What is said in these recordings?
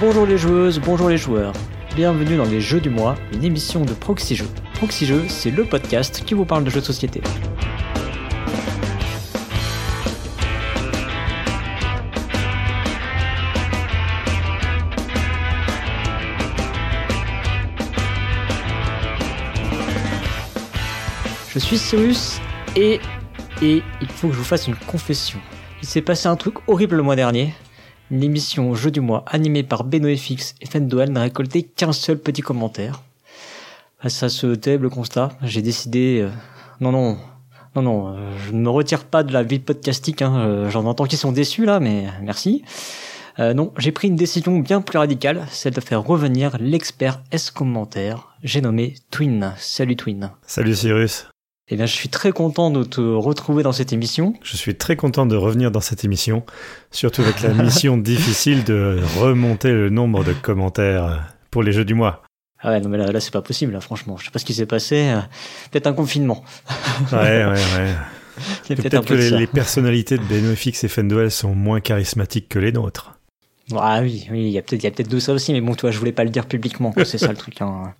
Bonjour les joueuses, bonjour les joueurs. Bienvenue dans les Jeux du mois, une émission de Proxy Jeux. Proxy Jeux, c'est le podcast qui vous parle de jeux de société. Je suis Cyrus et et il faut que je vous fasse une confession. Il s'est passé un truc horrible le mois dernier. L'émission Jeu du mois animée par BenoFX et Fendoel n'a récolté qu'un seul petit commentaire. Face à ce terrible constat, j'ai décidé... euh, non, non, non, non, euh, je ne me retire pas de la vie podcastique. Hein, euh, J'en entends qui sont déçus là, mais merci. Euh, non, j'ai pris une décision bien plus radicale, celle de faire revenir l'expert S-commentaire. J'ai nommé Twin. Salut Twin. Salut Cyrus. Eh bien, je suis très content de te retrouver dans cette émission. Je suis très content de revenir dans cette émission, surtout avec la mission difficile de remonter le nombre de commentaires pour les jeux du mois. Ah ouais, non mais là, là c'est pas possible, là, franchement. Je sais pas ce qui s'est passé. Peut-être un confinement. Ouais, ouais, ouais. Peut-être que les, personnalités de BenoFX et Fenduel sont moins charismatiques que les nôtres. Ah oui, oui, il y a peut-être, peut-être de ça aussi, mais bon, toi, je voulais pas le dire publiquement. C'est ça le truc. Hein.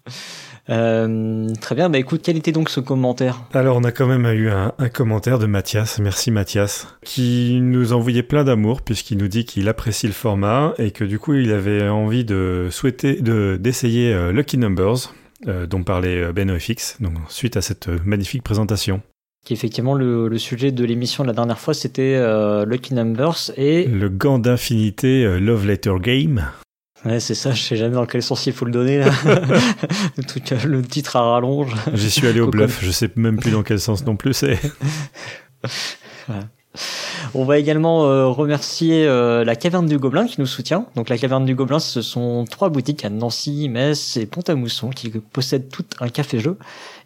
Euh, très bien. Bah écoute, quel était donc ce commentaire? Alors on a quand même eu un, un commentaire de Mathias, merci Mathias, qui nous envoyait plein d'amour puisqu'il nous dit qu'il apprécie le format et que du coup il avait envie de souhaiter de d'essayer euh, Lucky Numbers euh, dont parlait BenoFX, donc suite à cette magnifique présentation. Qui effectivement le, le sujet de l'émission de la dernière fois, c'était Lucky Numbers et Le gant d'infinité Love Letter Game. Ouais, c'est ça. Je sais jamais dans quel sens il faut le donner. Là. le, truc, euh, le titre à rallonge. J'y suis allé au bluff, je sais même plus dans quel sens non plus c'est. On va également euh, remercier euh, la Caverne du Gobelin qui nous soutient. Donc la Caverne du Gobelin, ce sont trois boutiques à Nancy, Metz et Pont-à-Mousson qui possèdent tout un café-jeu.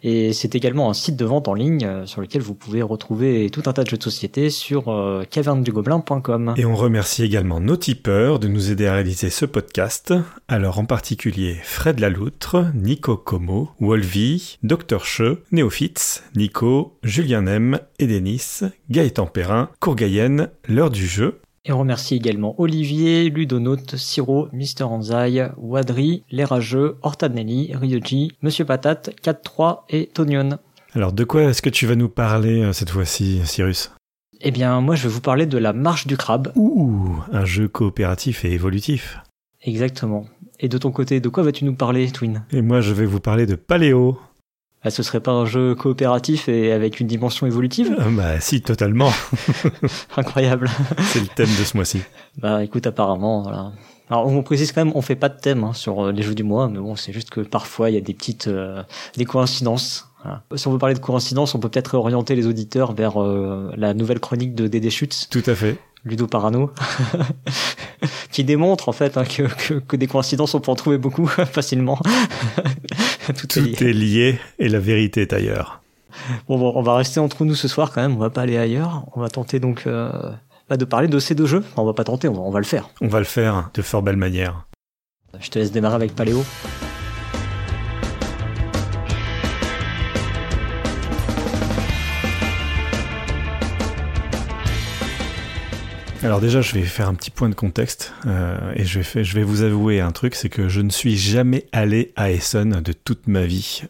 Et c'est également un site de vente en ligne euh, sur lequel vous pouvez retrouver tout un tas de jeux de société sur euh, cavernedugobelin.com. Et on remercie également nos tipeurs de nous aider à réaliser ce podcast. Alors en particulier Fred Laloutre, Nico Como, Wolvie, Dr Che, Néophytes, Nico, Julien M, et Denis, Gaëtan Perrin, Courgayenne, l'heure du jeu. Et on remercie également Olivier, Ludonote, Siro, Mister Anzai, Wadri, Les Rageux, Hortanelli, Ryoji, Monsieur Patate, 4-3 et Tonion. Alors de quoi est-ce que tu vas nous parler euh, cette fois-ci, Cyrus? Eh bien, moi, je vais vous parler de la marche du crabe. Ouh, un jeu coopératif et évolutif. Exactement. Et de ton côté, de quoi vas-tu nous parler, Twin? Et moi je vais vous parler de Paléo. Ah, Ce serait pas un jeu coopératif et avec une dimension évolutive Ah bah si, totalement. Incroyable. C'est le thème de ce mois-ci. Bah écoute, apparemment, voilà. Alors on précise quand même, on fait pas de thème hein, sur euh, les jeux du mois, mais bon, c'est juste que parfois il y a des petites, euh, des coïncidences. Voilà. Si on veut parler de coïncidences, on peut peut-être orienter les auditeurs vers euh, la nouvelle chronique de Dédé Schutz, Tout à fait. Ludo Parano, qui démontre en fait hein, que, que, que des coïncidences on peut en trouver beaucoup facilement. Tout, est lié. Tout est lié et la vérité est ailleurs. Bon, bon, on va rester entre nous ce soir quand même, on va pas aller ailleurs. On va tenter donc euh, bah, de parler de ces deux jeux. Enfin, on va pas tenter, on va, on va le faire. On va le faire de fort belle manière. Je te laisse démarrer avec Paléo. Alors déjà, je vais faire un petit point de contexte euh, et je vais, je vais vous avouer un truc, c'est que je ne suis jamais allé à Essen de toute ma vie.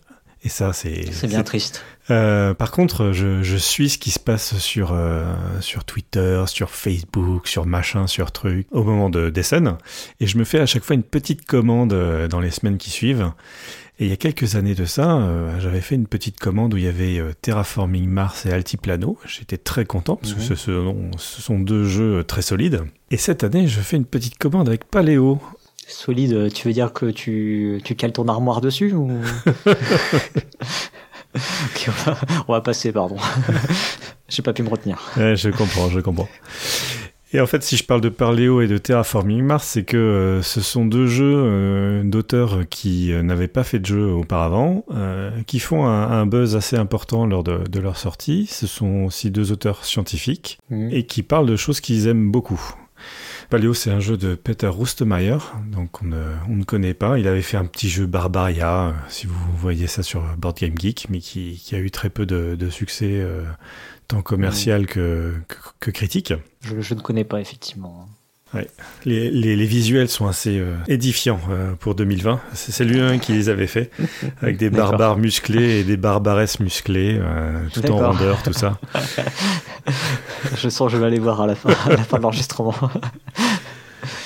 Et ça, c'est... C'est bien triste. Euh, par contre, je, je suis ce qui se passe sur, euh, sur Twitter, sur Facebook, sur machin, sur truc, au moment de d'Essen. Et je me fais à chaque fois une petite commande euh, dans les semaines qui suivent. Et il y a quelques années de ça, euh, j'avais fait une petite commande où il y avait euh, Terraforming Mars et Altiplano. J'étais très content parce que ce, sont- ce sont deux jeux euh, très solides. Et cette année, je fais une petite commande avec Paléo. Solide, tu veux dire que tu, tu cales ton armoire dessus ou... Ok, on, va, on va passer, pardon. J'ai pas pu me retenir. Ouais, je comprends, je comprends. Et en fait, si je parle de Parléo et de Terraforming Mars, c'est que euh, ce sont deux jeux euh, d'auteurs qui euh, n'avaient pas fait de jeu auparavant, qui font un, un buzz assez important lors de, de leur sortie. Ce sont aussi deux auteurs scientifiques Mhm. et qui parlent de choses qu'ils aiment beaucoup. Paléo, c'est un jeu de Peter Rustemeyer, donc on ne, on ne connaît pas. Il avait fait un petit jeu Barbaria, si vous voyez ça sur Board Game Geek, mais qui, qui a eu très peu de, de succès, tant commercial que, que, que critique. Je, je ne connais pas, effectivement. Les, les, visuels sont assez euh, édifiants euh, pour 2020. C'est lui-même qui les avait fait, avec des barbares musclés et des barbaresses musclées, tout en rondeur, tout ça. je sens que je vais aller voir à la fin, à la fin de l'enregistrement.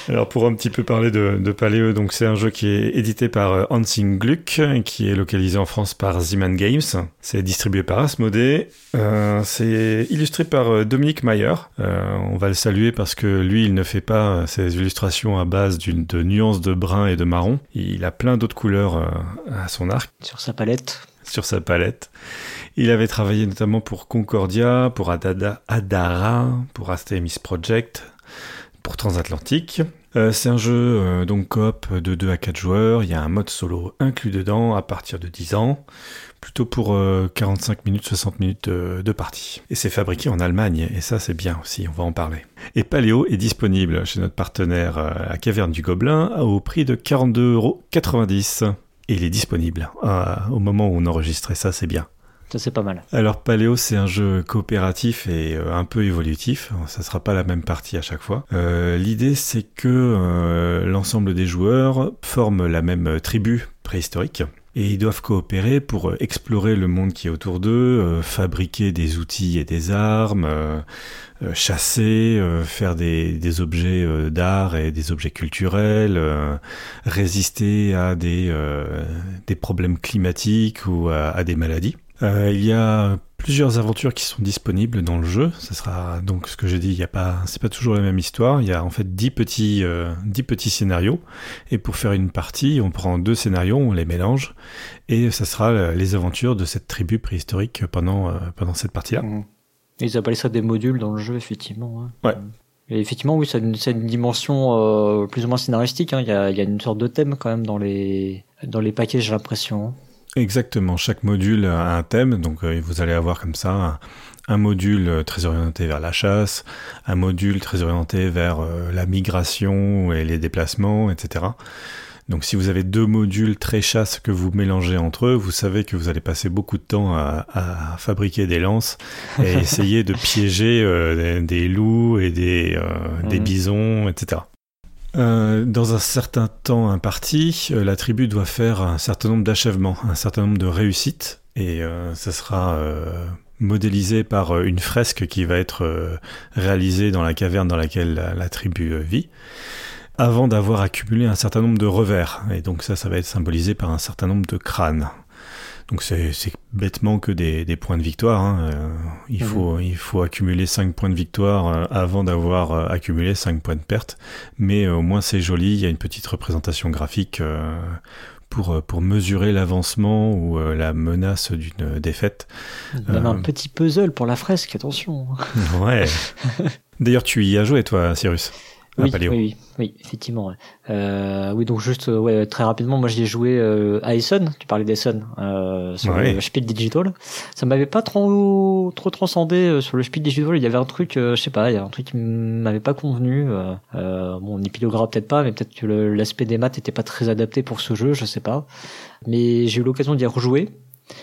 Alors pour un petit peu parler de, de donc c'est un jeu qui est édité par euh, Hansing Gluck, qui est localisé en France par Ziman Games. C'est distribué par Asmodee. Euh, c'est illustré par euh, Dominique Mayer. on va le saluer parce que lui, il ne fait pas ses illustrations à base de nuances de brun et de marron. Il a plein d'autres couleurs à son arc. Sur sa palette sur sa palette. Il avait travaillé notamment pour Concordia, pour Adada, Adara, pour Astemis Project, pour Transatlantique. Euh, c'est un jeu euh, donc coop de 2 à 4 joueurs, il y a un mode solo inclus dedans à partir de 10 ans, plutôt pour 45 euh, minutes, 60 minutes de partie. Et c'est fabriqué en Allemagne, et ça c'est bien aussi, on va en parler. Et Paléo est disponible chez notre partenaire à Caverne du Gobelin au prix de 42,90€. Et il est disponible au moment où on enregistrait ça, c'est bien. C'est pas mal. Alors, Paléo, c'est un jeu coopératif et euh, un peu évolutif. Ça sera pas la même partie à chaque fois. Euh, l'idée, c'est que euh, l'ensemble des joueurs forment la même tribu préhistorique. Et ils doivent coopérer pour explorer le monde qui est autour d'eux, fabriquer des outils et des armes, chasser, faire des, objets d'art et des objets culturels, résister à des problèmes climatiques ou à des maladies. Euh, il y a plusieurs aventures qui sont disponibles dans le jeu. Ce sera donc ce que j'ai dit, il y a pas, c'est pas toujours la même histoire. Il y a en fait 10 petits, euh, petits scénarios. Et pour faire une partie, on prend deux scénarios, on les mélange. Et ça sera euh, les aventures de cette tribu préhistorique pendant, pendant cette partie-là. Mmh. Ils appellent ça des modules dans le jeu, effectivement. Hein. Ouais. Et effectivement, oui, a une, dimension plus ou moins scénaristique. Hein. Il, y a, il y a une sorte de thème quand même dans les, dans les paquets, j'ai l'impression. Hein. Exactement, chaque module a un thème, donc euh, vous allez avoir comme ça un, module très orienté vers la chasse, un module très orienté vers euh, la migration et les déplacements, etc. Donc si vous avez deux modules très chasse que vous mélangez entre eux, vous savez que vous allez passer beaucoup de temps à, fabriquer des lances et essayer de piéger euh, des, loups et des, des mmh. bisons, etc. Euh, dans un certain temps imparti, euh, la tribu doit faire un certain nombre d'achèvements, un certain nombre de réussites, et euh, ça sera modélisé par une fresque qui va être réalisée dans la caverne dans laquelle la, tribu vit, avant d'avoir accumulé un certain nombre de revers, et donc ça, ça va être symbolisé par un certain nombre de crânes. Donc c'est bêtement que des, points de victoire. Hein. Euh, il, mhm. faut, il faut accumuler 5 points de victoire euh, avant d'avoir euh, accumulé 5 points de perte. Mais au moins c'est joli, il y a une petite représentation graphique pour, pour mesurer l'avancement ou la menace d'une défaite. A un petit puzzle pour la fresque, attention. ouais. D'ailleurs tu y as joué toi, Cyrus? Oui, oui, oui, effectivement. Euh, oui, donc juste euh, ouais, très rapidement, moi j'y ai joué euh, à Essen, tu parlais d'Essen, euh, sur le Spiel Digital. Ça m'avait pas trop trop transcendé euh, sur le Spiel Digital, il y avait un truc, je sais pas, il y avait un truc qui m'avait pas convenu. Euh, bon, épilogra peut-être pas, mais peut-être que l'aspect des maths était pas très adapté pour ce jeu, je sais pas. Mais j'ai eu l'occasion d'y rejouer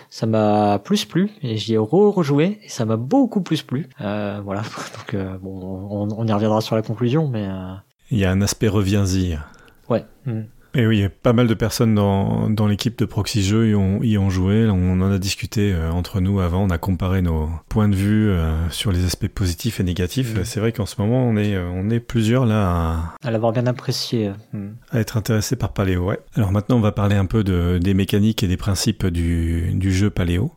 ça m'a plus plu et j'y ai re-rejoué et ça m'a beaucoup plus plu. Euh, voilà, donc euh, bon, on, on, y reviendra sur la conclusion, mais euh... il y a un aspect reviens-y. Ouais. Mm. Et oui, pas mal de personnes dans, dans l'équipe de Proxy Jeux y ont, y ont joué. On en a discuté euh, entre nous avant, on a comparé nos points de vue euh, sur les aspects positifs et négatifs. C'est vrai qu'en ce moment, on est, euh, on est plusieurs là à, à l'avoir bien apprécié. Mm. À être intéressés par Paléo, ouais. Alors maintenant, on va parler un peu de, des mécaniques et des principes du, du jeu Paléo.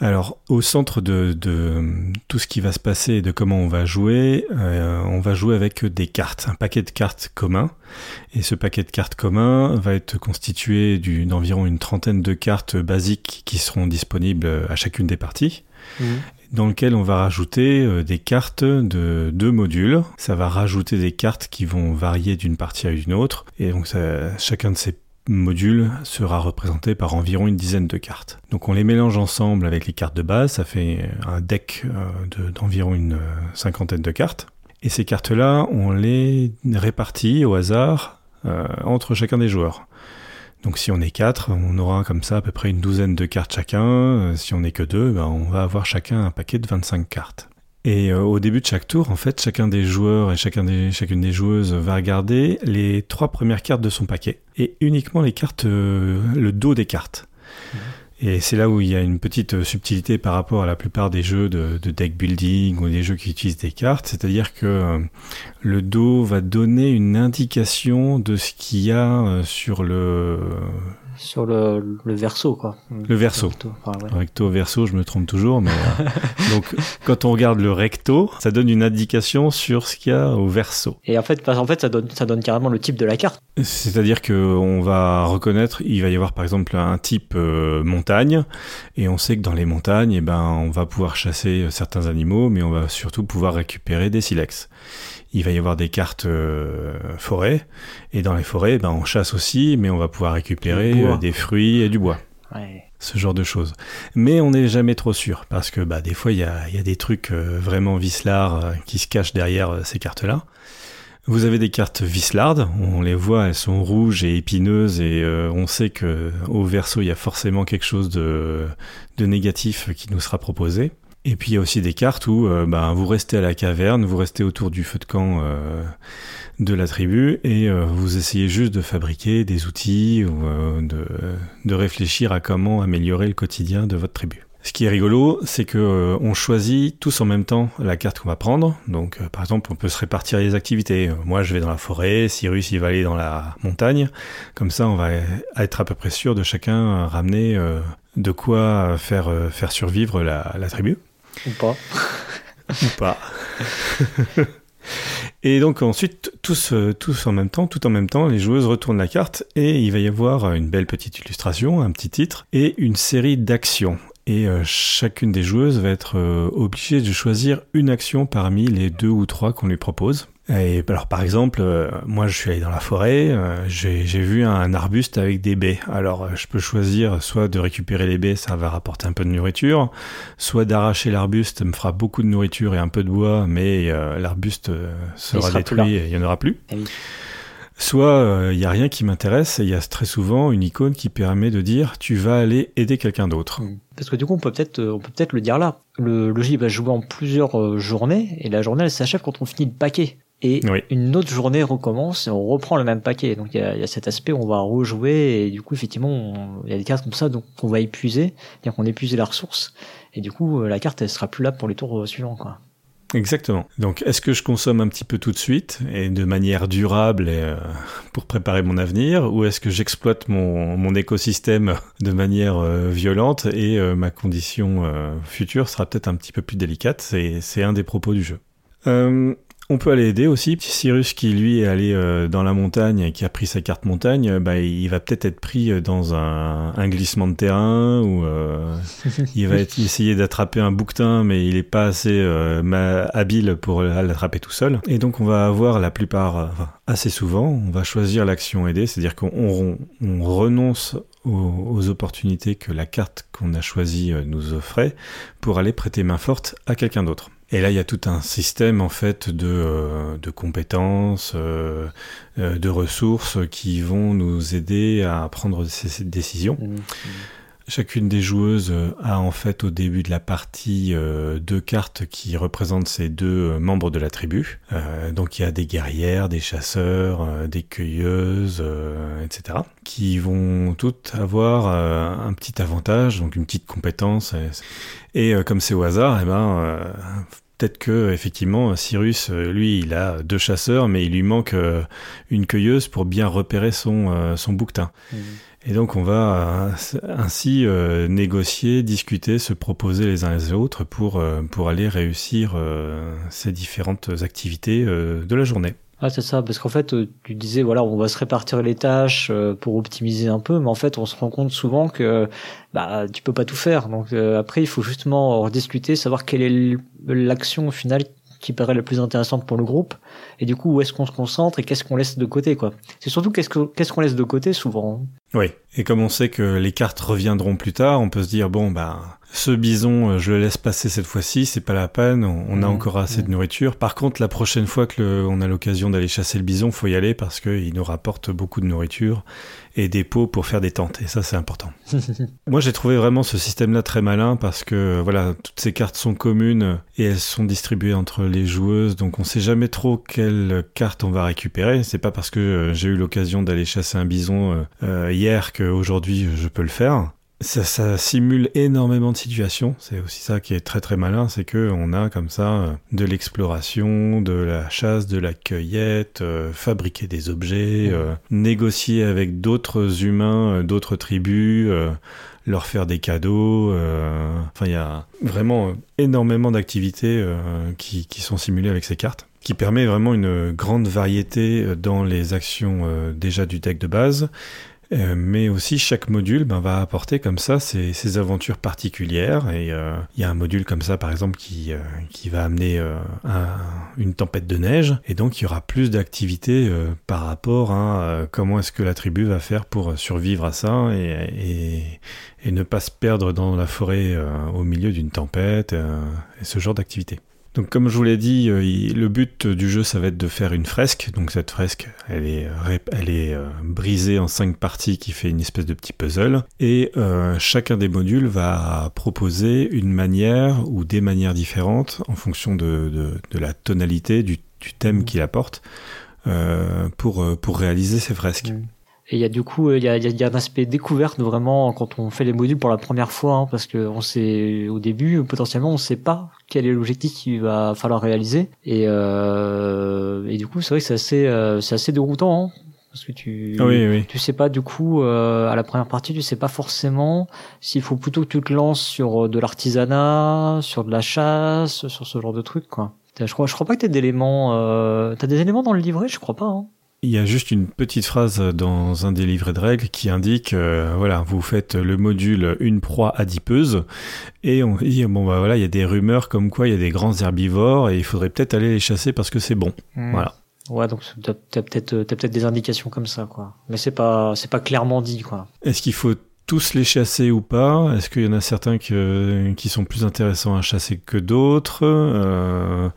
Alors, au centre de, tout ce qui va se passer et de comment on va jouer, euh, on va jouer avec des cartes, un paquet de cartes commun. Et ce paquet de cartes commun va être constitué d'environ une trentaine de cartes basiques qui seront disponibles à chacune des parties. Mmh. dans lequel on va rajouter euh, des cartes de deux modules. Ça va rajouter des cartes qui vont varier d'une partie à une autre. Et donc chacun de ces module sera représenté par environ une dizaine de cartes. Donc on les mélange ensemble avec les cartes de base, ça fait un deck euh, d'environ une euh, cinquantaine de cartes. Et ces cartes-là, on les répartit au hasard euh, entre chacun des joueurs. Donc si on est quatre, on aura comme ça à peu près une douzaine de cartes chacun. Si on n'est que deux, ben, on va avoir chacun un paquet de 25 cartes. Et euh, au début de chaque tour, en fait, chacun des joueurs et chacun des, chacune des joueuses va regarder les trois premières cartes de son paquet et uniquement les cartes, euh, le dos des cartes. Mhm. Et c'est là où il y a une petite subtilité par rapport à la plupart des jeux de, deck building ou des jeux qui utilisent des cartes, c'est-à-dire que euh, le dos va donner une indication de ce qu'il y a sur le sur le, le verso, quoi. Le verso. Recto, recto, verso, je me trompe toujours, mais euh, donc quand on regarde le recto, ça donne une indication sur ce qu'il y a au verso. Et en fait, en fait, ça donne, ça donne carrément le type de la carte. C'est-à-dire que on va reconnaître, il va y avoir par exemple un type euh, montagne, et on sait que dans les montagnes, eh ben, on va pouvoir chasser certains animaux, mais on va surtout pouvoir récupérer des silex il va y avoir des cartes euh, forêt, et dans les forêts, ben, on chasse aussi, mais on va pouvoir récupérer euh, des fruits et du bois. Ce genre de choses. Mais on n'est jamais trop sûr, parce que bah, des fois, il y a, y a, des trucs euh, vraiment vislards qui se cachent derrière ces cartes-là. Vous avez des cartes vislardes, on les voit, elles sont rouges et épineuses et on sait que au verso il y a forcément quelque chose de, de négatif qui nous sera proposé. Et puis il y a aussi des cartes où euh, ben, vous restez à la caverne, vous restez autour du feu de camp euh, de la tribu et euh, vous essayez juste de fabriquer des outils ou de, de, réfléchir à comment améliorer le quotidien de votre tribu. Ce qui est rigolo, c'est que on choisit tous en même temps la carte qu'on va prendre. Donc, par exemple, on peut se répartir les activités. Moi, je vais dans la forêt, Cyrus, il va aller dans la montagne. Comme ça, on va être à peu près sûr de chacun ramener de quoi faire, faire survivre la, la tribu. Ou pas. Ou pas. Et donc ensuite, tous, euh, tous en même temps, tout en même temps, les joueuses retournent la carte et il va y avoir une belle petite illustration, un petit titre et une série d'actions. Et euh, chacune des joueuses va être euh, obligée de choisir une action parmi les deux ou trois qu'on lui propose. Et alors par exemple, euh, moi je suis allé dans la forêt, euh, j'ai vu un arbuste avec des baies. Alors euh, je peux choisir soit de récupérer les baies, ça va rapporter un peu de nourriture, soit d'arracher l'arbuste, ça me fera beaucoup de nourriture et un peu de bois, mais l'arbuste sera, détruit et il n'y en aura plus. Eh soit il n'y a rien qui m'intéresse et il y a très souvent une icône qui permet de dire tu vas aller aider quelqu'un d'autre. Mm. Parce que du coup on peut peut-être peut peut-être le dire là. Le, le va jouer en plusieurs journées et la journée elle s'achève quand on finit le paquet et une autre journée recommence et on reprend le même paquet. Donc il y a, y a, cet aspect où on va rejouer et du coup effectivement il y a des cartes comme ça donc qu'on va épuiser, c'est-à-dire qu'on épuise la ressource et du coup euh, la carte elle sera plus là pour les tours euh, suivants quoi. Exactement. Donc, est-ce que je consomme un petit peu tout de suite et de manière durable et, euh, pour préparer mon avenir, ou est-ce que j'exploite mon, mon, écosystème de manière violente et ma condition future sera peut-être un petit peu plus délicate? C'est un des propos du jeu. On peut aller aider aussi. Cyrus qui lui est allé euh, dans la montagne et qui a pris sa carte montagne, euh, bah, il va peut-être être pris euh, dans un, glissement de terrain ou il va essayer d'attraper un bouquetin mais il n'est pas assez habile pour l'attraper tout seul. Et donc on va avoir la plupart, assez souvent, on va choisir l'action aider, c'est-à-dire qu'on renonce aux, opportunités que la carte qu'on a choisie nous offrait pour aller prêter main forte à quelqu'un d'autre. Et là, il y a tout un système en fait de, euh, de compétences, euh, euh, de ressources qui vont nous aider à prendre ces, décisions. Mmh, mmh. Chacune des joueuses a en fait au début de la partie deux cartes qui représentent ces deux membres de la tribu. donc il y a des guerrières, des chasseurs, des cueilleuses, etc. qui vont toutes avoir un petit avantage, donc une petite compétence. Et, comme c'est au hasard, eh ben, Peut-être que effectivement Cyrus, euh, lui, il a deux chasseurs, mais il lui manque euh, une cueilleuse pour bien repérer son, euh, son bouquetin. Mmh. Et donc on va ainsi négocier, discuter, se proposer les uns les autres pour, pour aller réussir ces différentes activités de la journée. Ah, c'est ça, parce qu'en fait, euh, tu disais, voilà, on va se répartir les tâches euh, pour optimiser un peu, mais en fait, on se rend compte souvent que bah, tu peux pas tout faire. Donc euh, après, il faut justement rediscuter, savoir quelle est l'action au final qui paraît la plus intéressante pour le groupe, et du coup, où est-ce qu'on se concentre et qu'est-ce qu'on laisse de côté, quoi. C'est surtout qu'est-ce qu'on laisse de côté souvent. Oui, et comme on sait que les cartes reviendront plus tard, on peut se dire, bon, bah, ce bison, je le laisse passer cette fois-ci, c'est pas la peine, on, a mmh. encore assez de mmh. nourriture. Par contre, la prochaine fois que on a l'occasion d'aller chasser le bison, faut y aller parce qu'il nous rapporte beaucoup de nourriture et des pots pour faire des tentes. Et ça, c'est important. Moi, j'ai trouvé vraiment ce système-là très malin parce que voilà, toutes ces cartes sont communes et elles sont distribuées entre les joueuses, donc on sait jamais trop quelle carte on va récupérer. C'est pas parce que euh, j'ai eu l'occasion d'aller chasser un bison euh, euh, hier qu'aujourd'hui je peux le faire. Ça, simule énormément de situations. C'est aussi ça qui est très très malin, c'est que on a comme ça euh, de l'exploration, de la chasse, de la cueillette, euh, fabriquer des objets, euh, négocier avec d'autres humains, d'autres tribus, leur faire des cadeaux. Enfin, il y a vraiment énormément d'activités qui sont simulées avec ces cartes qui permet vraiment une grande variété dans les actions déjà du deck de base euh, mais aussi chaque module ben, va apporter comme ça ses, aventures particulières. Et euh, il y a un module comme ça, par exemple, qui, euh, qui va amener une tempête de neige. Et donc il y aura plus d'activités par rapport à comment est-ce que la tribu va faire pour survivre à ça et, et, et ne pas se perdre dans la forêt au milieu d'une tempête et ce genre d'activités. Donc comme je vous l'ai dit, euh, le but du jeu ça va être de faire une fresque. Donc cette fresque, elle est, elle est euh, brisée en cinq parties qui fait une espèce de petit puzzle. Et euh, chacun des modules va proposer une manière ou des manières différentes en fonction de, de, la tonalité du, du thème mmh. qu'il apporte pour, pour réaliser ces fresques. Mmh. Et il y a du coup, il y a, y a, un aspect découverte vraiment quand on fait les modules pour la première fois, hein, parce que on sait au début potentiellement on sait pas quel est l'objectif qu'il va falloir réaliser. Et, euh, et du coup, c'est vrai que c'est assez, euh, c'est assez déroutant. Hein, parce que tu, oui, oui. tu sais pas du coup euh, à la première partie, tu sais pas forcément s'il faut plutôt que tu te lances sur de l'artisanat, sur de la chasse, sur ce genre de trucs quoi. Je crois, je crois pas que t'aies d'éléments. Euh... T'as des éléments dans le livret, je crois pas. Hein. Il y a juste une petite phrase dans un des livrets de règles qui indique, euh, voilà, vous faites le module une proie adipeuse et on dit bon bah voilà, il y a des rumeurs comme quoi il y a des grands herbivores et il faudrait peut-être aller les chasser parce que c'est bon. Hmm. Voilà. Ouais, donc t'as peut-être t'as peut-être des indications comme ça quoi, mais c'est pas c'est pas clairement dit quoi. Est-ce qu'il faut tous les chasser ou pas? Est-ce qu'il y en a certains qui sont plus intéressants à chasser que d'autres? Euh,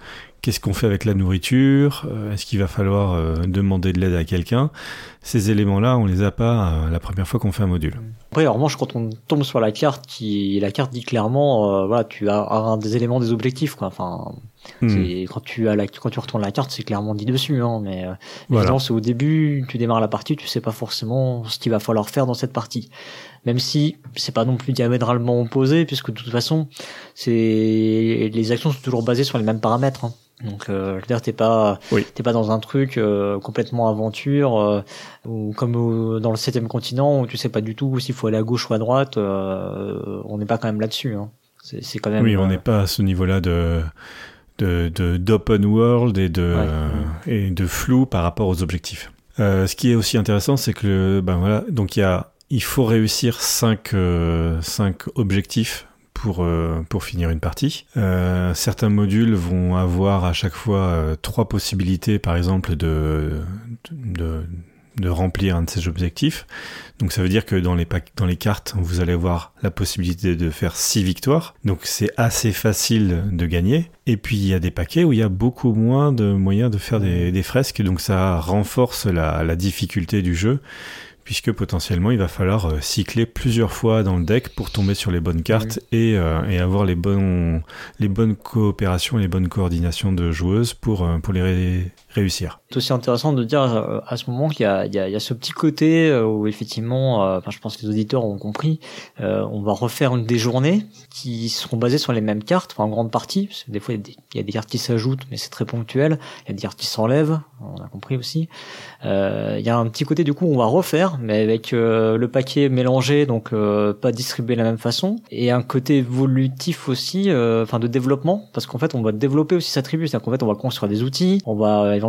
Qu'est-ce qu'on fait avec la nourriture euh, Est-ce qu'il va falloir euh, demander de l'aide à quelqu'un? Ces éléments-là, on les a pas euh, la première fois qu'on fait un module. Après, en revanche, quand on tombe sur la carte, qui la carte dit clairement, voilà, tu as un des éléments des objectifs, quoi. Enfin, hmm. quand tu as la, quand tu retournes la carte, c'est clairement dit dessus, hein, mais évidemment, c'est au début, tu démarres la partie, tu sais pas forcément ce qu'il va falloir faire dans cette partie même si c'est pas non plus diamétralement opposé puisque de toute façon c'est les actions sont toujours basées sur les mêmes paramètres hein. Donc, euh, je veux dire, t'es pas, t'es pas dans un truc euh, complètement aventure euh, ou comme dans le septième continent où tu sais pas du tout s'il faut aller à gauche ou à droite. Euh, on n'est pas quand même là-dessus. Hein. C'est quand même. Oui, on n'est pas à ce niveau-là de de d'open world et de et de flou par rapport aux objectifs. ce qui est aussi intéressant, c'est que ben voilà, donc il y a il faut réussir cinq cinq objectifs pour, euh, pour finir une partie. Euh, certains modules vont avoir à chaque fois euh, trois possibilités, par exemple, de, de, remplir un de ces objectifs. Donc ça veut dire que dans les, dans les cartes, vous allez avoir la possibilité de faire six victoires. Donc c'est assez facile de gagner. Et puis il y a des paquets où il y a beaucoup moins de moyens de faire des, des fresques. Donc ça renforce la, la difficulté du jeu puisque potentiellement il va falloir euh, cycler plusieurs fois dans le deck pour tomber sur les bonnes cartes et, euh, et, avoir les, bons, les bonnes coopérations et les bonnes coordinations de joueuses pour, euh, pour les réussir. C'est aussi intéressant de dire à ce moment qu'il y a, ce petit côté où effectivement, enfin, je pense que les auditeurs ont compris, on va refaire une des journées qui seront basées sur les mêmes cartes, en grande partie, parce que des fois il y, a des, cartes qui s'ajoutent, mais c'est très ponctuel, il y a des cartes qui s'enlèvent, on a compris aussi. il y a un petit côté du coup on va refaire mais avec euh, le paquet mélangé, donc euh, pas distribué de la même façon, et un côté évolutif aussi, euh, enfin de développement, parce qu'en fait on va développer aussi sa tribu, c'est-à-dire qu'en fait on va construire des outils, on va éventuellement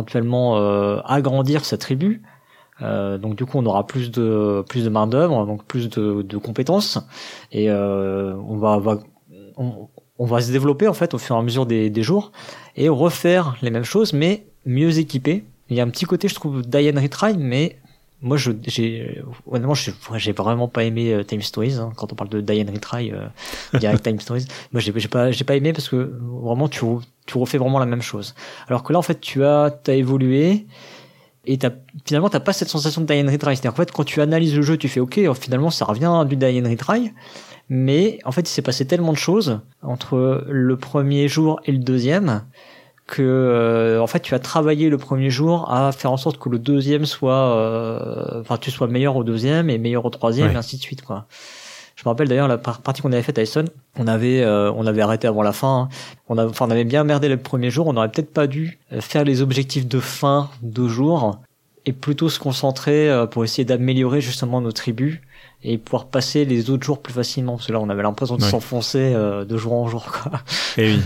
agrandir sa tribu. donc du coup on aura plus de plus de main d'œuvre, donc plus de, compétences, et on va, on, va se développer en fait au fur et à mesure des, jours et refaire les mêmes choses mais mieux équipés. Il y a un petit côté je trouve Diane Retry mais moi, je, j'ai, honnêtement, j'ai vraiment pas aimé euh, Time Stories. Hein, quand on parle de Die and Retry, euh, direct Time Stories. Moi, j'ai, j'ai pas, j'ai pas aimé parce que vraiment, tu, tu refais vraiment la même chose. Alors que là, en fait, tu as, t'as évolué et t'as, finalement, t'as pas cette sensation de Die and Retry. C'est-à-dire qu'en fait, quand tu analyses le jeu, tu fais OK, finalement, ça revient du Die and Retry. Mais en fait, il s'est passé tellement de choses entre le premier jour et le deuxième que euh, en fait tu as travaillé le premier jour à faire en sorte que le deuxième soit euh, enfin tu sois meilleur au deuxième et meilleur au troisième et ainsi de suite quoi. Je me rappelle d'ailleurs la partie qu'on avait faite à Essen on avait euh, on avait arrêté avant la fin hein. on a enfin on avait bien merdé le premier jour. On aurait peut-être pas dû faire les objectifs de fin de jour et plutôt se concentrer pour essayer d'améliorer justement nos tribus et pouvoir passer les autres jours plus facilement. Parce que là on avait l'impression de s'enfoncer de jour en jour quoi. Et oui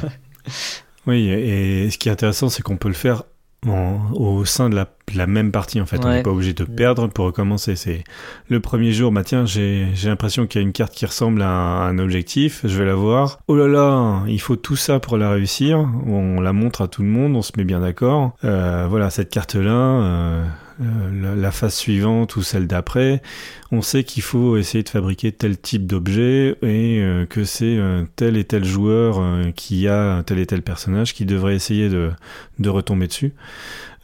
Oui, et ce qui est intéressant, c'est qu'on peut le faire au sein de la, même partie en fait. On n'est pas obligé de perdre pour recommencer. C'est le premier jour, bah tiens, j'ai l'impression qu'il y a une carte qui ressemble à un, objectif, je vais la voir. Oh là là, il faut tout ça pour la réussir. On la montre à tout le monde, on se met bien d'accord. Euh, voilà, cette carte-là, euh, euh, la, phase suivante ou celle d'après, on sait qu'il faut essayer de fabriquer tel type d'objet et euh, que c'est euh, tel et tel joueur qui a tel et tel personnage qui devrait essayer de, de retomber dessus.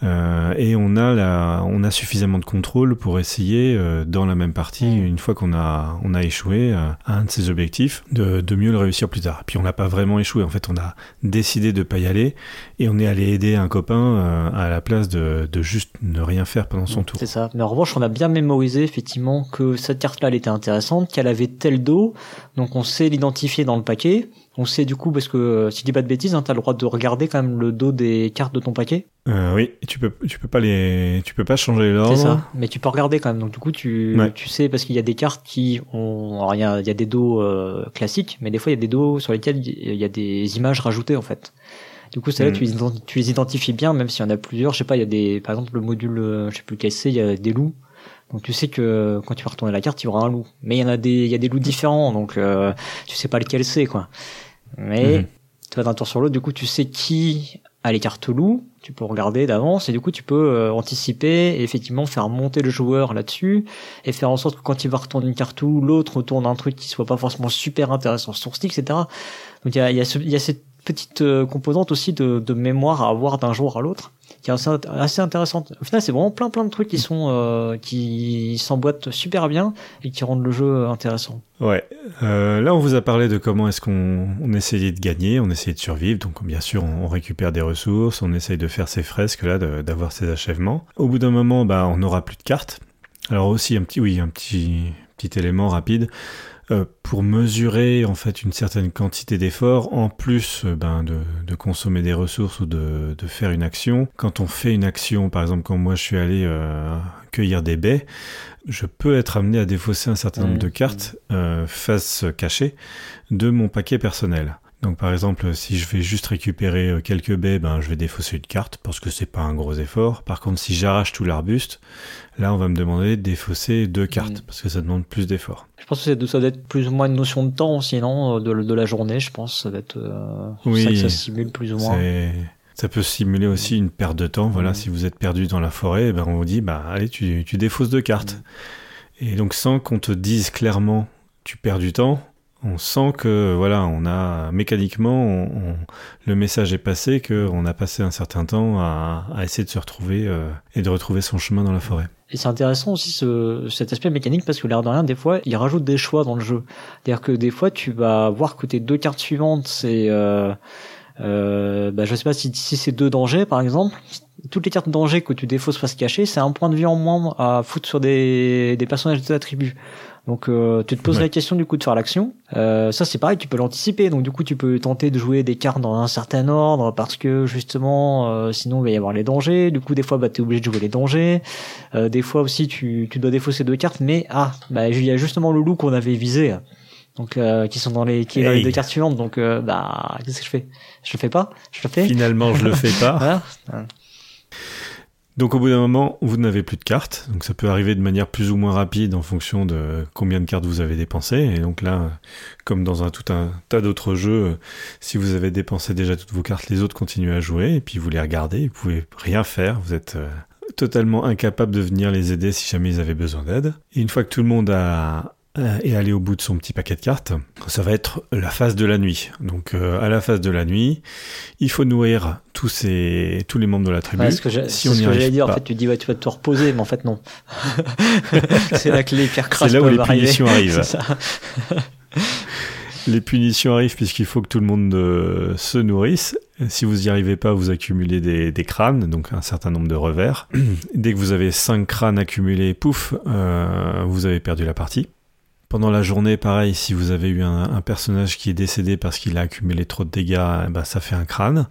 Euh, et on a, la, on a suffisamment de contrôle pour essayer, euh, dans la même partie, mm. une fois qu'on a, on a échoué à un de ces objectifs, de, de mieux le réussir plus tard. puis on n'a pas vraiment échoué, en fait, on a décidé de pas y aller et on est allé aider un copain euh, à la place de, de, juste ne rien faire pendant son tour. C'est ça. Mais en revanche, on a bien mémorisé effectivement que cette carte-là, elle était intéressante, qu'elle avait tel dos, donc on sait l'identifier dans le paquet. On sait du coup, parce que euh, si je dis pas de bêtises, hein, tu as le droit de regarder quand même le dos des cartes de ton paquet. Euh, oui, tu peux, tu peux pas les, tu peux pas changer l'ordre. C'est ça, mais tu peux regarder quand même. Donc du coup, tu, tu sais parce qu'il y a des cartes qui ont, alors il y a, des dos euh, classiques, mais des fois il y a des dos sur lesquels il y a des images rajoutées en fait. Du coup, celles-là, mm. tu, tu, les identifies bien, même s'il y en a plusieurs. Je sais pas, il y a des, par exemple, le module, je sais plus quel c'est, il y a des loups. Donc tu sais que quand tu vas retourner la carte, il y aura un loup. Mais il y en a des, il y a des loups différents, donc euh, tu sais pas lequel c'est, quoi. Mais mhm. tu vas d'un tour sur l'autre, du coup, tu sais qui a les cartes loup, tu peux regarder d'avance et du coup tu peux euh, anticiper et effectivement faire monter le joueur là-dessus et faire en sorte que quand il va retourner une carte loup, l'autre retourne un truc qui soit pas forcément super intéressant sur stick, etc. Donc il y a, y, a y a cette petite euh, composante aussi de, de mémoire à avoir d'un jour à l'autre qui est assez, intéressante. Au final, c'est vraiment plein plein de trucs qui sont euh, qui s'emboîtent super bien et qui rendent le jeu intéressant. Ouais. Euh, là, on vous a parlé de comment est-ce qu'on on essayait de gagner, on essayait de survivre. Donc, bien sûr, on, récupère des ressources, on essaye de faire ces fresques là, d'avoir ces achèvements. Au bout d'un moment, bah, on n'aura plus de cartes. Alors aussi un petit, oui, un petit petit élément rapide. Euh, pour mesurer en fait une certaine quantité d'efforts, en plus euh, ben, de, de, consommer des ressources ou de, de, faire une action. Quand on fait une action, par exemple quand moi je suis allé euh, cueillir des baies, je peux être amené à défausser un certain nombre de cartes face cachée de mon paquet personnel. Donc par exemple, si je vais juste récupérer euh, quelques baies, ben je vais défausser une carte parce que c'est pas un gros effort. Par contre, si j'arrache tout l'arbuste, là on va me demander de défausser deux cartes mm. parce que ça demande plus d'efforts. Je pense que ça doit être plus ou moins une notion de temps sinon euh, de, de la journée, je pense. Ça doit être euh, oui, ça que ça simule plus ou moins. Ça peut simuler aussi une perte de temps. Voilà, mm. si vous êtes perdu dans la forêt, ben on vous dit bah allez tu, tu défausses deux cartes. Mm. Et donc sans qu'on te dise clairement tu perds du temps, on sent que voilà, on a mécaniquement le message est passé qu'on a passé un certain temps à, essayer de se retrouver euh, et de retrouver son chemin dans la forêt. Et c'est intéressant aussi ce, cet aspect mécanique parce que l'air de rien, des fois, il rajoute des choix dans le jeu. C'est-à-dire que des fois, tu vas voir que tes deux cartes suivantes, c'est, euh, euh, bah, je sais pas si, si c'est deux dangers par exemple. Toutes les cartes dangers que tu défausses face cachée, c'est un point de vie en moins à foutre sur des, des personnages de ta tribu. Donc euh, tu te poses la question du coup de faire l'action. Euh, ça c'est pareil, tu peux l'anticiper. Donc du coup tu peux tenter de jouer des cartes dans un certain ordre parce que justement euh, sinon il va y avoir les dangers. Du coup des fois bah t'es obligé de jouer les dangers. Euh, des fois aussi tu, tu dois défausser deux cartes, mais ah bah il y a justement le loup qu'on avait visé. Donc euh, qui sont dans les qui est dans les deux cartes suivantes. Donc bah qu'est-ce que je fais? Je le fais pas? Je le fais? Finalement je le fais pas. Donc au bout d'un moment, vous n'avez plus de cartes. Donc ça peut arriver de manière plus ou moins rapide en fonction de combien de cartes vous avez dépensé. Et donc là, comme dans un tout un tas d'autres jeux, si vous avez dépensé déjà toutes vos cartes, les autres continuent à jouer et puis vous les regardez. Vous pouvez rien faire. Vous êtes euh, totalement incapables de venir les aider si jamais ils avaient besoin d'aide. Et une fois que tout le monde a, est allé au bout de son petit paquet de cartes, ça va être la phase de la nuit. Donc à la phase de la nuit, il faut nourrir tous ces tous les membres de la tribu. Ouais, ce que si on ce que j'allais dire, en fait, tu dis ouais, tu vas te reposer, mais en fait non. c'est là que les pires C'est là où les punitions arrivent. les punitions arrivent puisqu'il faut que tout le monde euh, se nourrisse. Si vous n'y arrivez pas, vous accumulez des, des, crânes, donc un certain nombre de revers. Dès que vous avez 5 crânes accumulés, pouf, euh, vous avez perdu la partie. Pendant la journée, pareil, si vous avez eu un, personnage qui est décédé parce qu'il a accumulé trop de dégâts, bah, ça fait un crâne.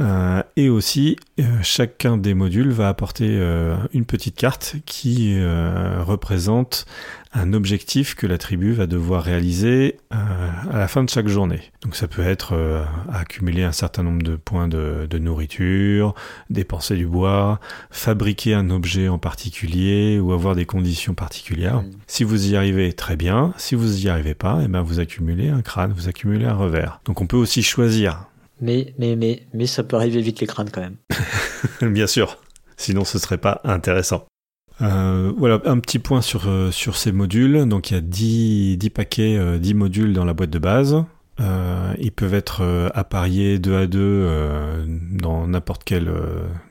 Euh, et aussi, euh, chacun des modules va apporter euh, une petite carte qui représente un objectif que la tribu va devoir réaliser à la fin de chaque journée. Donc ça peut être accumuler un certain nombre de points de, de, nourriture, dépenser du bois, fabriquer un objet en particulier ou avoir des conditions particulières. Si vous y arrivez, très bien. Si vous y arrivez pas, eh ben vous accumulez un crâne, vous accumulez un revers. Donc on peut aussi choisir mais, mais, mais, mais ça peut arriver vite les crânes quand même. Bien sûr. Sinon, ce serait pas intéressant. Euh, voilà, un petit point sur, euh, sur ces modules. Donc, il y a 10, 10 paquets, 10 euh, modules dans la boîte de base. ils peuvent être appariés deux à deux dans n'importe quel,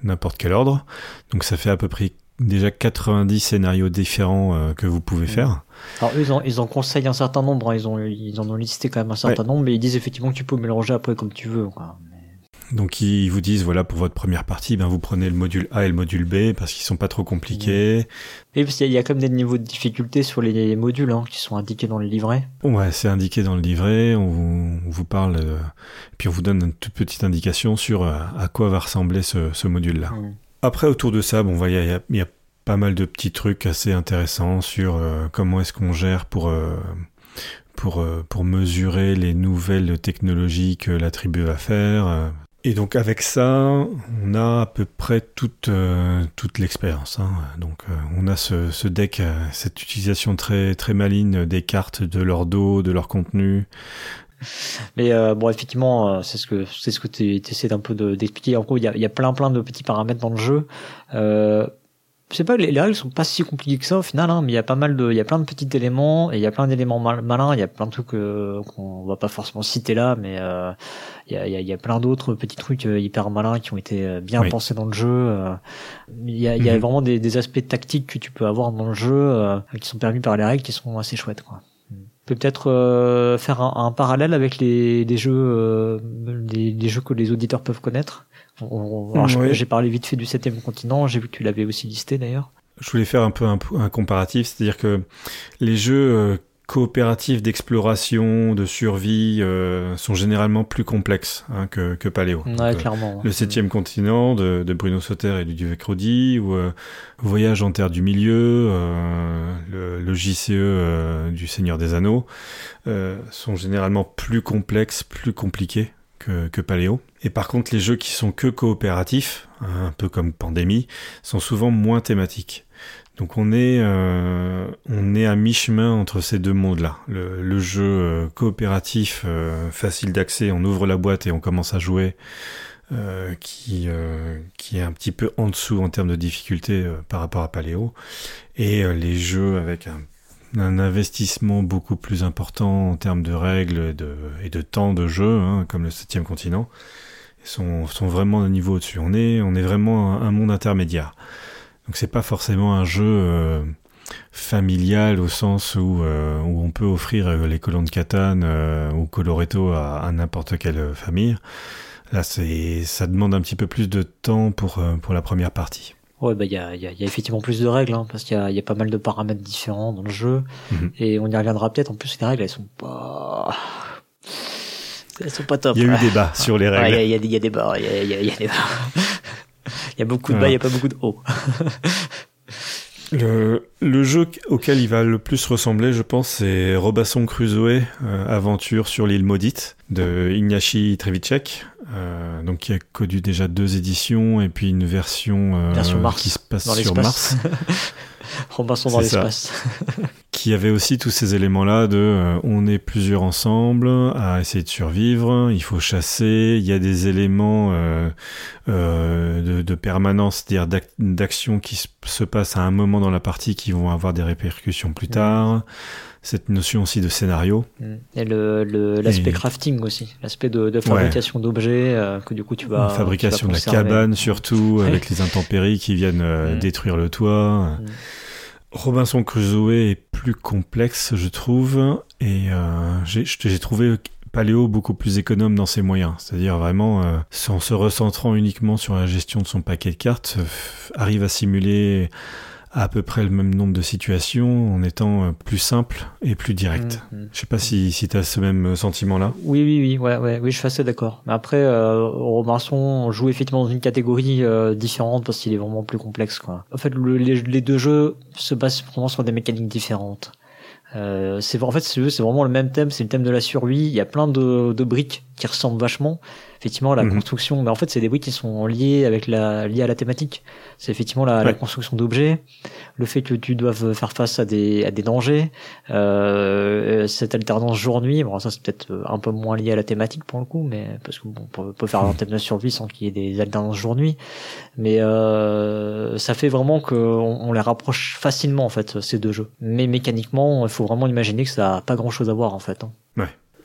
n'importe quel ordre. Donc, ça fait à peu près déjà 90 scénarios différents que vous pouvez faire. Alors eux, ils en, ils en conseillent un certain nombre, hein. ils, ont, ils en ont listé quand même un certain nombre, mais ils disent effectivement que tu peux mélanger après comme tu veux. Donc ils vous disent, voilà, pour votre première partie, ben, vous prenez le module A et le module B parce qu'ils sont pas trop compliqués. Et parce qu'il y a quand même des niveaux de difficulté sur les modules hein, qui sont indiqués dans le livret. Ouais, c'est indiqué dans le livret, on vous, on vous parle, euh, puis on vous donne une toute petite indication sur euh, à quoi va ressembler ce, ce module-là. Mmh. Après, autour de ça, bon, il y, y, a pas mal de petits trucs assez intéressants sur euh, comment est-ce qu'on gère pour, euh, pour, euh, pour mesurer les nouvelles technologies que la tribu va faire. Et donc avec ça, on a à peu près toute, toute l'expérience. Hein. Donc on a ce, ce, deck, cette utilisation très, très maligne des cartes, de leur dos, de leur contenu, mais bon, effectivement, c'est ce que c'est ce que tu essaies peu d'expliquer. en gros, il y a, y a, plein plein de petits paramètres dans le jeu. Euh, je sais pas, les, les, règles sont pas si compliquées que ça au final, hein, mais il y a pas mal de, il y a plein de petits éléments et il y a plein d'éléments malins. Il y a plein de trucs euh, qu'on va pas forcément citer là, mais euh, il y, a, y, a, plein d'autres petits trucs hyper malins qui ont été bien pensés dans le jeu. Il y a, y a mhm. vraiment des, des, aspects tactiques que tu peux avoir dans le jeu qui sont permis par les règles qui sont assez chouettes. Quoi peut être euh, faire un, parallèle avec les, jeux, euh, des, jeux que les auditeurs peuvent connaître? J'ai parlé vite fait du septième continent. J'ai vu que tu l'avais aussi listé d'ailleurs. Je voulais faire un peu un, un comparatif, c'est-à-dire que les jeux euh, coopératifs d'exploration, de survie euh, sont généralement plus complexes hein, que, que Paléo. Ouais, euh, clairement. le septième continent de, de, Bruno Sauter et du Rodi, ou euh, Voyage en terre du milieu, le, le, JCE du Seigneur des Anneaux, sont généralement plus complexes, plus compliqués que, Paléo. Et par contre, les jeux qui sont que coopératifs, hein, un peu comme Pandémie, sont souvent moins thématiques. Donc on est, euh, on est à mi-chemin entre ces deux mondes-là. Le, jeu euh, coopératif, euh, facile d'accès, on ouvre la boîte et on commence à jouer, qui, qui est un petit peu en dessous en termes de difficulté par rapport à Paléo. Et les jeux avec un, un, investissement beaucoup plus important en termes de règles et de, temps de jeu, hein, comme le septième continent, sont, sont vraiment un niveau au-dessus. On est, vraiment un monde intermédiaire. Donc c'est pas forcément un jeu euh, familial au sens où, euh, on peut offrir euh, les colons de Catane ou Coloretto à, n'importe quelle famille. Là, ça demande un petit peu plus de temps pour la première partie. Ouais, bah il y a, y, a, y a, effectivement plus de règles hein, parce qu'il y a, y a pas mal de paramètres différents dans le jeu mhm. et on y reviendra peut-être. En plus, les règles elles sont pas elles sont pas top. Il y a eu débat sur les règles. Il y, a, y, a, des bas, il y a, y a des bas. Il y a beaucoup de bas, il n'y a pas beaucoup de haut. Le, le, jeu auquel il va le plus ressembler, je pense, c'est Robinson Crusoe, euh, Aventure sur l'île maudite, de Ignacy Trevicek, euh, donc qui a connu déjà deux éditions et puis une version, euh, qui se passe sur Mars. Robinson dans l'espace. qui avait aussi tous ces éléments-là de euh, on est plusieurs ensemble à essayer de survivre, il faut chasser, il y a des éléments euh, euh, de, de, permanence, c'est-à-dire d'action qui se passent à un moment dans la partie qui vont avoir des répercussions plus tard. Cette notion aussi de scénario. Mm. Et l'aspect le, crafting aussi, l'aspect de, de, fabrication d'objets euh, que du coup tu vas. fabrication de la cabane surtout, avec les intempéries qui viennent mm. détruire le toit. Mm. Robinson Crusoe est plus complexe, je trouve, et euh, j'ai trouvé Paléo beaucoup plus économe dans ses moyens. C'est-à-dire vraiment, euh, en se recentrant uniquement sur la gestion de son paquet de cartes, euh, arrive à simuler à, peu près le même nombre de situations en étant euh, plus simple et plus direct. Je mm, mm. Je sais pas si, si tu as ce même sentiment-là. Oui, oui, oui, ouais, ouais, oui, je suis assez d'accord. Mais après, euh, Robinson joue effectivement dans une catégorie euh, différente parce qu'il est vraiment plus complexe. Quoi. En fait, les, les, deux jeux se basent vraiment sur des mécaniques différentes. Euh, c'est en fait c'est vraiment le même thème, c'est le thème de la survie. Il y a plein de, de briques qui ressemblent vachement effectivement la mhm. construction. Mais en fait c'est des briques qui sont liées avec la liées à la thématique. C'est effectivement la, la construction d'objets le fait que tu doives faire face à des à des dangers euh, cette alternance jour-nuit. Bon ça c'est peut-être un peu moins lié à la thématique pour le coup mais parce que bon on peut, faire un thème de survie sans qu'il y ait des alternances jour-nuit. Mais euh, ça fait vraiment qu'on on les rapproche facilement en fait ces deux jeux. Mais mécaniquement il faut vraiment imaginer que ça a pas grand chose à voir en fait hein.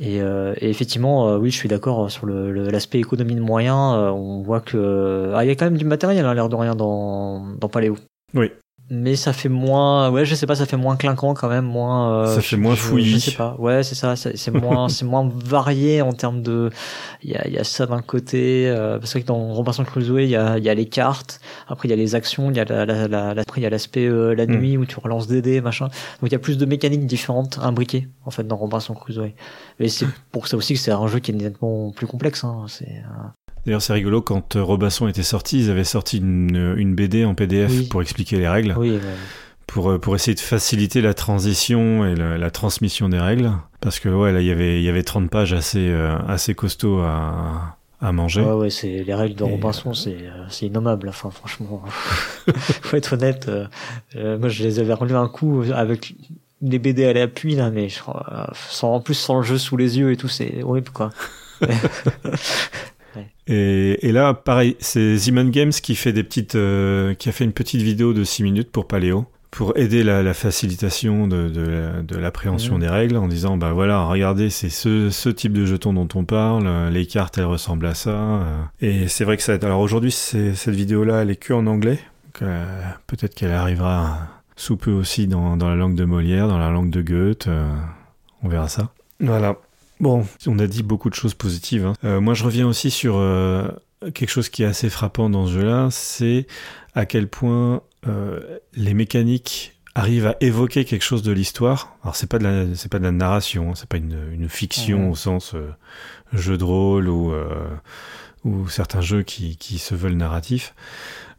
Et, euh, et, effectivement, euh, oui, je suis d'accord sur l'aspect économie de moyens. Euh, on voit que ah, il y a quand même du matériel, hein, l'air de rien, dans, dans Paléo. Oui mais ça fait moins ouais je sais pas ça fait moins clinquant quand même moins euh, ça fait moins fouillis je, sais pas ouais c'est ça c'est moins c'est moins varié en termes de il y a, y a ça d'un côté euh, parce que dans Robinson Crusoe il y a il y a les cartes après il y a les actions il y a la, la, la, après il y a l'aspect euh, la hmm. nuit où tu relances des dés machin donc il y a plus de mécaniques différentes imbriquées en fait dans Robinson Crusoe mais c'est pour ça aussi que c'est un jeu qui est nettement plus complexe hein. c'est D'ailleurs, c'est rigolo, quand euh, Robinson était sorti, ils avaient sorti une, une BD en PDF pour expliquer les règles. Oui, Pour, euh, pour essayer de faciliter la transition et la, transmission des règles. Parce que, ouais, là, il y avait, il y avait 30 pages assez, euh, assez costauds à, à manger. Ouais, ouais, c'est, les règles de Robinson, c'est, c'est innommable. Enfin, franchement, faut être honnête. moi, je les avais relus un coup avec des BD à l'appui, là, mais je sans, en plus sans le jeu sous les yeux et tout, c'est horrible, quoi. Et, là, pareil, c'est Ziman Games qui fait des petites, euh, qui a fait une petite vidéo de 6 minutes pour Paléo pour aider la, facilitation de, de, l'appréhension mmh. des règles en disant bah voilà regardez c'est ce, ce type de jeton dont on parle les cartes elles ressemblent à ça euh. et c'est vrai que ça alors aujourd'hui cette vidéo là elle est que en anglais euh, peut-être qu'elle arrivera sous peu aussi dans, dans, la langue de Molière dans la langue de Goethe on verra ça voilà Bon, on a dit beaucoup de choses positives. Hein. Euh, moi, je reviens aussi sur euh, quelque chose qui est assez frappant dans ce jeu-là, c'est à quel point euh, les mécaniques arrivent à évoquer quelque chose de l'histoire. Alors, c'est pas de la, c'est pas de la narration, hein, c'est pas une, une fiction au sens jeu de rôle ou ou certains jeux qui, qui se veulent narratifs.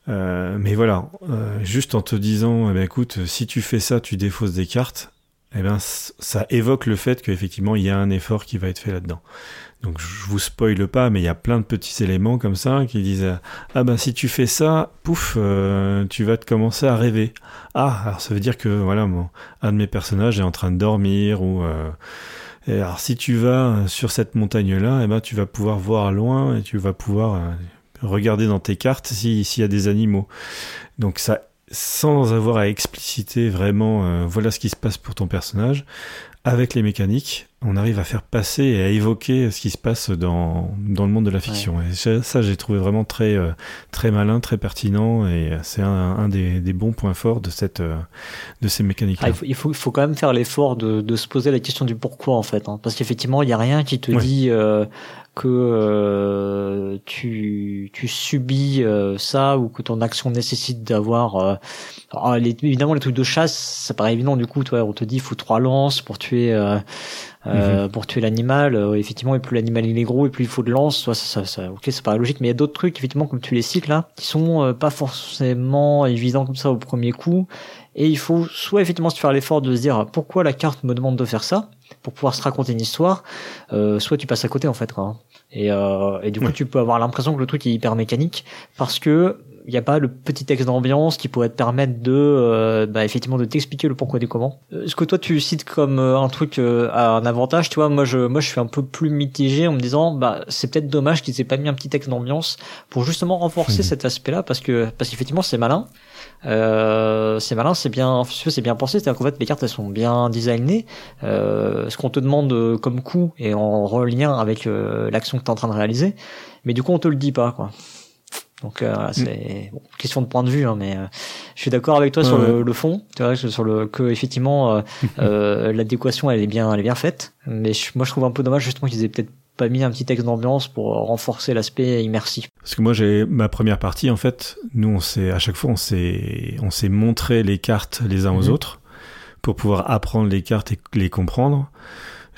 mais voilà, juste en te disant, eh ben, écoute, si tu fais ça, tu défausses des cartes eh ben, ça évoque le fait qu'effectivement, il y a un effort qui va être fait là-dedans. Donc, je vous spoile pas, mais il y a plein de petits éléments comme ça qui disent Ah ben, si tu fais ça, pouf, euh, tu vas te commencer à rêver. Ah, alors ça veut dire que, voilà, un de mes personnages est en train de dormir ou. Euh, et alors, si tu vas sur cette montagne-là, eh ben, tu vas pouvoir voir loin et tu vas pouvoir euh, regarder dans tes cartes s'il y a des animaux. Donc, ça sans avoir à expliciter vraiment euh, voilà ce qui se passe pour ton personnage, avec les mécaniques, on arrive à faire passer et à évoquer ce qui se passe dans, dans le monde de la fiction. Et ça, j'ai trouvé vraiment très, euh, très malin, très pertinent, et c'est un, un des, des, bons points forts de, cette, euh, de ces mécaniques. Ah, il, faut, il, faut, quand même faire l'effort de, de, se poser la question du pourquoi, en fait. Hein, parce qu'effectivement, il n'y a rien qui te dit que euh, tu, tu subis euh, ça ou que ton action nécessite d'avoir euh, ah, évidemment les trucs de chasse ça paraît évident du coup toi on te dit il faut trois lances pour tuer mhm. pour tuer l'animal effectivement et plus l'animal il est gros et plus il faut de lances ça, ça, ça, ok ça paraît logique mais il y a d'autres trucs effectivement comme tu les cites là qui sont pas forcément évidents comme ça au premier coup et il faut soit effectivement se faire l'effort de se dire pourquoi la carte me demande de faire ça pour pouvoir se raconter une histoire, euh, soit tu passes à côté en fait quoi. Et, euh, et du coup tu peux avoir l'impression que le truc est hyper mécanique parce que n'y a pas le petit texte d'ambiance qui pourrait te permettre de, euh, bah, effectivement, de t'expliquer le pourquoi du comment. Euh, ce que toi tu cites comme euh, un truc à un avantage, tu vois, moi je, moi je suis un peu plus mitigé en me disant, bah c'est peut-être dommage qu'ils aient pas mis un petit texte d'ambiance pour justement renforcer mmh. cet aspect-là, parce que parce qu'effectivement c'est malin. Euh, c'est malin, c'est bien, c'est bien pensé. C'est-à-dire qu'en fait, les cartes elles sont bien designées. Euh, ce qu'on te demande comme coup est en lien avec l'action que tu es en train de réaliser, mais du coup on te le dit pas, quoi. Donc euh, mm. c'est bon, question de point de vue, hein, mais euh, je suis d'accord avec toi sur le, le, fond. Tu vois, sur le que effectivement euh, euh, l'adéquation elle est bien, elle est bien faite. Mais moi je trouve un peu dommage justement qu'ils aient peut-être pas mis un petit texte d'ambiance pour renforcer l'aspect immersif. Parce que moi j'ai ma première partie en fait, nous on s'est à chaque fois on s'est on s'est montré les cartes les uns aux mhm. autres pour pouvoir apprendre les cartes et les comprendre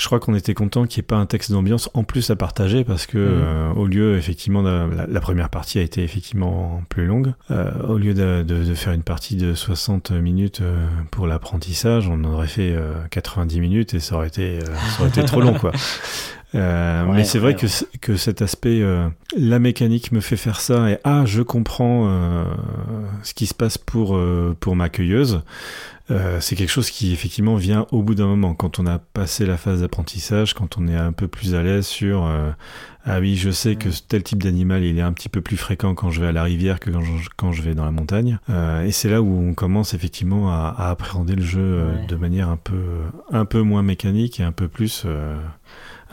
je crois qu'on était content qu'il n'y ait pas un texte d'ambiance en plus à partager parce que mhm. euh, au lieu effectivement de, la, première partie a été effectivement plus longue euh, au lieu de, de, de, faire une partie de 60 minutes euh, pour l'apprentissage on aurait fait 90 minutes et ça aurait été ça aurait été trop long quoi Euh, mais c'est vrai que, que cet aspect, euh, la mécanique me fait faire ça et ah, je comprends euh, ce qui se passe pour, pour ma cueilleuse. c'est quelque chose qui effectivement vient au bout d'un moment, quand on a passé la phase d'apprentissage, quand on est un peu plus à l'aise sur ah oui, je sais que tel type d'animal il est un petit peu plus fréquent quand je vais à la rivière que quand je, quand je vais dans la montagne. et c'est là où on commence effectivement à, à appréhender le jeu de manière un peu un peu moins mécanique et un peu plus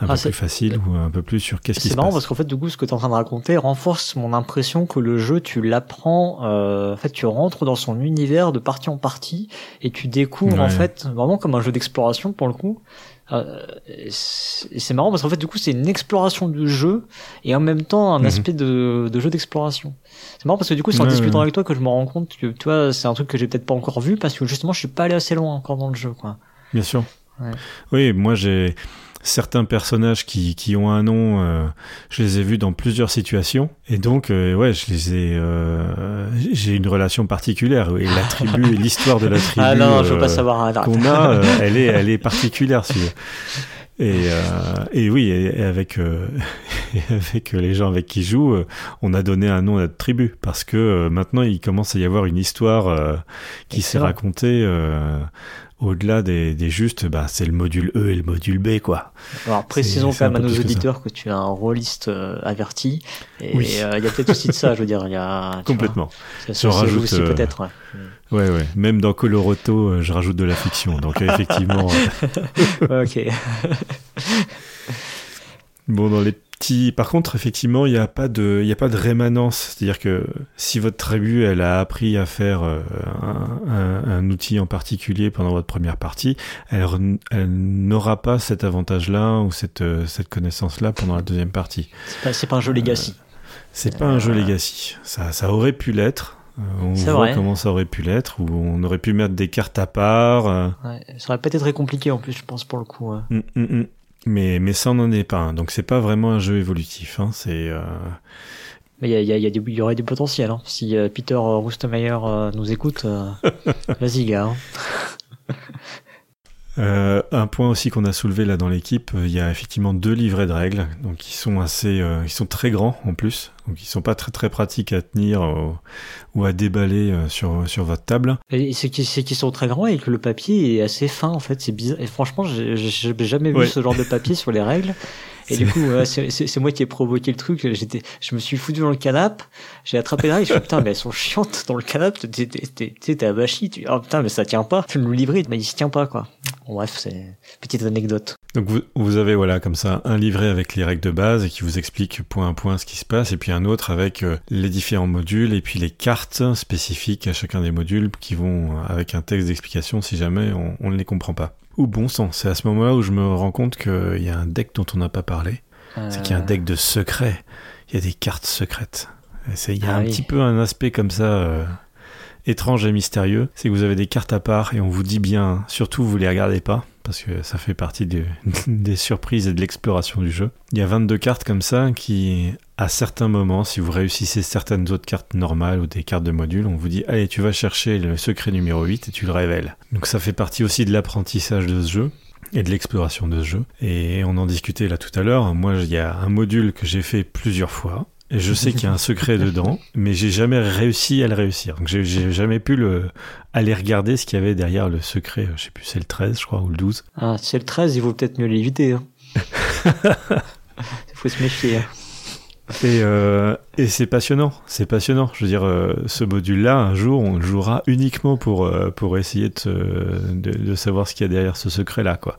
un ah, peu plus facile ou un peu plus sur qu'est-ce qui se passe. C'est marrant parce qu'en fait, du coup, ce que tu es en train de raconter renforce mon impression que le jeu, tu l'apprends, euh, en fait, tu rentres dans son univers de partie en partie et tu découvres, en fait, vraiment comme un jeu d'exploration pour le coup. Euh, c'est marrant parce qu'en fait, du coup, c'est une exploration du jeu et en même temps un mhm. aspect de, de jeu d'exploration. C'est marrant parce que du coup, c'est en discutant avec toi que je me rends compte que, tu vois, c'est un truc que j'ai peut-être pas encore vu parce que justement, je suis pas allé assez loin encore dans le jeu, quoi. Bien sûr. Oui, moi j'ai certains personnages qui, qui ont un nom, euh, je les ai vus dans plusieurs situations. Et donc, euh, ouais, je les ai. Euh, j'ai une relation particulière. Et la tribu, l'histoire de la tribu. Ah non, je veux pas savoir. Qu'on a, elle est, elle est particulière. Si et, et oui, et avec avec les gens avec qui je joue, on a donné un nom à notre tribu parce que maintenant il commence à y avoir une histoire qui s'est racontée au-delà des, des, justes, bah, c'est le module E et le module B, quoi. Alors, précisons quand même à nos auditeurs que tu es un rôliste euh, averti. Et euh, il y a peut-être aussi de ça, je veux dire. Il y a, Complètement. Vois, ça, rajoute aussi euh, peut-être. Ouais. ouais, ouais. Même dans Coloroto, je rajoute de la fiction. Donc, effectivement. ok. bon, dans les par contre, effectivement, il n'y a pas de, il a pas de rémanence. C'est-à-dire que si votre tribu, elle a appris à faire euh, un, outil en particulier pendant votre première partie, elle, n'aura pas cet avantage-là ou cette, euh, cette connaissance-là pendant la deuxième partie. C'est pas, pas un jeu legacy. Euh, c'est pas un jeu legacy. Ça, ça aurait pu l'être. On voit comment ça aurait pu l'être, ou on aurait pu mettre des cartes à part. Ouais, ça aurait peut-être été compliqué en plus, je pense, pour le coup. Hum, hum, hum. Mais, mais ça n'en est pas un. Donc c'est pas vraiment un jeu évolutif. Hein. C'est. Euh... Mais il y, a, y, y, y, aurait du potentiel. Hein. Si euh, Peter Rustemeyer euh, nous écoute, euh, vas-y gars. Hein. Euh, un point aussi qu'on a soulevé là dans l'équipe, il y a effectivement deux livrets de règles, donc ils sont assez, euh, ils sont très grands en plus, donc ils sont pas très très pratiques à tenir euh, ou à déballer sur sur votre table. Et c'est qu'ils sont très grands et que le papier est assez fin en fait, c'est bizarre. Et franchement, j'ai jamais vu ce genre de papier sur les règles. Et du coup, c'est moi qui ai provoqué le truc. J'étais, je me suis foutu dans le canapé, j'ai attrapé la règle, je suis putain, mais elles sont chiantes dans le canapé, t'es abachi, tu oh putain, mais ça tient pas. Tu livrer, mais il se tient pas, quoi. Bon, bref, c'est petite anecdote. Donc vous, vous avez voilà comme ça un livret avec les règles de base et qui vous explique point à point ce qui se passe et puis un autre avec euh, les différents modules et puis les cartes spécifiques à chacun des modules qui vont euh, avec un texte d'explication si jamais on ne les comprend pas. Ou bon sang, c'est à ce moment-là où je me rends compte qu'il y a un deck dont on n'a pas parlé. C'est qu'il y a un deck de secrets. Il y a des cartes secrètes. Il y a ah un petit peu un aspect comme ça euh, étrange et mystérieux. C'est que vous avez des cartes à part et on vous dit bien, surtout vous les regardez pas parce que ça fait partie des surprises et de l'exploration du jeu. Il y a 22 cartes comme ça qui, à certains moments, si vous réussissez certaines autres cartes normales ou des cartes de module, on vous dit allez, tu vas chercher le secret numéro 8 et tu le révèles. Donc ça fait partie aussi de l'apprentissage de ce jeu et de l'exploration de ce jeu. Et on en discutait là tout à l'heure. Moi, il y a un module que j'ai fait plusieurs fois je sais qu'il y a un secret dedans, mais j'ai jamais réussi à le réussir. Donc j'ai jamais pu le, aller regarder ce qu'il y avait derrière le secret. Je sais plus, c'est le 13, je crois, ou le 12. Ah, c'est le 13, il vaut peut-être mieux l'éviter. Hein. il faut se méfier. Hein. Et, euh, et c'est passionnant, c'est passionnant. Je veux dire, euh, ce module-là, un jour, on le jouera uniquement pour, euh, pour essayer de, de, de, savoir ce qu'il y a derrière ce secret-là, quoi.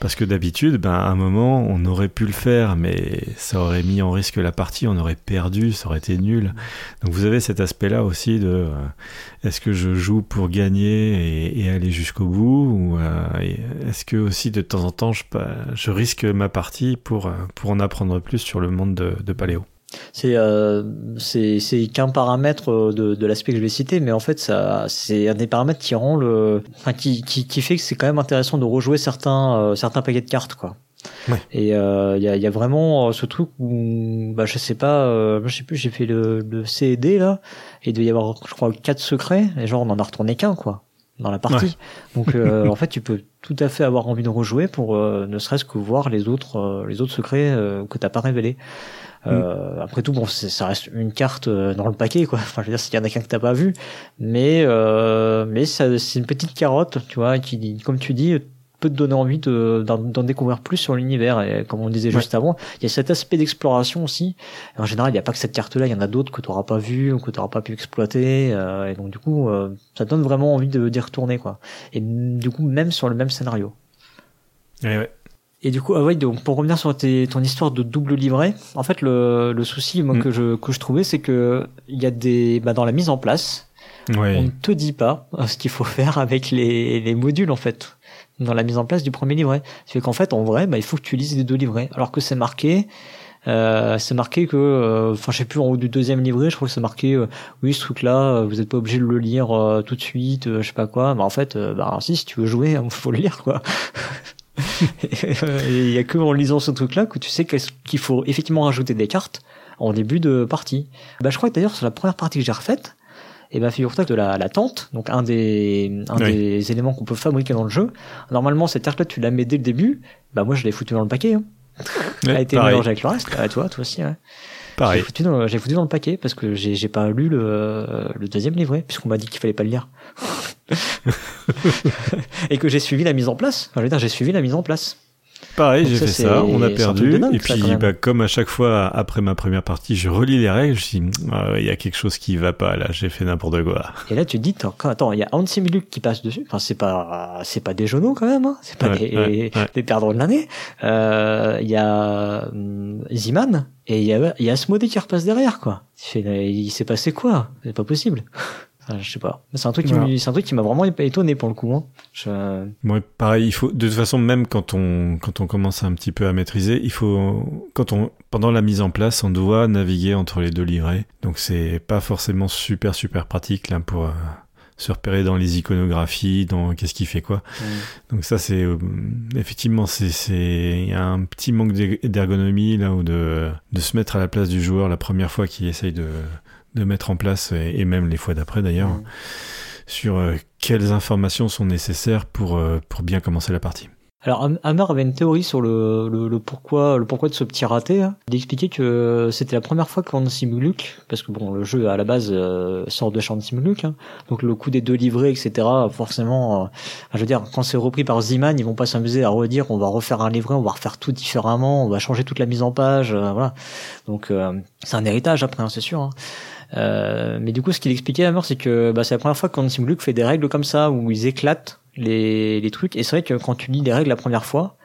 Parce que d'habitude, ben, à un moment, on aurait pu le faire, mais ça aurait mis en risque la partie, on aurait perdu, ça aurait été nul. Donc vous avez cet aspect-là aussi de euh, est-ce que je joue pour gagner et, et aller jusqu'au bout, ou est-ce que aussi de temps en temps, je, je risque ma partie pour, pour en apprendre plus sur le monde de, de Paléo? C'est euh, c'est qu'un paramètre de, de l'aspect que je vais citer, mais en fait ça c'est un des paramètres qui rend le, enfin qui, qui, qui fait que c'est quand même intéressant de rejouer certains euh, certains paquets de cartes quoi. Ouais. Et il euh, y, a, y, a, vraiment ce truc où bah je sais pas, euh, je sais plus, j'ai fait le, le CED là, et il doit y avoir je crois quatre secrets, et genre on en a retourné qu'un quoi dans la partie. Donc euh, en fait, tu peux tout à fait avoir envie de rejouer pour euh, ne serait-ce que voir les autres les autres secrets que t'as pas révélés. Euh, après tout, bon, ça reste une carte euh, dans le paquet, quoi. Enfin, je veux dire, s'il y en a qu'un que t'as pas vu, mais euh, mais c'est une petite carotte, tu vois, qui, comme tu dis, peut te donner envie d'en découvrir plus sur l'univers. Et comme on disait juste avant, il y a cet aspect d'exploration aussi. en général, il n'y a pas que cette carte-là, il y en a d'autres que tu n'auras pas vu ou que tu n'auras pas pu exploiter. Euh, et donc du coup, euh, ça donne vraiment envie d'y retourner, quoi. Et du coup, même sur le même scénario. Ouais, ouais. Et du coup, ah ouais, donc pour revenir sur tes, ton histoire de double livret, en fait, le, le souci moi, mm. que, je, que je trouvais, c'est que il y a des, bah, dans la mise en place, on ne te dit pas ce qu'il faut faire avec les, les modules, en fait, dans la mise en place du premier livret. C'est qu'en fait, en vrai, bah, il faut que tu lises les deux livrets, alors que c'est marqué. Euh, c'est marqué que, euh, enfin, je sais plus en haut du deuxième livret, je crois que c'est marqué, euh, oui, ce truc-là, vous n'êtes pas obligé de le lire tout de suite, je sais pas quoi. Mais en fait, bah si, si tu veux jouer, il faut le lire, quoi. Il y a que en lisant ce truc-là que tu sais qu'il faut effectivement rajouter des cartes en début de partie. Bah, je crois que d'ailleurs sur la première partie que j'ai refaite, et ben figure-toi que de la, la tente, donc un des un des éléments qu'on peut fabriquer dans le jeu. Normalement cette carte-là tu la mets dès le début. Bah moi je l'ai foutu dans le paquet. Hein. Elle a été mélangée avec le reste. Ah, toi, toi aussi. Ouais. Pareil. J'ai foutu, dans, foutu dans le paquet parce que j'ai pas lu le, le deuxième livret puisqu'on m'a dit qu'il fallait pas le lire. et que j'ai suivi la mise en place. Enfin, je veux dire, j'ai suivi la mise en place. Pareil, j'ai fait ça, on a perdu. et puis, bah, comme à chaque fois, après ma première partie, je relis les règles, je dis, ah il y a quelque chose qui va pas là, j'ai fait n'importe quoi. Et là, tu te dis, attends, il y a Hans Miluk qui passe dessus. Enfin, c'est pas, c'est pas des genoux quand même, hein. C'est pas des, des, perdants de l'année. Euh, il y a hum, Ziman et il y a, il y a qui repasse derrière, quoi. Il s'est passé quoi? C'est pas possible je sais pas. C'est un truc qui c'est un truc qui m'a vraiment étonné pour le coup. Hein. Je... Bon, pareil, il faut de toute façon même quand on quand on commence un petit peu à maîtriser, il faut quand on pendant la mise en place, on doit naviguer entre les deux livrets. Donc c'est pas forcément super super pratique là pour euh, se repérer dans les iconographies, dans qu'est-ce qui fait quoi. Donc ça c'est euh, effectivement c'est c'est il y a un petit manque d'ergonomie là ou de de se mettre à la place du joueur la première fois qu'il essaye de de mettre en place, et, même les fois d'après d'ailleurs, mm. sur euh, quelles informations sont nécessaires pour, euh, pour bien commencer la partie. Alors Hammer avait une théorie sur le, le, pourquoi le pourquoi de ce petit raté. Hein. Il expliquait que c'était la première fois qu'on Simuluk, parce que bon le jeu à la base euh, sort de Chant Simuluk, hein. donc le coup des deux livrets, etc. Forcément, je veux dire quand c'est repris par Ziman, ils vont pas s'amuser à redire on va refaire un livret, on va refaire tout différemment, on va changer toute la mise en page, voilà. Donc c'est un héritage après, hein, c'est sûr. Euh, mais du coup, ce qu'il expliquait à mort, c'est que bah, c'est la première fois que Luke fait des règles comme ça, où ils éclatent les, les trucs. Et c'est vrai que quand tu lis les règles la première fois,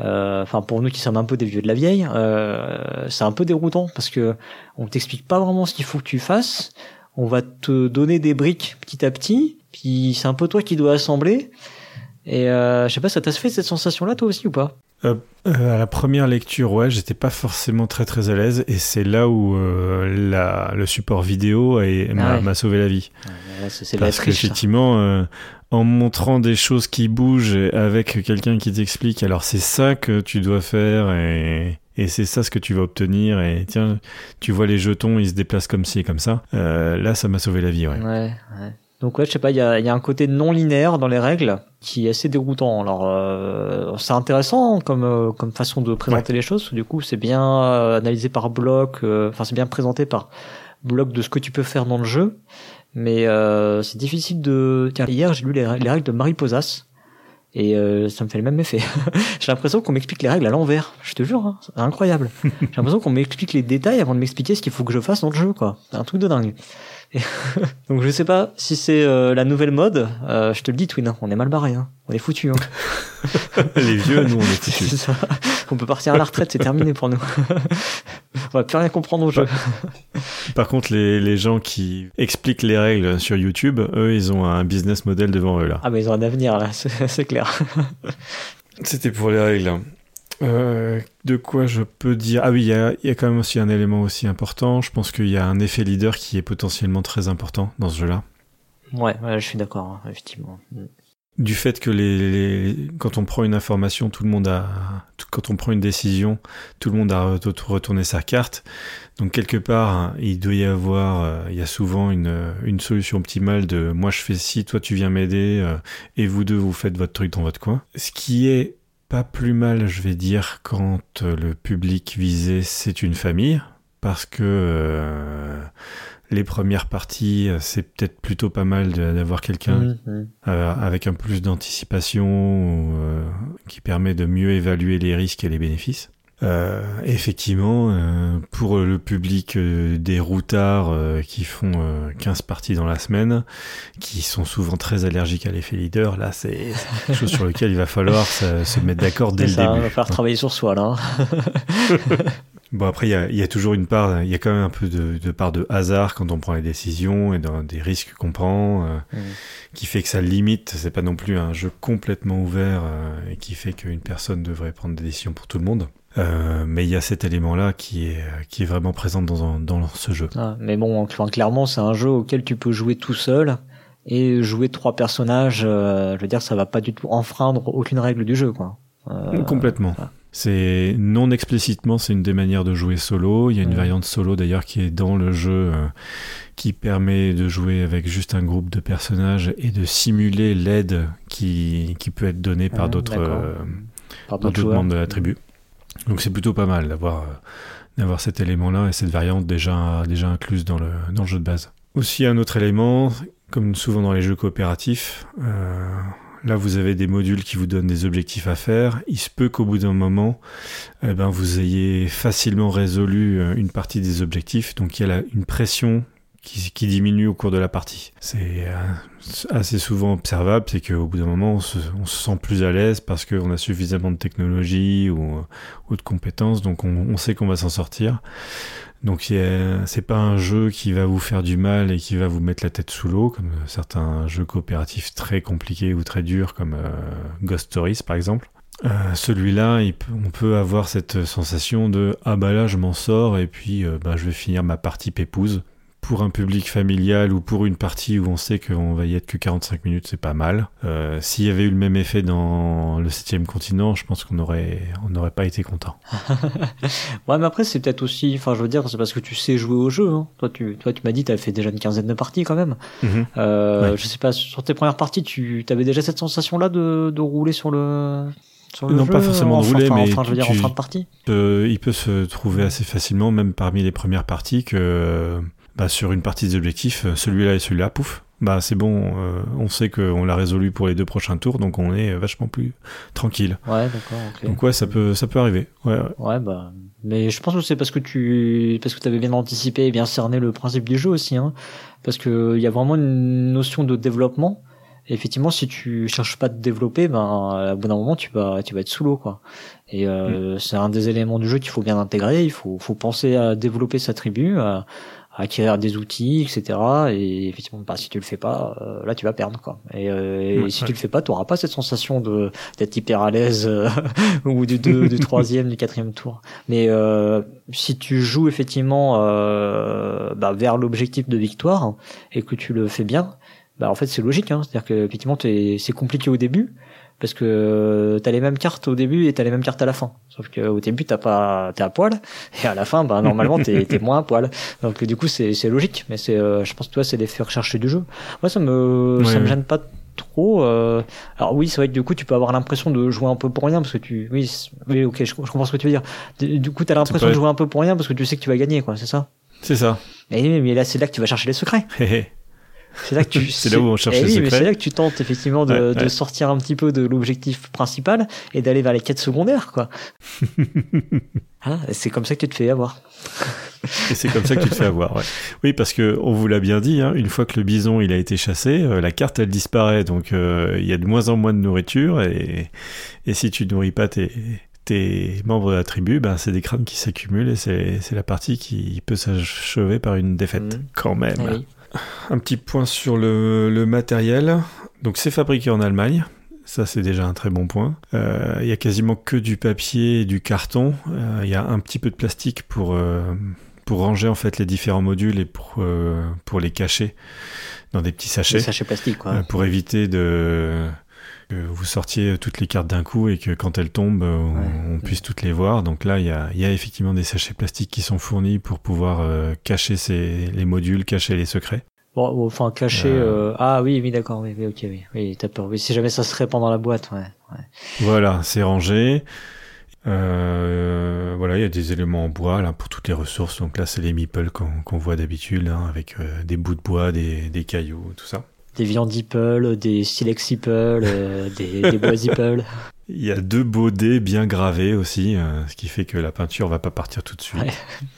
euh, enfin pour nous qui sommes un peu des vieux de la vieille, euh, c'est un peu déroutant parce que on t'explique pas vraiment ce qu'il faut que tu fasses. On va te donner des briques petit à petit, puis c'est un peu toi qui dois assembler. Et euh, je sais pas, ça t'a fait cette sensation-là toi aussi ou pas? Euh, euh, à la première lecture, ouais, j'étais pas forcément très très à l'aise et c'est là où euh, la, le support vidéo ah m'a sauvé la vie. c'est Parce qu'effectivement, euh, en montrant des choses qui bougent avec quelqu'un qui t'explique, alors c'est ça que tu dois faire et, et c'est ça ce que tu vas obtenir et tiens, tu vois les jetons, ils se déplacent comme ci et comme ça. là, ça m'a sauvé la vie, ouais. ouais, ouais. Donc ouais, je sais pas, il y a, y a, un côté non linéaire dans les règles qui est assez déroutant. Alors euh, c'est intéressant comme euh, comme façon de présenter les choses. Du coup, c'est bien euh, analysé par bloc. euh, Enfin, c'est bien présenté par bloc de ce que tu peux faire dans le jeu. Mais euh, c'est difficile de. Tiens, hier j'ai lu les, les règles de Marie Posas. Et euh, ça me fait le même effet. J'ai l'impression qu'on m'explique les règles à l'envers. Je te jure, hein, c'est incroyable. J'ai l'impression qu'on m'explique les détails avant de m'expliquer ce qu'il faut que je fasse dans le jeu, quoi. C'est un truc de dingue. Donc je sais pas si c'est euh, la nouvelle mode. Euh, je te le dis, Twin, hein, on est mal barré. Hein. On est foutu. Hein. Les vieux, nous, on est foutus. ça. On peut partir à la retraite, c'est terminé pour nous. on va plus rien comprendre au jeu. Par contre, les, les gens qui expliquent les règles sur YouTube, eux, ils ont un business model devant eux, là. Ah mais ils ont un avenir là, c'est c'est clair. C'était pour les règles. Euh, de quoi je peux dire? Ah oui, il y a, y a quand même aussi un élément aussi important. Je pense qu'il y a un effet leader qui est potentiellement très important dans ce jeu-là. Ouais, ouais, je suis d'accord, hein, effectivement. Du fait que les, les- quand on prend une information, tout le monde a, quand on prend une décision, tout le monde a re- retourné sa carte. Donc quelque part, hein, il doit y avoir, euh, il y a souvent une, une solution optimale de moi je fais ci, toi tu viens m'aider, euh, et vous deux vous faites votre truc dans votre coin. Ce qui est pas plus mal, je vais dire, quand euh, le public visé c'est une famille, parce que euh, les premières parties, euh, c'est peut-être plutôt pas mal d'avoir quelqu'un mhm. euh, avec un plus d'anticipation euh, qui permet de mieux évaluer les risques et les bénéfices. Euh, effectivement, euh, pour le public euh, des routards qui font euh, 15 parties dans la semaine, qui sont souvent très allergiques à l'effet leader, là c'est quelque chose sur lequel il va falloir se, se mettre d'accord dès le début. va falloir travailler sur soi là. hein. Bon après il y a, il y a toujours une part, il y a quand même un peu de, de part de hasard quand on prend les décisions et dans des risques qu'on prend. euh, Mhm. qui fait que ça limite, c'est pas non plus un jeu complètement ouvert euh, et qui fait qu'une personne devrait prendre des décisions pour tout le monde. Euh, mais il y a cet élément-là qui est, qui est vraiment présent dans, dans ce jeu. Ah, mais bon, enfin, clairement, c'est un jeu auquel tu peux jouer tout seul et jouer trois personnages. euh, je veux dire, ça va pas du tout enfreindre aucune règle du jeu, quoi. Euh, Complètement. voilà. C'est non explicitement, c'est une des manières de jouer solo. Il y a une Ouais. variante solo d'ailleurs qui est dans le jeu euh, qui permet de jouer avec juste un groupe de personnages et de simuler l'aide qui, qui peut être donnée par Ah, d'autres euh, membres de la tribu. Donc c'est plutôt pas mal d'avoir euh, d'avoir cet élément-là et cette variante déjà déjà incluse dans le dans le jeu de base. Aussi un autre élément, comme souvent dans les jeux coopératifs, euh, là vous avez des modules qui vous donnent des objectifs à faire. Il se peut qu'au bout d'un moment, eh ben vous ayez facilement résolu euh, une partie des objectifs, donc il y a une pression qui, qui diminue au cours de la partie. C'est euh, assez souvent observable, c'est qu'au bout d'un moment, on se, on se sent plus à l'aise parce qu'on a suffisamment de technologie ou, ou de compétences, donc on, on sait qu'on va s'en sortir. Donc c'est pas un jeu qui va vous faire du mal et qui va vous mettre la tête sous l'eau, comme certains jeux coopératifs très compliqués ou très durs, comme euh, Ghost Stories par exemple. Euh, Celui-là, on peut avoir cette sensation de ah bah là je m'en sors et puis euh, bah, je vais finir ma partie pépouse. Pour un public familial ou pour une partie où on sait qu'on va y être que 45 minutes, c'est pas mal. Euh, S'il y avait eu le même effet dans le septième continent, je pense qu'on aurait, on n'aurait pas été content. Ouais, mais après, c'est peut-être aussi, enfin, je veux dire, c'est parce que tu sais jouer au jeu. Hein. Toi, tu, toi, tu m'as dit, t'avais fait déjà une quinzaine de parties quand même. Euh, Ouais. Je sais pas, sur tes premières parties, tu avais déjà cette sensation-là de, de rouler sur le, Non, jeu, pas forcément de rouler, enfin, mais enfin, je veux dire, en tu- fin de partie? Il peut se trouver assez facilement, même parmi les premières parties, que bah, sur une partie des objectifs, euh, celui-là et celui-là, pouf, bah c'est bon, euh, on sait qu'on l'a résolu pour les deux prochains tours, donc on est vachement plus tranquille. Ouais, d'accord, ok. Donc ouais, ça peut, ça peut arriver. Ouais, ouais. Ouais, bah, mais je pense que c'est parce que tu, parce que t'avais bien anticipé et bien cerné le principe du jeu aussi, hein. Parce que il y a vraiment une notion de développement. Et effectivement, si tu cherches pas à te développer, ben, à bout d'un moment, tu vas, tu vas être sous l'eau, quoi. Et euh, c'est un des éléments du jeu qu'il faut bien intégrer. Il faut, faut penser à développer sa tribu, à acquérir des outils, etc. Et effectivement, bah, si tu le fais pas, euh, là, tu vas perdre, quoi. Et, euh, et si ouais. tu le fais pas, tu auras pas cette sensation de d'être hyper à l'aise euh, bout du, deux, du troisième, du quatrième tour. Mais euh, si tu joues effectivement euh, bah, vers l'objectif de victoire et que tu le fais bien, bah en fait c'est logique. Hein. C'est-à-dire que effectivement t'es- c'est compliqué au début parce que t'as les mêmes cartes au début et t'as les mêmes cartes à la fin. Sauf que au début t'as pas t'es à poil et à la fin bah normalement t'es t'es moins à poil. Donc du coup c'est c'est logique. Mais c'est euh, je pense que toi c'est l'effet recherché du jeu. Moi ça me ça me gêne pas trop. Euh... Alors oui, c'est vrai que du coup, tu peux avoir l'impression de jouer un peu pour rien parce que tu, oui, oui, ok, je, je, comprends ce que tu veux dire. Du coup, t'as l'impression de jouer un peu pour rien parce que tu sais que tu vas gagner, quoi, c'est ça? C'est ça. Mais, mais là, c'est là que tu vas chercher les secrets. C'est là que tu. c'est là où on cherche eh oui. C'est là que tu tentes effectivement de, Ouais, de ouais. sortir un petit peu de l'objectif principal et d'aller vers les quêtes secondaires, quoi. Ah, c'est comme ça que tu te fais avoir. Et c'est comme ça que tu te fais avoir. Ouais. Oui, parce que on vous l'a bien dit, hein, une fois que le bison il a été chassé, euh, la carte elle disparaît, donc euh, il y a de moins en moins de nourriture et, et si tu nourris pas tes, tes membres de la tribu, ben c'est des crânes qui s'accumulent et c'est la partie qui peut s'achever par une défaite Mhm. quand même. Eh oui. Un petit point sur le, le matériel. Donc c'est fabriqué en Allemagne. Ça c'est déjà un très bon point. Euh, Il y a quasiment que du papier et du carton. Euh, Il y a un petit peu de plastique pour euh, pour ranger en fait les différents modules et pour euh, pour les cacher dans des petits sachets. Les sachets plastiques, quoi. Euh, pour éviter de que vous sortiez toutes les cartes d'un coup et que quand elles tombent, euh, on, Ouais. on puisse toutes les voir. Donc là, il y a, il y a effectivement des sachets plastiques qui sont fournis pour pouvoir euh, cacher ces, les modules, cacher les secrets. Bon, enfin. Euh. euh, Ah oui, oui, d'accord, oui, oui, ok, oui, oui, t'as peur. Oui, si jamais ça se répand dans la boîte, ouais. ouais. Voilà, c'est rangé. Euh, voilà, il y a des éléments en bois là pour toutes les ressources. Donc là, c'est les meeples qu'on voit d'habitude, hein, avec euh, des bouts de bois, des, des cailloux, tout ça. Des viandes Apple, des silex Apple, euh, des, des bois Apple. Il y a deux beaux dés bien gravés aussi, euh, ce qui fait que la peinture va pas partir tout de suite. Ouais.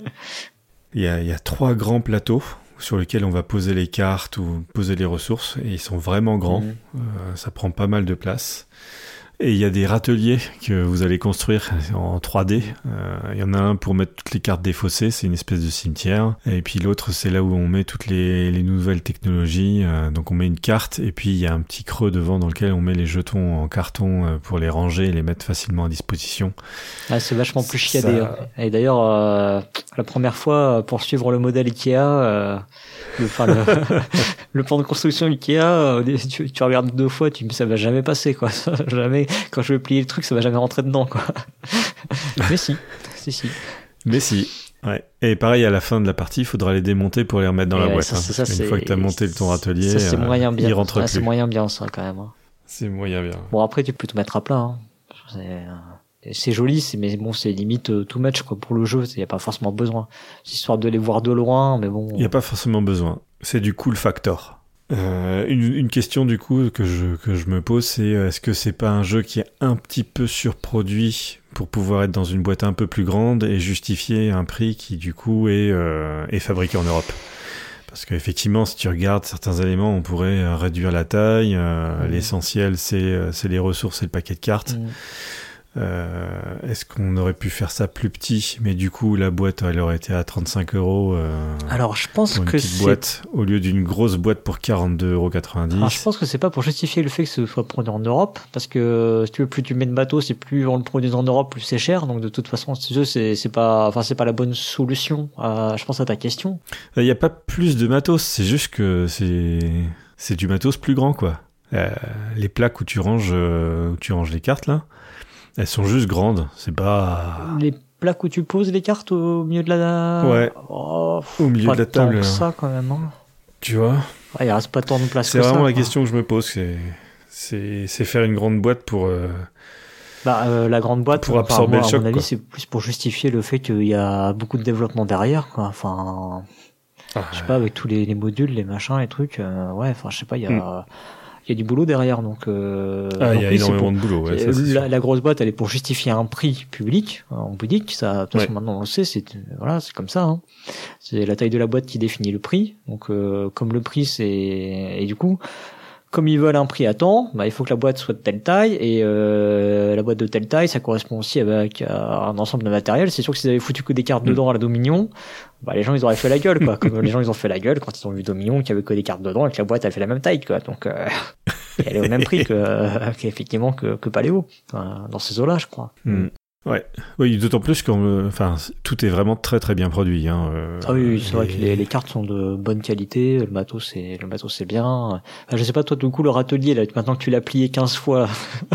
Il, y a, il y a trois grands plateaux sur lesquels on va poser les cartes ou poser les ressources, et ils sont vraiment grands. Mhm. Euh, ça prend pas mal de place. Et il y a des râteliers que vous allez construire en 3D. Euh, il y en a un pour mettre toutes les cartes des fossés, c'est une espèce de cimetière. Et puis l'autre, c'est là où on met toutes les, les nouvelles technologies. Euh, donc on met une carte et puis il y a un petit creux devant dans lequel on met les jetons en carton euh, pour les ranger et les mettre facilement à disposition. Ah, c'est vachement plus Ça- chiadé. hein. Et d'ailleurs, euh, la première fois, pour suivre le modèle Ikea, le, enfin, le, le plan de construction Ikea, euh, tu, tu regardes deux fois, tu ça va jamais passer, quoi. Ça jamais, quand je vais plier le truc, ça va jamais rentrer dedans, quoi. Mais si, si, si. Mais si. Ouais. Et pareil, à la fin de la partie, il faudra les démonter pour les remettre dans Et la ouais, boîte. ça, hein, ça, qu'une fois que tu as monté ton atelier, Ça, c'est euh, moyen bien. il c'est moyen bien, ça, quand même. hein. C'est moyen bien. Bon, après, tu peux tout mettre à plat, hein. C'est, c'est joli, c'est, mais bon, c'est limite euh, too much, quoi, pour le jeu. Il n'y a pas forcément besoin. C'est histoire de les voir de loin, mais bon. Il n'y a pas forcément besoin. C'est du cool factor. Euh, une, une question du coup que je, que je me pose, c'est euh, est-ce que c'est pas un jeu qui est un petit peu surproduit pour pouvoir être dans une boîte un peu plus grande et justifier un prix qui du coup est, euh, est fabriqué en Europe? Parce qu'effectivement, si tu regardes certains éléments, on pourrait réduire la taille. euh, Mhm. L'essentiel, c'est les ressources et le paquet de cartes. Mm. Euh, Est-ce qu'on aurait pu faire ça plus petit, mais du coup la boîte elle aurait été à 35 euros euh, Alors, je pense pour une que petite c'est boîte au lieu d'une grosse boîte pour 42,90 euros. Alors, je pense que c'est pas pour justifier le fait que ce soit produit en Europe, parce que si tu veux, plus tu mets de bateaux, c'est plus on le produit en Europe, plus c'est cher. Donc de toute façon, c'est c'est pas, enfin c'est pas la bonne solution. euh, je pense à ta question. Il n'y a pas plus de matos, c'est juste que c'est c'est du matos plus grand quoi. Euh, les plaques où tu ranges euh, où tu ranges les cartes là, elles sont juste grandes. C'est pas Les plaques où tu poses les cartes au milieu de la. Ouais. Oh, au milieu pas de la tant table. que ça quand même. hein. Tu vois. Ouais, il reste pas tant de place. C'est ça, vraiment la quoi. question que je me pose. C'est c'est faire une grande boîte pour. euh, Bah, euh, la grande boîte, Pour absorber moi, le à choc, mon avis, c'est plus pour justifier le fait qu'il y a beaucoup de développement derrière, quoi. Enfin, je sais pas, avec tous les, les modules, les machins, les trucs, euh, ouais, enfin, je sais pas, il y a, Mm. Il y a du boulot derrière, donc. Euh, Ah, il y a c'est énormément pour- de boulot. ouais, ça, la, la grosse boîte, elle est pour justifier un prix public, en boutique. Ça, de toute façon, Ouais. maintenant on le sait, c'est voilà, c'est comme ça. Hein. C'est la taille de la boîte qui définit le prix. Donc, euh, comme le prix, c'est et du coup, comme ils veulent un prix à temps, bah, il faut que la boîte soit de telle taille et euh, la boîte de telle taille, ça correspond aussi avec euh, un ensemble de matériel. C'est sûr que s'ils avaient foutu que des cartes Mm. dedans à la Dominion, bah, les gens ils auraient fait la gueule quoi. Comme les gens ils ont fait la gueule quand ils ont vu Dominion qu'il y avait que des cartes dedans et que la boîte elle fait la même taille quoi. Donc euh, elle est au même prix que euh, qu'effectivement que, que Paléo Enfin, dans ces eaux-là, je crois. Hmm. Ouais. Oui, d'autant plus qu'on, euh, enfin, tout est vraiment très très bien produit. Hein. euh, Ah oui, oui, c'est vrai que les, les cartes sont de bonne qualité, le matos c'est le matos c'est bien. Enfin, je sais pas toi du coup le râtelier là maintenant que tu l'as plié 15 fois,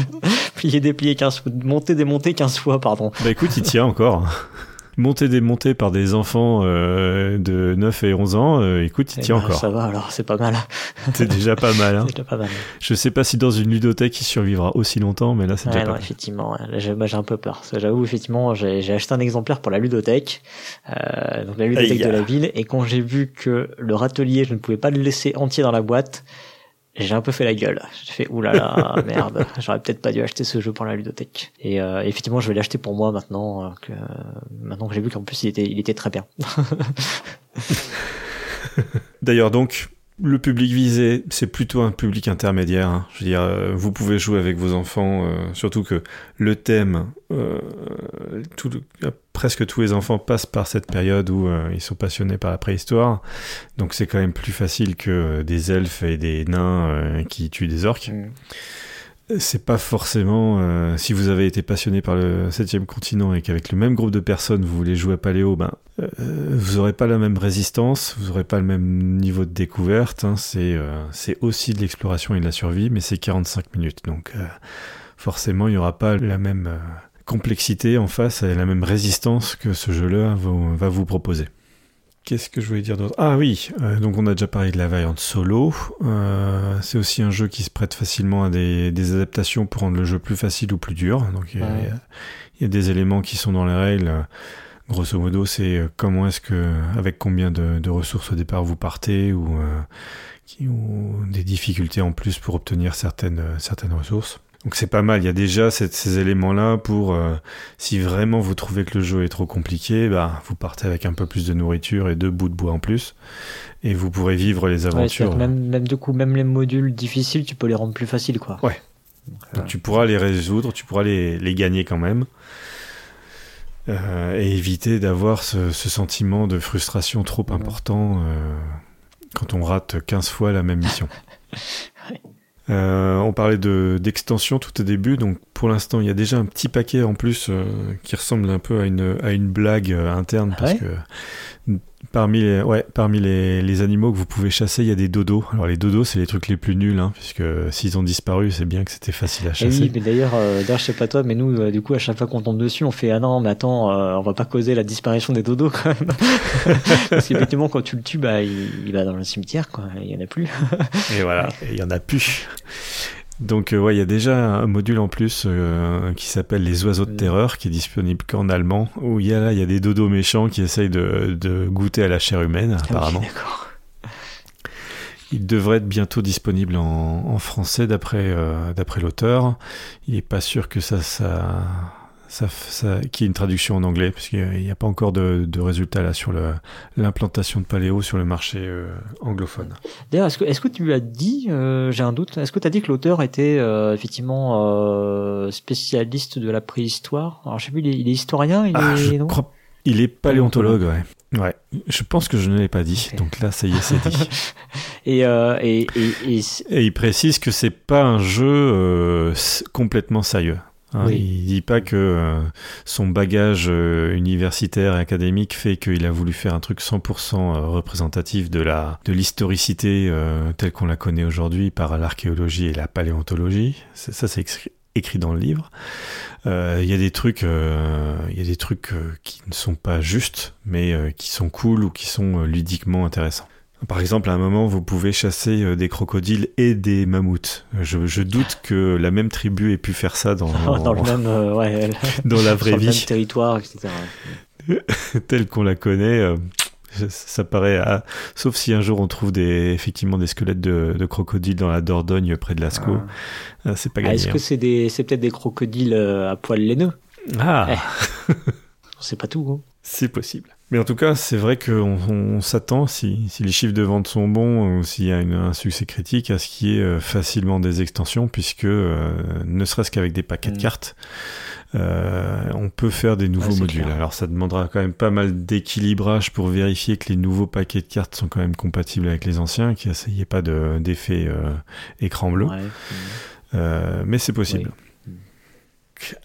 plié déplié 15 fois, monté démonté 15 fois pardon. Bah écoute, il tient encore. monté démonté par des enfants euh, de 9 et 11 ans, euh, écoute, il Eh tient ben, encore. Ça va, alors c'est pas mal. C'est déjà pas mal. Hein. C'est déjà pas mal. Je sais pas si dans une ludothèque il survivra aussi longtemps, mais là c'est Ouais, déjà non, pas mal. effectivement, j'ai bah, j'ai un peu peur. J'avoue, effectivement, j'ai j'ai acheté un exemplaire pour la ludothèque, euh, donc la ludothèque Aïe. de la ville, et quand j'ai vu que le râtelier, je ne pouvais pas le laisser entier dans la boîte, j'ai un peu fait la gueule. J'ai fait oulala, merde, j'aurais peut-être pas dû acheter ce jeu pour la ludothèque. Et euh, effectivement, je vais l'acheter pour moi maintenant, euh, que maintenant que j'ai vu qu'en plus il était, il était très bien. D'ailleurs, donc, le public visé, c'est plutôt un public intermédiaire. hein. Je veux dire, euh, vous pouvez jouer avec vos enfants, euh, surtout que le thème, euh, tout euh, presque tous les enfants passent par cette période où ils sont passionnés par la préhistoire. Donc c'est quand même plus facile que des elfes et des nains qui tuent des orques. Mm. C'est pas forcément. euh, si vous avez été passionné par le septième continent et qu'avec le même groupe de personnes vous voulez jouer à Paléo, ben euh, vous aurez pas la même résistance, vous aurez pas le même niveau de découverte. hein. c'est euh, c'est aussi de l'exploration et de la survie, mais c'est 45 minutes, donc forcément il y aura pas la même complexité en face et la même résistance que ce jeu-là va vous proposer. Qu'est-ce que je voulais dire d'autre? Ah oui, euh, donc on a déjà parlé de la variante solo. Euh, c'est aussi un jeu qui se prête facilement à des, des adaptations pour rendre le jeu plus facile ou plus dur. Donc il y, a- Ouais. il y a- il y a des éléments qui sont dans les règles. Grosso modo, c'est euh, comment est-ce que, avec combien de, de ressources au départ vous partez ou, euh, qui, ou des difficultés en plus pour obtenir certaines, certaines ressources. Donc c'est pas mal, il y a déjà cette- ces éléments-là pour, euh, si vraiment vous trouvez que le jeu est trop compliqué, bah, vous partez avec un peu plus de nourriture et deux bouts de bois en plus, et vous pourrez vivre les aventures. même, même du coup, même les modules difficiles, tu peux les rendre plus faciles, quoi. Ouais. Donc, euh, tu pourras les résoudre, tu pourras les, les gagner quand même. Euh, et éviter d'avoir ce, ce sentiment de frustration trop important euh, quand on rate 15 fois la même mission. Euh, on parlait de d'extension tout au début, donc pour l'instant il y a déjà un petit paquet en plus euh, qui ressemble un peu à une, à une blague euh, interne parce ouais. que parmi les, ouais, parmi les, les animaux que vous pouvez chasser il y a des dodos. Alors les dodos c'est les trucs les plus nuls, hein, puisque s'ils ont disparu c'est bien que c'était facile à Et chasser. oui, mais d'ailleurs, euh, d'ailleurs, je sais pas toi, mais nous, euh, du coup, à chaque fois qu'on tombe dessus, on fait ah non, mais attends, euh, on va pas causer la disparition des dodos quand même. Parce qu'effectivement, quand tu le tues, bah, il, il va dans le cimetière, quoi. Il y en a plus. Et voilà, il y en a plus. Donc euh, ouais, il y a déjà un module en plus euh, qui s'appelle les oiseaux de Mm. terreur, qui est disponible qu'en allemand, où il y a là, il y a des dodos méchants qui essayent de, de goûter à la chair humaine, apparemment. Ah d'accord. Il devrait être bientôt disponible en, en français d'après euh, d'après l'auteur. Il n'est pas sûr que ça ça ça, ça qu'il y ait une traduction en anglais parce qu'il n'y a pas encore de, de résultats là sur l'implantation de Paléo sur le marché euh, anglophone. D'ailleurs, est-ce que, tu lui as dit, euh, j'ai un doute, est-ce que tu as dit que l'auteur était euh, effectivement spécialiste de la préhistoire? Alors, je sais plus, il est, il est historien il Ah, est, je non? crois- Il est paléontologue, ouais. Ouais. Je pense que je ne l'ai pas dit. Donc là, ça y est, c'est dit. Et, et, et, et, Et il précise que c'est pas un jeu complètement sérieux. Hein, Oui. Il dit pas que euh, son bagage euh, universitaire et académique fait qu'il a voulu faire un truc 100% euh, représentatif de la de l'historicité euh, telle qu'on la connaît aujourd'hui par l'archéologie et la paléontologie. C'est- Ça, c'est écrit- dans le livre. Il y a des trucs, il y a des trucs qui ne sont pas justes, mais qui sont cool ou qui sont ludiquement intéressants. Par exemple, à un moment, vous pouvez chasser euh, des crocodiles et des mammouths. Je, je doute que la même tribu ait pu faire ça dans, dans le même, euh, ouais, dans la vraie le même vie, territoire, etc. telle qu'on la connaît. euh, ça- ça paraît, sauf si un jour on trouve des, effectivement des squelettes de, de crocodiles dans la Dordogne près de Lascaux, Ah, c'est pas Ah, gagné. Est-ce que c'est des, c'est peut-être des crocodiles à poils laineux? Hein. Ah, On sait pas tout. Hein. C'est possible. Mais en tout cas, c'est vrai qu'on on, s'attend, si, si les chiffres de vente sont bons ou s'il y a une- un succès critique, à ce qu'il y ait euh, facilement des extensions, puisque euh, ne serait-ce qu'avec des paquets de Mm. cartes, euh, on peut faire des nouveaux Ouais, modules. clair. Alors ça demandera quand même pas mal d'équilibrage pour vérifier que les nouveaux paquets de cartes sont quand même compatibles avec les anciens, qu'il n'y ait pas de- d'effet euh, écran bleu. Ouais. Mais c'est possible. Oui.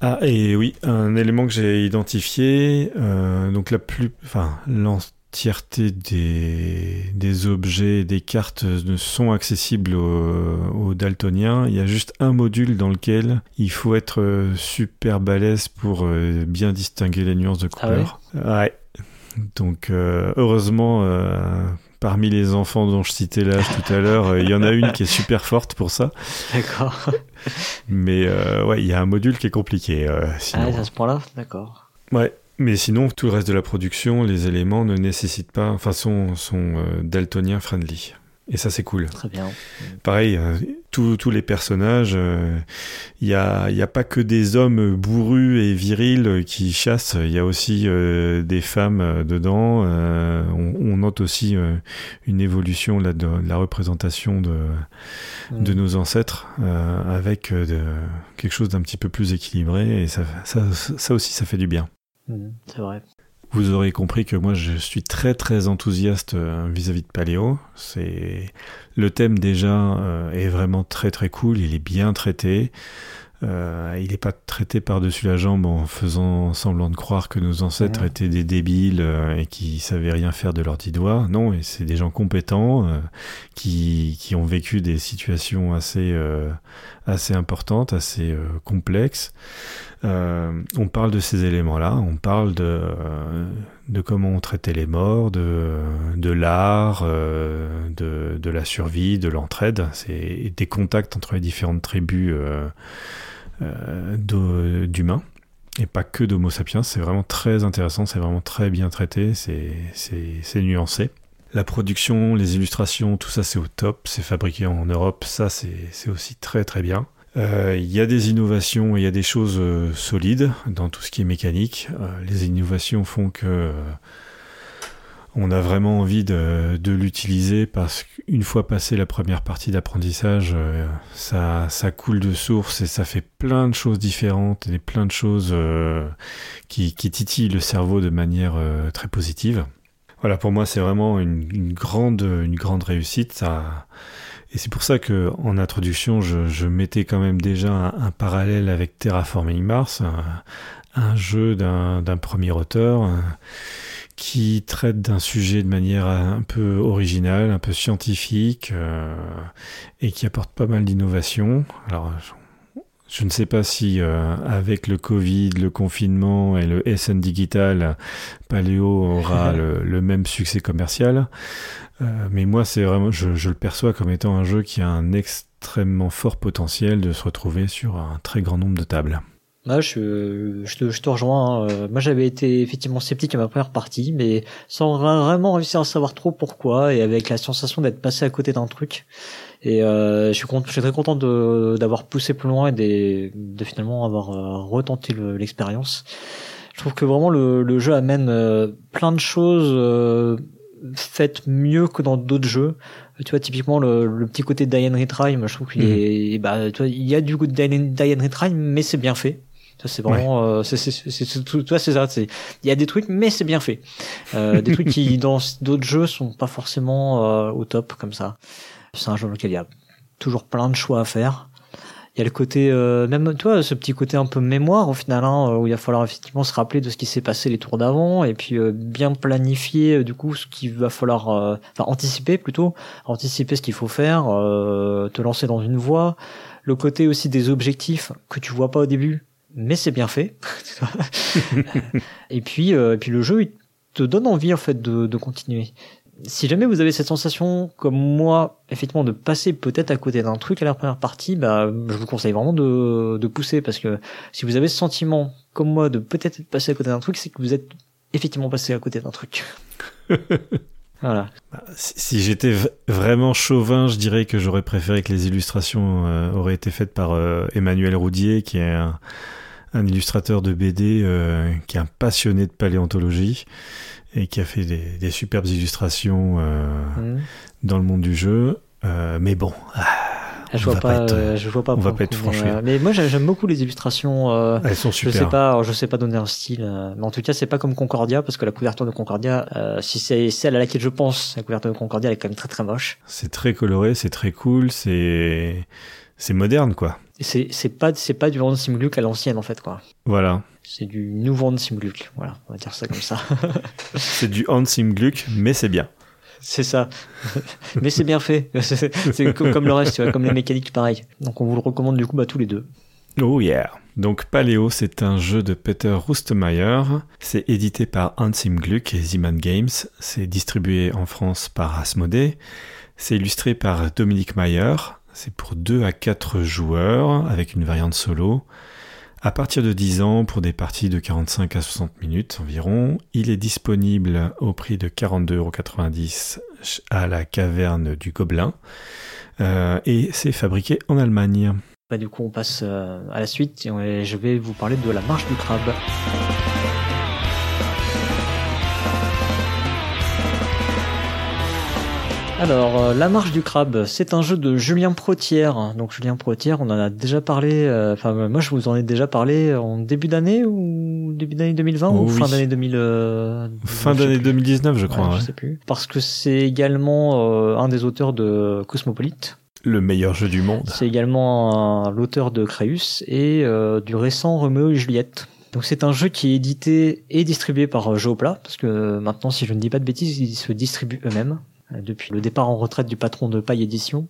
Ah et oui, un élément que j'ai identifié, euh, donc la plus, enfin l'en- l'entièreté des, des objets et des cartes ne sont accessibles aux, daltoniens. Il y a juste un module dans lequel il faut être euh, super balèze pour euh, bien distinguer les nuances de Ah couleurs. ouais. Donc euh, heureusement, euh, parmi les enfants dont je citais l'âge tout à l'heure, euh, il y en a une qui est super forte pour ça. D'accord. Mais euh, ouais, il y a un module qui est compliqué. euh, sinon. Ah, à ce point-là, d'accord. Ouais. Mais sinon, tout le reste de la production, les éléments ne nécessitent pas, enfin, sont, sont euh, daltonien friendly. Et ça, c'est cool. Très bien. Pareil, euh, tous les personnages, euh, il n'y a, y a pas que des hommes bourrus et virils qui chassent, il y a aussi euh, des femmes euh, dedans. Euh, on, on note aussi euh, une évolution là, de, de la représentation de, de Mm. nos ancêtres euh, avec euh, de, quelque chose d'un petit peu plus équilibré et ça, ça, ça aussi ça fait du bien. Mm, C'est vrai. Vous aurez compris que moi je suis très très enthousiaste euh, vis-à-vis de Paléo. C'est le thème déjà euh, est vraiment très très cool. Il est bien traité. Euh, il n'est pas traité par-dessus la jambe en faisant semblant de croire que nos ancêtres étaient des débiles euh, et qui savaient rien faire de leurs dix doigts. Non, et c'est des gens compétents euh, qui, qui ont vécu des situations assez, euh, assez importantes, assez euh, complexes. Euh, on parle de ces éléments-là, on parle de, euh, de comment on traitait les morts, de, de l'art, euh, de, de la survie, de l'entraide, c'est des contacts entre les différentes tribus euh, euh, d'humains. Et pas que d'Homo sapiens, c'est vraiment très intéressant, c'est vraiment très bien traité, c'est nuancé. La production, les illustrations, tout ça c'est au top, c'est fabriqué en Europe, ça c'est aussi très très bien. Euh, Il y a des innovations, il y a des choses euh, solides dans tout ce qui est mécanique. Euh, les innovations font que on a vraiment envie de, l'utiliser parce qu'une fois passé la première partie d'apprentissage, ça, coule de source et ça fait plein de choses différentes et plein de choses qui, titillent le cerveau de manière très positive. Voilà, pour moi, c'est vraiment une, une grande, une grande réussite. Ça, et c'est pour ça que en introduction, je, je mettais quand même déjà un, parallèle avec Terraforming Mars, un, jeu d'un d'un premier auteur euh, qui traite d'un sujet de manière un peu originale, un peu scientifique, euh, et qui apporte pas mal d'innovation. Alors, je, ne sais pas si euh, avec le Covid, le confinement et le SN digital, Paléo aura le, le même succès commercial. Euh, mais moi, c'est vraiment, je, je le perçois comme étant un jeu qui a un extrêmement fort potentiel de se retrouver sur un très grand nombre de tables. Moi, je, je, te, je te rejoins. hein. Euh, Moi, j'avais été effectivement sceptique à ma première partie, mais sans vraiment réussir à savoir trop pourquoi, et avec la sensation d'être passé à côté d'un truc. Et euh, je, suis content, je suis très content de- d'avoir poussé plus loin et des- de, finalement avoir euh, retenté le- l'expérience. Je trouve que vraiment le, le jeu amène euh, plein de choses euh, faites mieux que dans d'autres jeux. Tu vois, typiquement le, le petit côté die and retry, moi, je trouve qu'il Mhm. est, bah, tu vois, il y a du coup de and retry, mais c'est bien fait. Ça, c'est vraiment, euh, c'est, c'est, tout, c'est ça, c'est, il y a des trucs, mais c'est bien fait. Euh, des trucs qui, dans d'autres jeux, sont pas forcément euh, au top, comme ça. C'est un jeu dans lequel il y a toujours plein de choix à faire. Il y a le côté, euh, même, tu vois, ce petit côté un peu mémoire, au final, hein, où il va falloir effectivement se rappeler de ce qui s'est passé les tours d'avant, et puis euh, bien planifier, euh, du coup, ce qu'il va falloir, euh, enfin, anticiper plutôt, anticiper ce qu'il faut faire, euh, te lancer dans une voie. Le côté aussi des objectifs que tu vois pas au début, mais c'est bien fait. et puis, euh, puis le jeu, il te donne envie en fait de continuer. Si jamais vous avez cette sensation, comme moi, effectivement, de passer peut-être à côté d'un truc à la première partie, bah, je vous conseille vraiment de, de pousser parce que si vous avez ce sentiment, comme moi, de peut-être passer à côté d'un truc, c'est que vous êtes effectivement passé à côté d'un truc. voilà. Si, si j'étais vraiment chauvin, je dirais que j'aurais préféré que les illustrations euh, auraient été faites par euh, Emmanuel Roudier, qui est un, un illustrateur de BD, euh, qui est un passionné de paléontologie et qui a fait des, des superbes illustrations euh, Mhm. dans le monde du jeu. Euh, mais bon, ah, Je on vois pas, être- euh, je vois pas. on va pas être mais, franchi. euh, mais moi, j'aime beaucoup les illustrations. euh, elles sont Je super. sais pas, je sais pas donner un style, mais en tout cas c'est pas comme Concordia parce que la couverture de Concordia, si c'est celle à laquelle je pense, la couverture de Concordia elle est quand même très très moche. C'est très coloré, c'est très cool, c'est c'est moderne quoi. C'est pas c'est pas du Hand Gluck à l'ancienne en fait quoi. Voilà. C'est du nouveau Hand Gluck. Voilà, on va dire ça comme ça. c'est du Hand Gluck, mais c'est bien. C'est ça. mais c'est bien fait. C'est comme le reste, tu vois, comme les mécaniques, pareil. Donc on vous le recommande du coup bah, tous les deux. Oh yeah. Donc Paléo, c'est un jeu de Peter Rustmeyer. C'est édité par Hansim Gluck et Ziman Games. C'est distribué en France par Asmodee. C'est illustré par Dominique Mayer. C'est pour 2 à 4 joueurs avec une variante solo. À partir de 10 ans pour des parties de 45 à 60 minutes environ. Il est disponible au prix de 42,90€ à la caverne du Gobelin. Euh, et c'est fabriqué en Allemagne. Bah, du coup, on passe euh, à la suite et je vais vous parler de la marche du crabe. Alors, euh, La Marche du Crabe, c'est un jeu de Julien Protière. Donc Julien Protière, on en a déjà parlé, euh, enfin moi je vous en ai déjà parlé en début d'année ou début d'année 2020 ou fin d'année 2000 Fin d'année 2019 je crois. Je sais plus. Parce que c'est également un des auteurs de Cosmopolite. Le meilleur jeu du monde. C'est également l'auteur de Créus et euh, du récent Romeo et Juliette. Donc c'est un jeu qui est édité et distribué par euh, Geopla, parce que maintenant, si je ne dis pas de bêtises, ils se distribuent eux-mêmes euh, depuis le départ en retraite du patron de Paille Édition.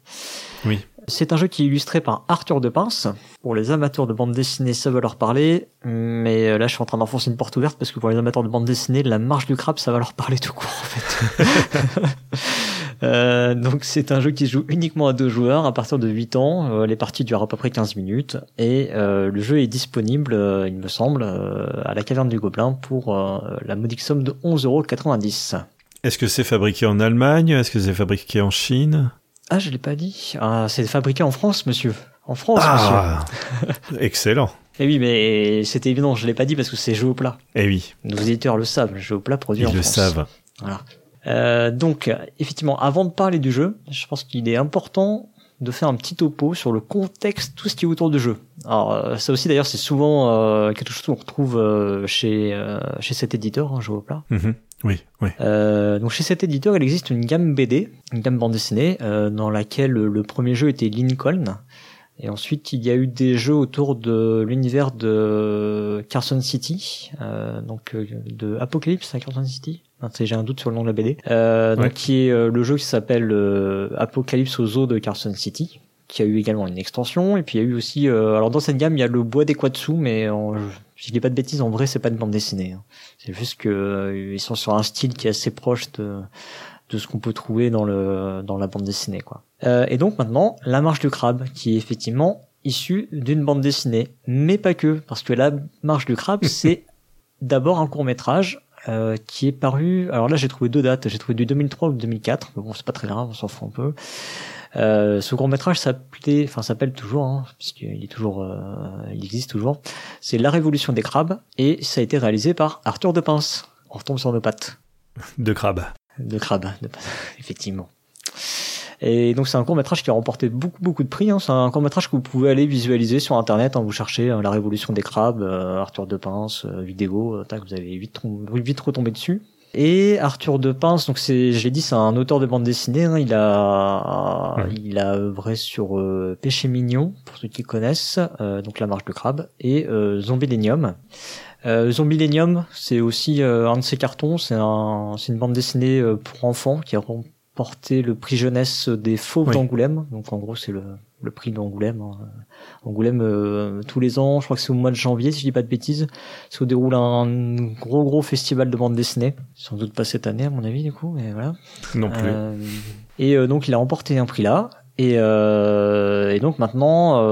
Oui. C'est un jeu qui est illustré par Arthur de Pince. Pour les amateurs de bande dessinée, ça va leur parler. Mais là, je suis en train d'enfoncer une porte ouverte parce que pour les amateurs de bande dessinée, la marche du crabe, ça va leur parler tout court, en fait. Euh, donc c'est un jeu qui se joue uniquement à deux joueurs à partir de 8 ans. Euh, les parties durent à peu près 15 minutes et euh, le jeu est disponible, il me semble, à la caverne du Gobelin pour la modique somme de 11,90€. Est-ce que c'est fabriqué en Allemagne? Est-ce que c'est fabriqué en Chine? Ah, je l'ai pas dit. Ah, c'est fabriqué en France, monsieur. En France, ah, monsieur. Excellent. Eh oui, mais c'était évident, je l'ai pas dit parce que c'est jeu au plat. Eh oui. Nos éditeurs le savent, jeu au plat produit Ils en le France. savent. Voilà. Euh, donc, effectivement, avant de parler du jeu, je pense qu'il est important de faire un petit topo sur le contexte, tout ce qui est autour du jeu. Alors, euh, ça aussi, d'ailleurs, c'est souvent euh, quelque chose qu'on retrouve euh, chez euh, chez cet éditeur, hein, Jeu plat. Mm-hmm. Oui, oui. donc, chez cet éditeur, il existe une gamme BD, une gamme bande dessinée, dans laquelle le premier jeu était Lincoln. Et ensuite, il y a eu des jeux autour de l'univers de Carson City, donc de Apocalypse à Carson City, j'ai un doute sur le nom de la BD, euh, donc qui est euh, le jeu qui s'appelle euh, Apocalypse aux eaux de Carson City, qui a eu également une extension, et puis il y a eu aussi, euh, alors dans cette gamme il y a le bois des Quatsu, mais en, je dis pas de bêtises, en vrai c'est pas une bande dessinée, hein. c'est juste que ils sont sur un style qui est assez proche de de ce qu'on peut trouver dans le dans la bande dessinée quoi. et donc maintenant la marche du crabe, qui est effectivement issue d'une bande dessinée, mais pas que, parce que la marche du crabe c'est d'abord un court métrage euh, qui est paru. Alors là, j'ai trouvé deux dates. J'ai trouvé du 2003 ou 2004. Mais bon, c'est pas très grave, on s'en fout un peu. Euh, ce court métrage s'appelait, enfin s'appelle toujours, hein, puisqu'il est toujours, euh, il existe toujours. C'est La Révolution des crabes et ça a été réalisé par Arthur de Pince. On retombe sur nos pattes. De crabe. De crabe, de... effectivement. Et donc c'est un court métrage qui a remporté beaucoup beaucoup de prix. Hein. C'est un court métrage que vous pouvez aller visualiser sur internet. Hein. Vous cherchez euh, la révolution des crabes, euh, Arthur de Pince, euh, vidéo, tac, vous allez vite, vite retomber dessus. Et Arthur de Pince, donc c'est, je l'ai dit, c'est un auteur de bande dessinée. Hein. Il a, il a œuvré sur Péché mignon pour ceux qui connaissent, donc La Marche de crabe et Zombilenium. Euh, Zombilenium, c'est aussi un de ses cartons. C'est un, c'est une bande dessinée pour enfants qui a porté le prix jeunesse des Fauves d'Angoulême. Donc en gros, c'est le, le prix d'Angoulême. Hein. Angoulême, euh, tous les ans, je crois que c'est au mois de janvier, si je dis pas de bêtises, se déroule un gros gros festival de bande dessinée. Sans doute pas cette année, à mon avis, du coup, mais voilà. Non plus. Euh, et euh, donc, il a remporté un prix là. Et, et donc maintenant,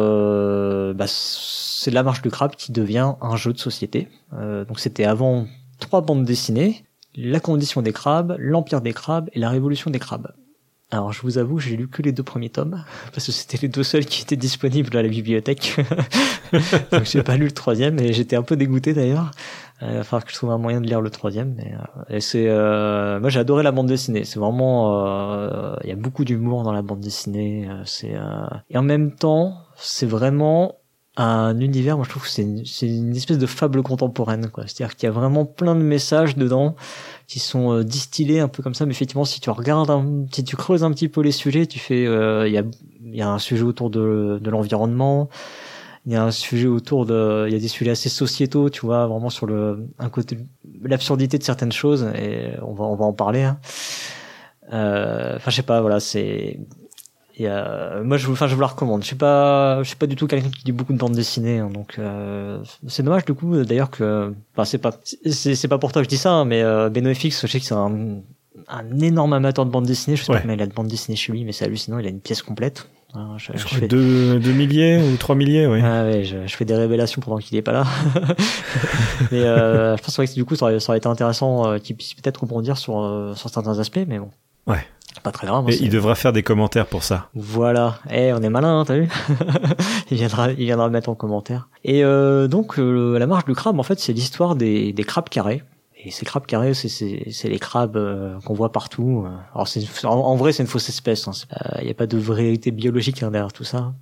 bah, c'est la marche du crabe qui devient un jeu de société. donc c'était avant trois bandes dessinées la condition des crabes, l'empire des crabes et la révolution des crabes. Alors je vous avoue, j'ai lu que les deux premiers tomes parce que c'était les deux seuls qui étaient disponibles à la bibliothèque. Donc j'ai pas lu le troisième et j'étais un peu dégoûté d'ailleurs. Euh, il va falloir que je trouve un moyen de lire le troisième. Mais euh, c'est, euh, moi j'ai adoré la bande dessinée. C'est vraiment, euh, il y a beaucoup d'humour dans la bande dessinée. c'est et en même temps, c'est vraiment un univers, moi je trouve que c'est une, une, espèce de fable contemporaine, quoi. C'est-à-dire qu'il y a vraiment plein de messages dedans qui sont euh, distillés un peu comme ça. Mais effectivement, si tu regardes, si tu creuses un petit peu les sujets, tu fais, euh, il y a y a un sujet autour de, de l'environnement. Il y a un sujet autour de, il y a des sujets assez sociétaux, tu vois, vraiment sur le, un côté, l'absurdité de certaines choses, et on va, on va en parler. Hein. Euh, enfin, je sais pas, voilà, c'est, et euh, moi, je, enfin, je vous la recommande. Je suis pas, je suis pas du tout quelqu'un qui lit beaucoup de bandes dessinées, hein, donc euh, c'est dommage du coup d'ailleurs que, enfin, c'est pas, c'est, c'est pas pour toi que je dis ça, hein, mais euh, BenoFX, je sais que c'est un, un énorme amateur de bande dessinée. Je sais Ouais. pas combien il a de bande dessinée chez lui, mais c'est hallucinant. Il a une pièce complète. Hein, je, Je je crois fais- deux, deux milliers ou trois milliers, oui. ah ouais, je, je fais des révélations pendant qu'il est pas là. mais euh, je pense que du coup, ça aurait, ça aurait été intéressant euh, qu'il puisse peut-être rebondir sur, euh, sur certains aspects, mais bon. Ouais. Pas très grave. hein, Et il devra faire des commentaires pour ça. Voilà. Eh, on est malin, hein, t'as vu Il viendra, il viendra mettre en commentaire. Et euh, donc, euh, la marche du crabe, en fait, c'est l'histoire des, des crabes carrés. Et ces crabes carrés, c'est, c'est, c'est les crabes euh, qu'on voit partout. Alors, c'est, en, en vrai, c'est une fausse espèce. Il n'y a pas de vérité biologique hein, derrière tout ça.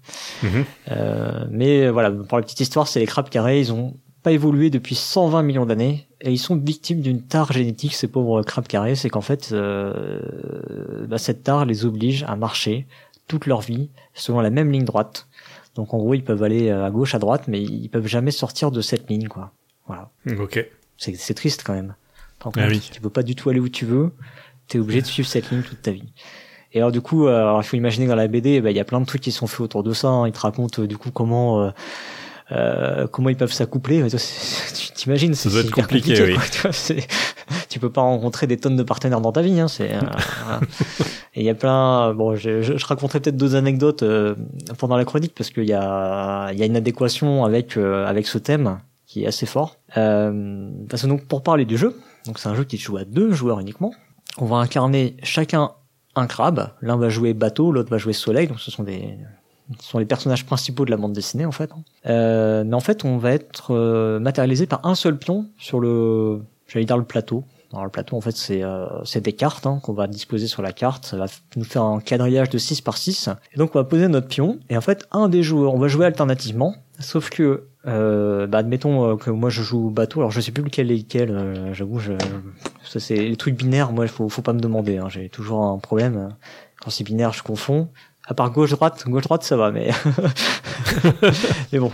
Mhm. Euh, mais voilà, pour la petite histoire, c'est les crabes carrés. Ils ont pas évolué depuis 120 millions d'années et ils sont victimes d'une tare génétique. Ces pauvres crabes carrés, c'est qu'en fait, euh, bah, cette tare les oblige à marcher toute leur vie selon la même ligne droite. Donc en gros, ils peuvent aller à gauche, à droite, mais ils peuvent jamais sortir de cette ligne, quoi. Voilà. Ok. C'est, triste quand même. T'en Ah oui. Tu peux pas du tout aller où tu veux. T'es obligé de suivre cette ligne toute ta vie. Et alors du coup, euh, alors, il faut imaginer que dans la BD, bah, il y a plein de trucs qui sont faits autour de ça. hein. Ils te racontent euh, du coup comment euh, euh, comment ils peuvent s'accoupler? Tu t'imagines Ça c'est doit être compliqué, oui. quoi, tu, vois, tu peux pas rencontrer des tonnes de partenaires dans ta vie. Hein, c'est, euh. Et il y a plein. Bon, je, je, je raconterai peut-être d'autres anecdotes euh, pendant la chronique parce qu'il y a il y a une adéquation avec avec ce thème qui est assez fort. Euh, parce que donc pour parler du jeu, donc c'est un jeu qui se joue à deux joueurs uniquement. On va incarner chacun un crabe. L'un va jouer bateau, l'autre va jouer soleil. Donc ce sont des ce sont les personnages principaux de la bande dessinée en fait. Euh, mais en fait, on va être euh, matérialisé par un seul pion sur le, j'allais dire le plateau. Alors le plateau, en fait, c'est euh, des cartes hein, qu'on va disposer sur la carte. Ça va nous faire un quadrillage de 6 par 6. Et donc on va poser notre pion. Et en fait, un des joueurs, on va jouer alternativement. Sauf que, bah, admettons que moi je joue bateau. Alors je sais plus lequel est lequel. J'avoue, ça c'est les trucs binaires. Moi, faut, faut pas me demander. Hein, J'ai toujours un problème quand c'est binaire, je confonds. À part gauche droite, gauche droite ça va, mais mais bon,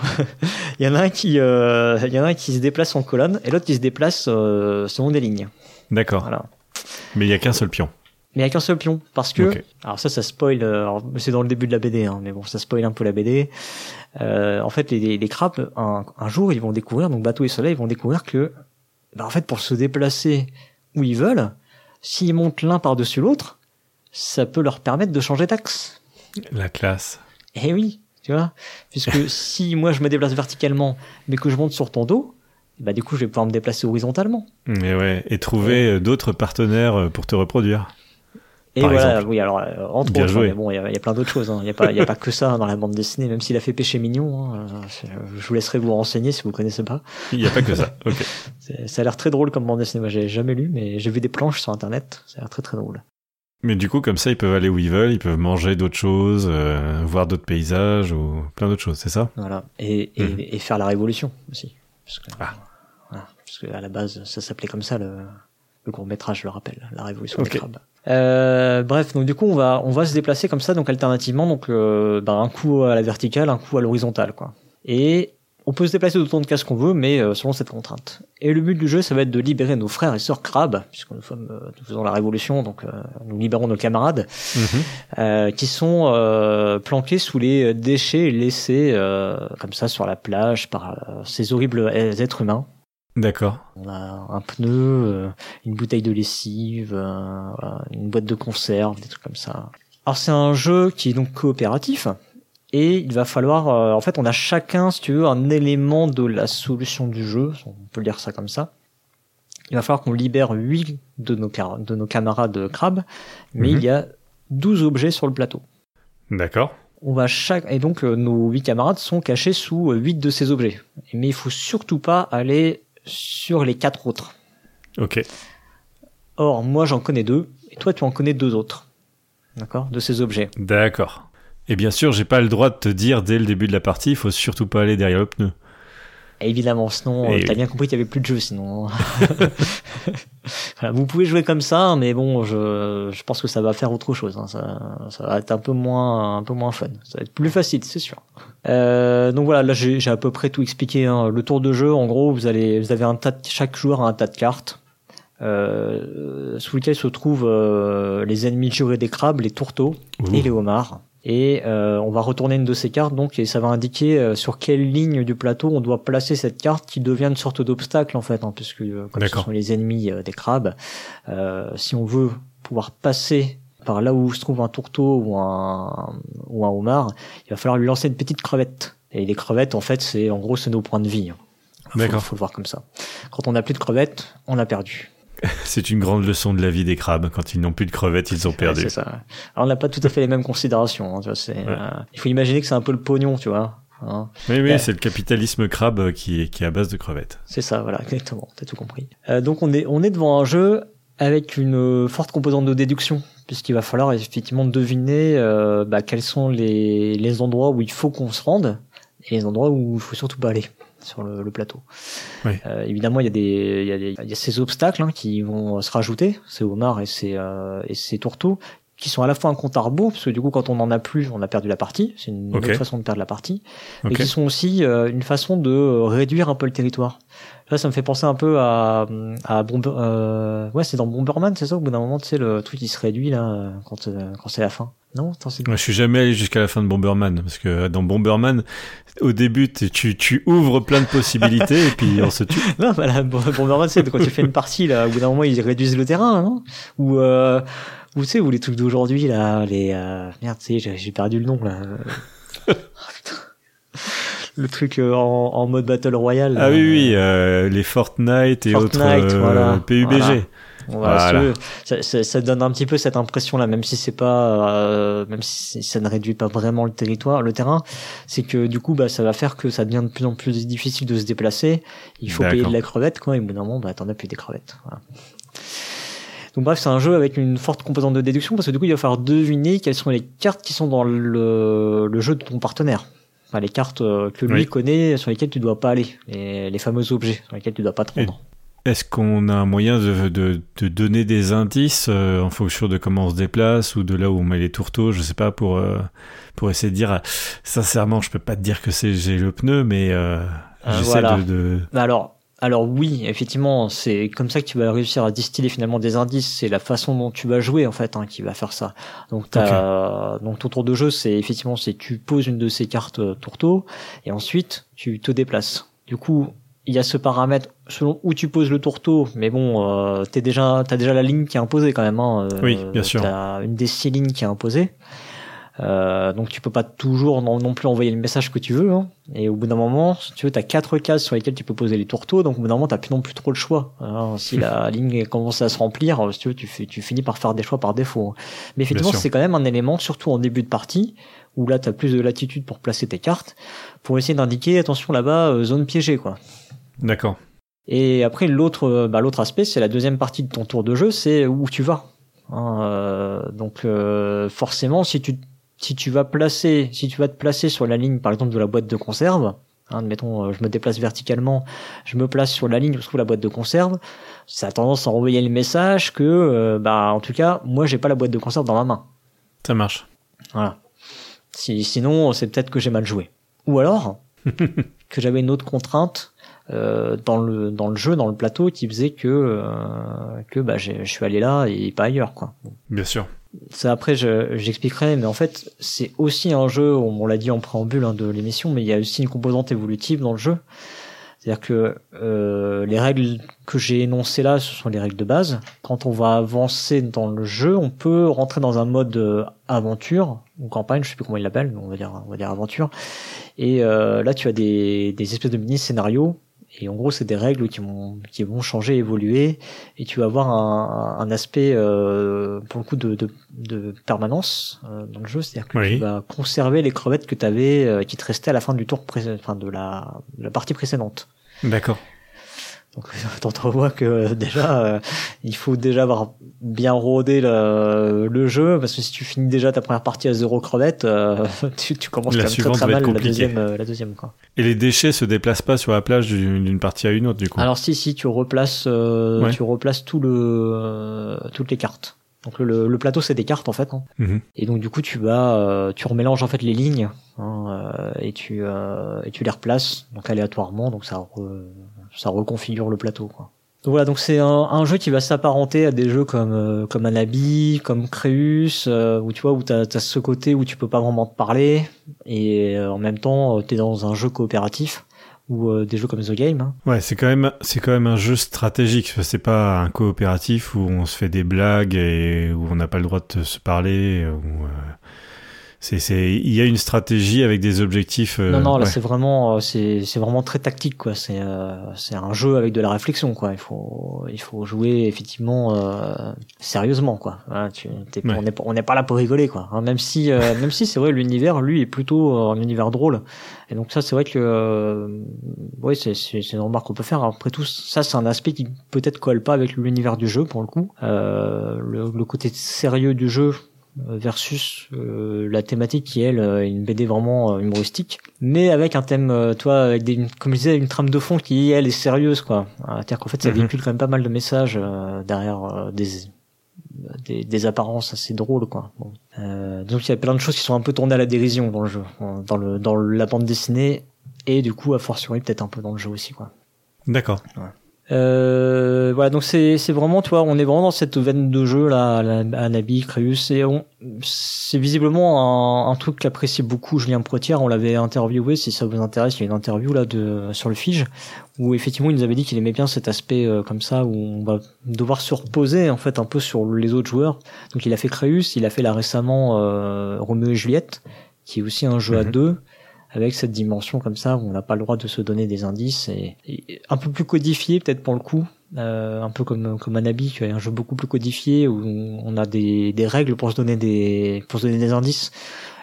il y en a un qui euh, il y en a un qui se déplace en colonne et l'autre qui se déplace euh, selon des lignes. D'accord. Voilà. Mais il y a qu'un seul pion. Mais avec un seul pion, parce que alors ça ça spoil. euh, c'est dans le début de la BD, hein, mais bon ça spoil un peu la BD. Euh, en fait, les, les, les crabes un, un jour ils vont découvrir donc bateau et soleil ils vont découvrir que bah, en fait pour se déplacer où ils veulent, s'ils montent l'un par dessus l'autre, ça peut leur permettre de changer d'axe. La classe. Eh oui, tu vois, puisque si moi je me déplace verticalement, mais que je monte sur ton dos, bah du coup je vais pouvoir me déplacer horizontalement. Mais ouais. Et trouver euh, d'autres partenaires euh, pour te reproduire. Et Par voilà, exemple. oui, alors euh, entre Bien autres, joué. mais bon, il y a, il y a plein d'autres choses. hein. Il n'y a a pas que ça hein, dans la bande dessinée, même s'il a fait péché mignon. hein, je vous laisserai vous renseigner si vous connaissez pas. Il n'y a pas que ça. Ok. C'est- Ça a l'air très drôle comme bande dessinée. Moi, j'ai jamais lu, mais j'ai vu des planches sur internet. Ça a l'air très très drôle. Mais du coup, comme ça, ils peuvent aller où ils veulent, ils peuvent manger d'autres choses, euh, voir d'autres paysages ou plein d'autres choses, c'est ça? Voilà. Et, et, Mhm. et faire la révolution aussi. Parce que, Ah. voilà, parce que à la base, ça s'appelait comme ça le, le court métrage, je le rappelle, la révolution Ok. des crabes. Euh, bref, donc du coup, on va on va se déplacer comme ça, donc alternativement, donc euh, ben, un coup à la verticale, un coup à l'horizontale, quoi. Et on peut se déplacer d'autant de cases qu'on veut, mais euh, selon cette contrainte. Et le but du jeu, ça va être de libérer nos frères et sœurs crabes, puisque nous sommes, euh, nous faisons la révolution, donc euh, nous libérons nos camarades Mhm. euh, qui sont euh, planqués sous les déchets laissés euh, comme ça sur la plage par ces horribles êtres humains. D'accord. On a un pneu, une bouteille de lessive, euh, une boîte de conserve, des trucs comme ça. Alors c'est un jeu qui est donc coopératif et il va falloir, euh, en fait, on a chacun, si tu veux, un élément de la solution du jeu, on peut dire ça comme ça. Il va falloir qu'on libère 8 de nos, car- de nos camarades crabes, mais Mhm. il y a 12 objets sur le plateau. D'accord. On va chaque et donc euh, nos huit camarades sont cachés sous euh, huit de ces objets. Mais il faut surtout pas aller sur les quatre autres. Ok. Or, moi j'en connais deux et toi tu en connais deux autres. D'accord? De ces objets. D'accord. Et bien sûr, j'ai pas le droit de te dire dès le début de la partie, il faut surtout pas aller derrière le pneu. Évidemment, sinon, euh, t'as oui. bien compris qu'il y avait plus de jeu, sinon. Voilà, vous pouvez jouer comme ça, mais bon, je, je pense que ça va faire autre chose. hein. Ça, ça va être un peu moins, un peu moins fun. Ça va être plus facile, c'est sûr. Euh, donc voilà, là j'ai à peu près tout expliqué. hein. Le tour de jeu, en gros, vous allez, vous avez un tas, de, chaque joueur a un tas de cartes. Euh, sous lesquelles se trouvent euh, les ennemis jurés des crabes, les tourteaux Ouh. et les homards. Et euh, on va retourner une de ces cartes, donc, et ça va indiquer euh, sur quelle ligne du plateau on doit placer cette carte qui devient une sorte d'obstacle en fait, hein, puisque euh, comme ce sont les ennemis euh, des crabes, euh, si on veut pouvoir passer par là où se trouve un tourteau ou un ou un homard, il va falloir lui lancer une petite crevette. Et les crevettes, en fait, c'est en gros c'est nos points de vie. hein. Faut- D'accord. Faut le voir comme ça. Quand on n'a plus de crevettes, on a perdu. C'est une grande leçon de la vie des crabes. Quand ils n'ont plus de crevettes, ils ont Ouais, perdu. c'est ça. Alors on n'a pas tout à fait les mêmes considérations. hein, tu vois, c'est, Ouais. euh, il faut imaginer que c'est un peu le pognon, tu vois. hein. oui, oui, Ouais. c'est le capitalisme crabe qui est, qui est à base de crevettes. C'est ça, voilà, exactement. T'as tout compris. Euh, donc on est on est devant un jeu avec une euh, forte composante de déduction, puisqu'il va falloir effectivement deviner euh, bah, quels sont les, les endroits où il faut qu'on se rende et les endroits où il faut surtout pas aller sur le, le plateau. Oui. Euh, évidemment, il y a des il y a, des- il y a ces obstacles hein, qui vont se rajouter, ces homards et ces euh, et ces tourteaux qui sont à la fois un compte à rebours, parce que du coup, quand on en a plus, on a perdu la partie. C'est une Ok. autre façon de perdre la partie. Ok. Et qui sont aussi euh, une façon de réduire un peu le territoire. Là, ça me fait penser un peu à, à Bomber, euh, ouais, c'est dans Bomberman, c'est ça, au bout d'un moment, tu sais, le truc qui se réduit, là, euh, quand, euh, quand c'est la fin. Non? Attends, c'est Moi, je suis jamais allé jusqu'à la fin de Bomberman parce que dans Bomberman, au début, tu, tu ouvres plein de possibilités et puis on se tue. Non, bah là, Bo- Bomberman, c'est quand tu fais une partie, là, au bout d'un moment, ils réduisent le terrain, non? Ou, euh, ou tu sais, ou les trucs d'aujourd'hui, là, les, euh, merde, tu sais, j'ai- j'ai perdu le nom, là. Oh, putain. Le truc euh, en, en mode Battle Royale. Ah là. oui, oui, euh, les Fortnite et Fortnite, autres euh, voilà. PUBG. Voilà. Voilà, ça, ça, ça donne un petit peu cette impression-là, même si c'est pas, euh, même si ça ne réduit pas vraiment le territoire, le terrain, c'est que du coup, bah, ça va faire que ça devient de plus en plus difficile de se déplacer. Il faut payer de la crevette, quoi, et au bout d'un moment, bah, t'en as plus des crevettes. Voilà. Donc bref, c'est un jeu avec une forte composante de déduction parce que du coup, il va falloir deviner quelles sont les cartes qui sont dans le, le jeu de ton partenaire. Enfin, les cartes euh, que lui Oui. connaît, sur lesquelles tu dois pas aller, les, les fameux objets sur lesquels tu dois pas te rendre. Est-ce qu'on a un moyen de, de, de donner des indices euh, en fonction de comment on se déplace ou de là où on met les tourteaux Je sais pas pour euh, pour essayer de dire. Sincèrement, je peux pas te dire que c'est j'ai le pneu, mais euh, Euh, j'essaie voilà. de, de- Bah Alors, alors oui, effectivement, c'est comme ça que tu vas réussir à distiller finalement des indices. C'est la façon dont tu vas jouer en fait hein, qui va faire ça. Donc, t'as- donc ton tour de jeu, c'est effectivement c'est tu poses une de ces cartes euh, tourteau et ensuite tu te déplaces. Du coup, il y a ce paramètre selon où tu poses le tourteau, mais bon, euh, t'es déjà t'as déjà la ligne qui est imposée quand même. Hein, euh, Oui, bien sûr. T'as une des six lignes qui est imposée. Euh, donc tu peux pas toujours non, non plus envoyer le message que tu veux. Hein. Et au bout d'un moment, si tu veux, t'as quatre cases sur lesquelles tu peux poser les tourteaux. Donc au bout d'un moment, t'as plus non plus trop le choix. hein. Si la ligne commence à se remplir, euh, si tu veux, tu, tu finis par faire des choix par défaut. hein. Mais effectivement, c'est quand même un élément, surtout en début de partie, où là t'as plus de latitude pour placer tes cartes, pour essayer d'indiquer attention là-bas euh, zone piégée quoi. D'accord. Et après, l'autre, bah, l'autre aspect, c'est la deuxième partie de ton tour de jeu, c'est où tu vas. Hein, euh, donc, euh, forcément, si tu, si tu vas placer, si tu vas te placer sur la ligne, par exemple, de la boîte de conserve, hein, admettons, euh, je me déplace verticalement, je me place sur la ligne où se trouve la boîte de conserve, ça a tendance à envoyer le message que, euh, bah, en tout cas, moi, j'ai pas la boîte de conserve dans ma main. Ça marche. Voilà. Si, sinon, c'est peut-être que j'ai mal joué. Ou alors, que j'avais une autre contrainte euh, dans le dans le jeu, dans le plateau, qui faisait que euh, que bah je suis allé là et pas ailleurs quoi. Bien sûr. Ça après je- j'expliquerai, mais en fait c'est aussi un jeu, on l'a dit en préambule hein, de l'émission, mais il y a aussi une composante évolutive dans le jeu. C'est-à-dire que euh, les règles que j'ai énoncées là, ce sont les règles de base. Quand on va avancer dans le jeu, on peut rentrer dans un mode euh, aventure ou campagne, je sais plus comment il l'appelle, mais on va dire on va dire aventure. Et euh, là, tu as des, des espèces de mini scénarios. Et en gros, c'est des règles qui vont qui vont changer, évoluer, et tu vas avoir un, un aspect euh, pour le coup de, de, de permanence euh, dans le jeu, c'est-à-dire que Oui. tu vas conserver les crevettes que tu avais, qui te restaient à la fin du tour, enfin de la, de la partie précédente. D'accord. Donc t'entrevois que déjà il faut déjà avoir bien rodé le, le, jeu parce que si tu finis déjà ta première partie à zéro crevette, tu, tu commences la quand même très, très mal la deuxième, la deuxième quoi. Et les déchets se déplacent pas sur la plage d'une partie à une autre du coup. Alors si si tu replaces ouais. tu replaces tout le toutes les cartes. Donc le, le plateau c'est des cartes en fait, hein. mmh. et donc du coup tu vas, euh, tu remélanges en fait les lignes hein, euh, et tu euh, et tu les replaces donc aléatoirement, donc ça re, ça reconfigure le plateau quoi. Donc voilà, donc c'est un, un, jeu qui va s'apparenter à des jeux comme euh, comme Anabi, comme Creus, euh, où tu vois où t'as as ce côté où tu peux pas vraiment te parler et en même temps t'es dans un jeu coopératif ou euh, des jeux comme The Game. Hein. Ouais, c'est quand même c'est quand même un jeu stratégique. C'est pas un coopératif où on se fait des blagues et où on n'a pas le droit de se parler. Où, euh, c'est c'est il y a une stratégie avec des objectifs. Euh, non non là ouais. c'est vraiment c'est c'est vraiment très tactique quoi. C'est euh, c'est un jeu avec de la réflexion quoi. Il faut il faut jouer effectivement euh, sérieusement quoi. Voilà, tu Ouais. on n'est pas on n'est pas là pour rigoler quoi. Hein, même si euh, même si c'est vrai l'univers lui est plutôt euh, un univers drôle. Et donc ça c'est vrai que euh, ouais c'est c'est c'est une remarque qu'on peut faire. Après tout ça c'est un aspect qui peut-être colle pas avec l'univers du jeu pour le coup. Euh, le, le côté sérieux du jeu versus euh, la thématique qui elle est une BD vraiment euh, humoristique mais avec un thème euh, toi avec des une- comme je disais une trame de fond qui elle est sérieuse quoi c'est-à-dire qu'en fait ça Mhm. véhicule quand même pas mal de messages euh, derrière euh, des, des des apparences assez drôles quoi bon. Euh, donc il y a plein de choses qui sont un peu tournées à la dérision dans le jeu euh, dans le dans la bande dessinée et du coup a fortiori peut-être un peu dans le jeu aussi quoi D'accord. Euh, voilà, donc c'est c'est vraiment, tu vois, on est vraiment dans cette veine de jeu là, Anabi, Creus, et on, c'est visiblement un, un truc qu'apprécie beaucoup Julien Protière. On l'avait interviewé, si ça vous intéresse, il y a une interview là de sur le Fige où effectivement il nous avait dit qu'il aimait bien cet aspect euh, comme ça où on va devoir se reposer en fait un peu sur les autres joueurs. Donc il a fait Creus, il a fait là récemment euh, Roméo et Juliette, qui est aussi un jeu à Mhm. deux avec cette dimension comme ça où on n'a pas le droit de se donner des indices et, un peu plus codifié peut-être pour le coup euh, un peu comme comme Anabi qui un jeu beaucoup plus codifié où on a des, des règles pour se donner des pour se donner des indices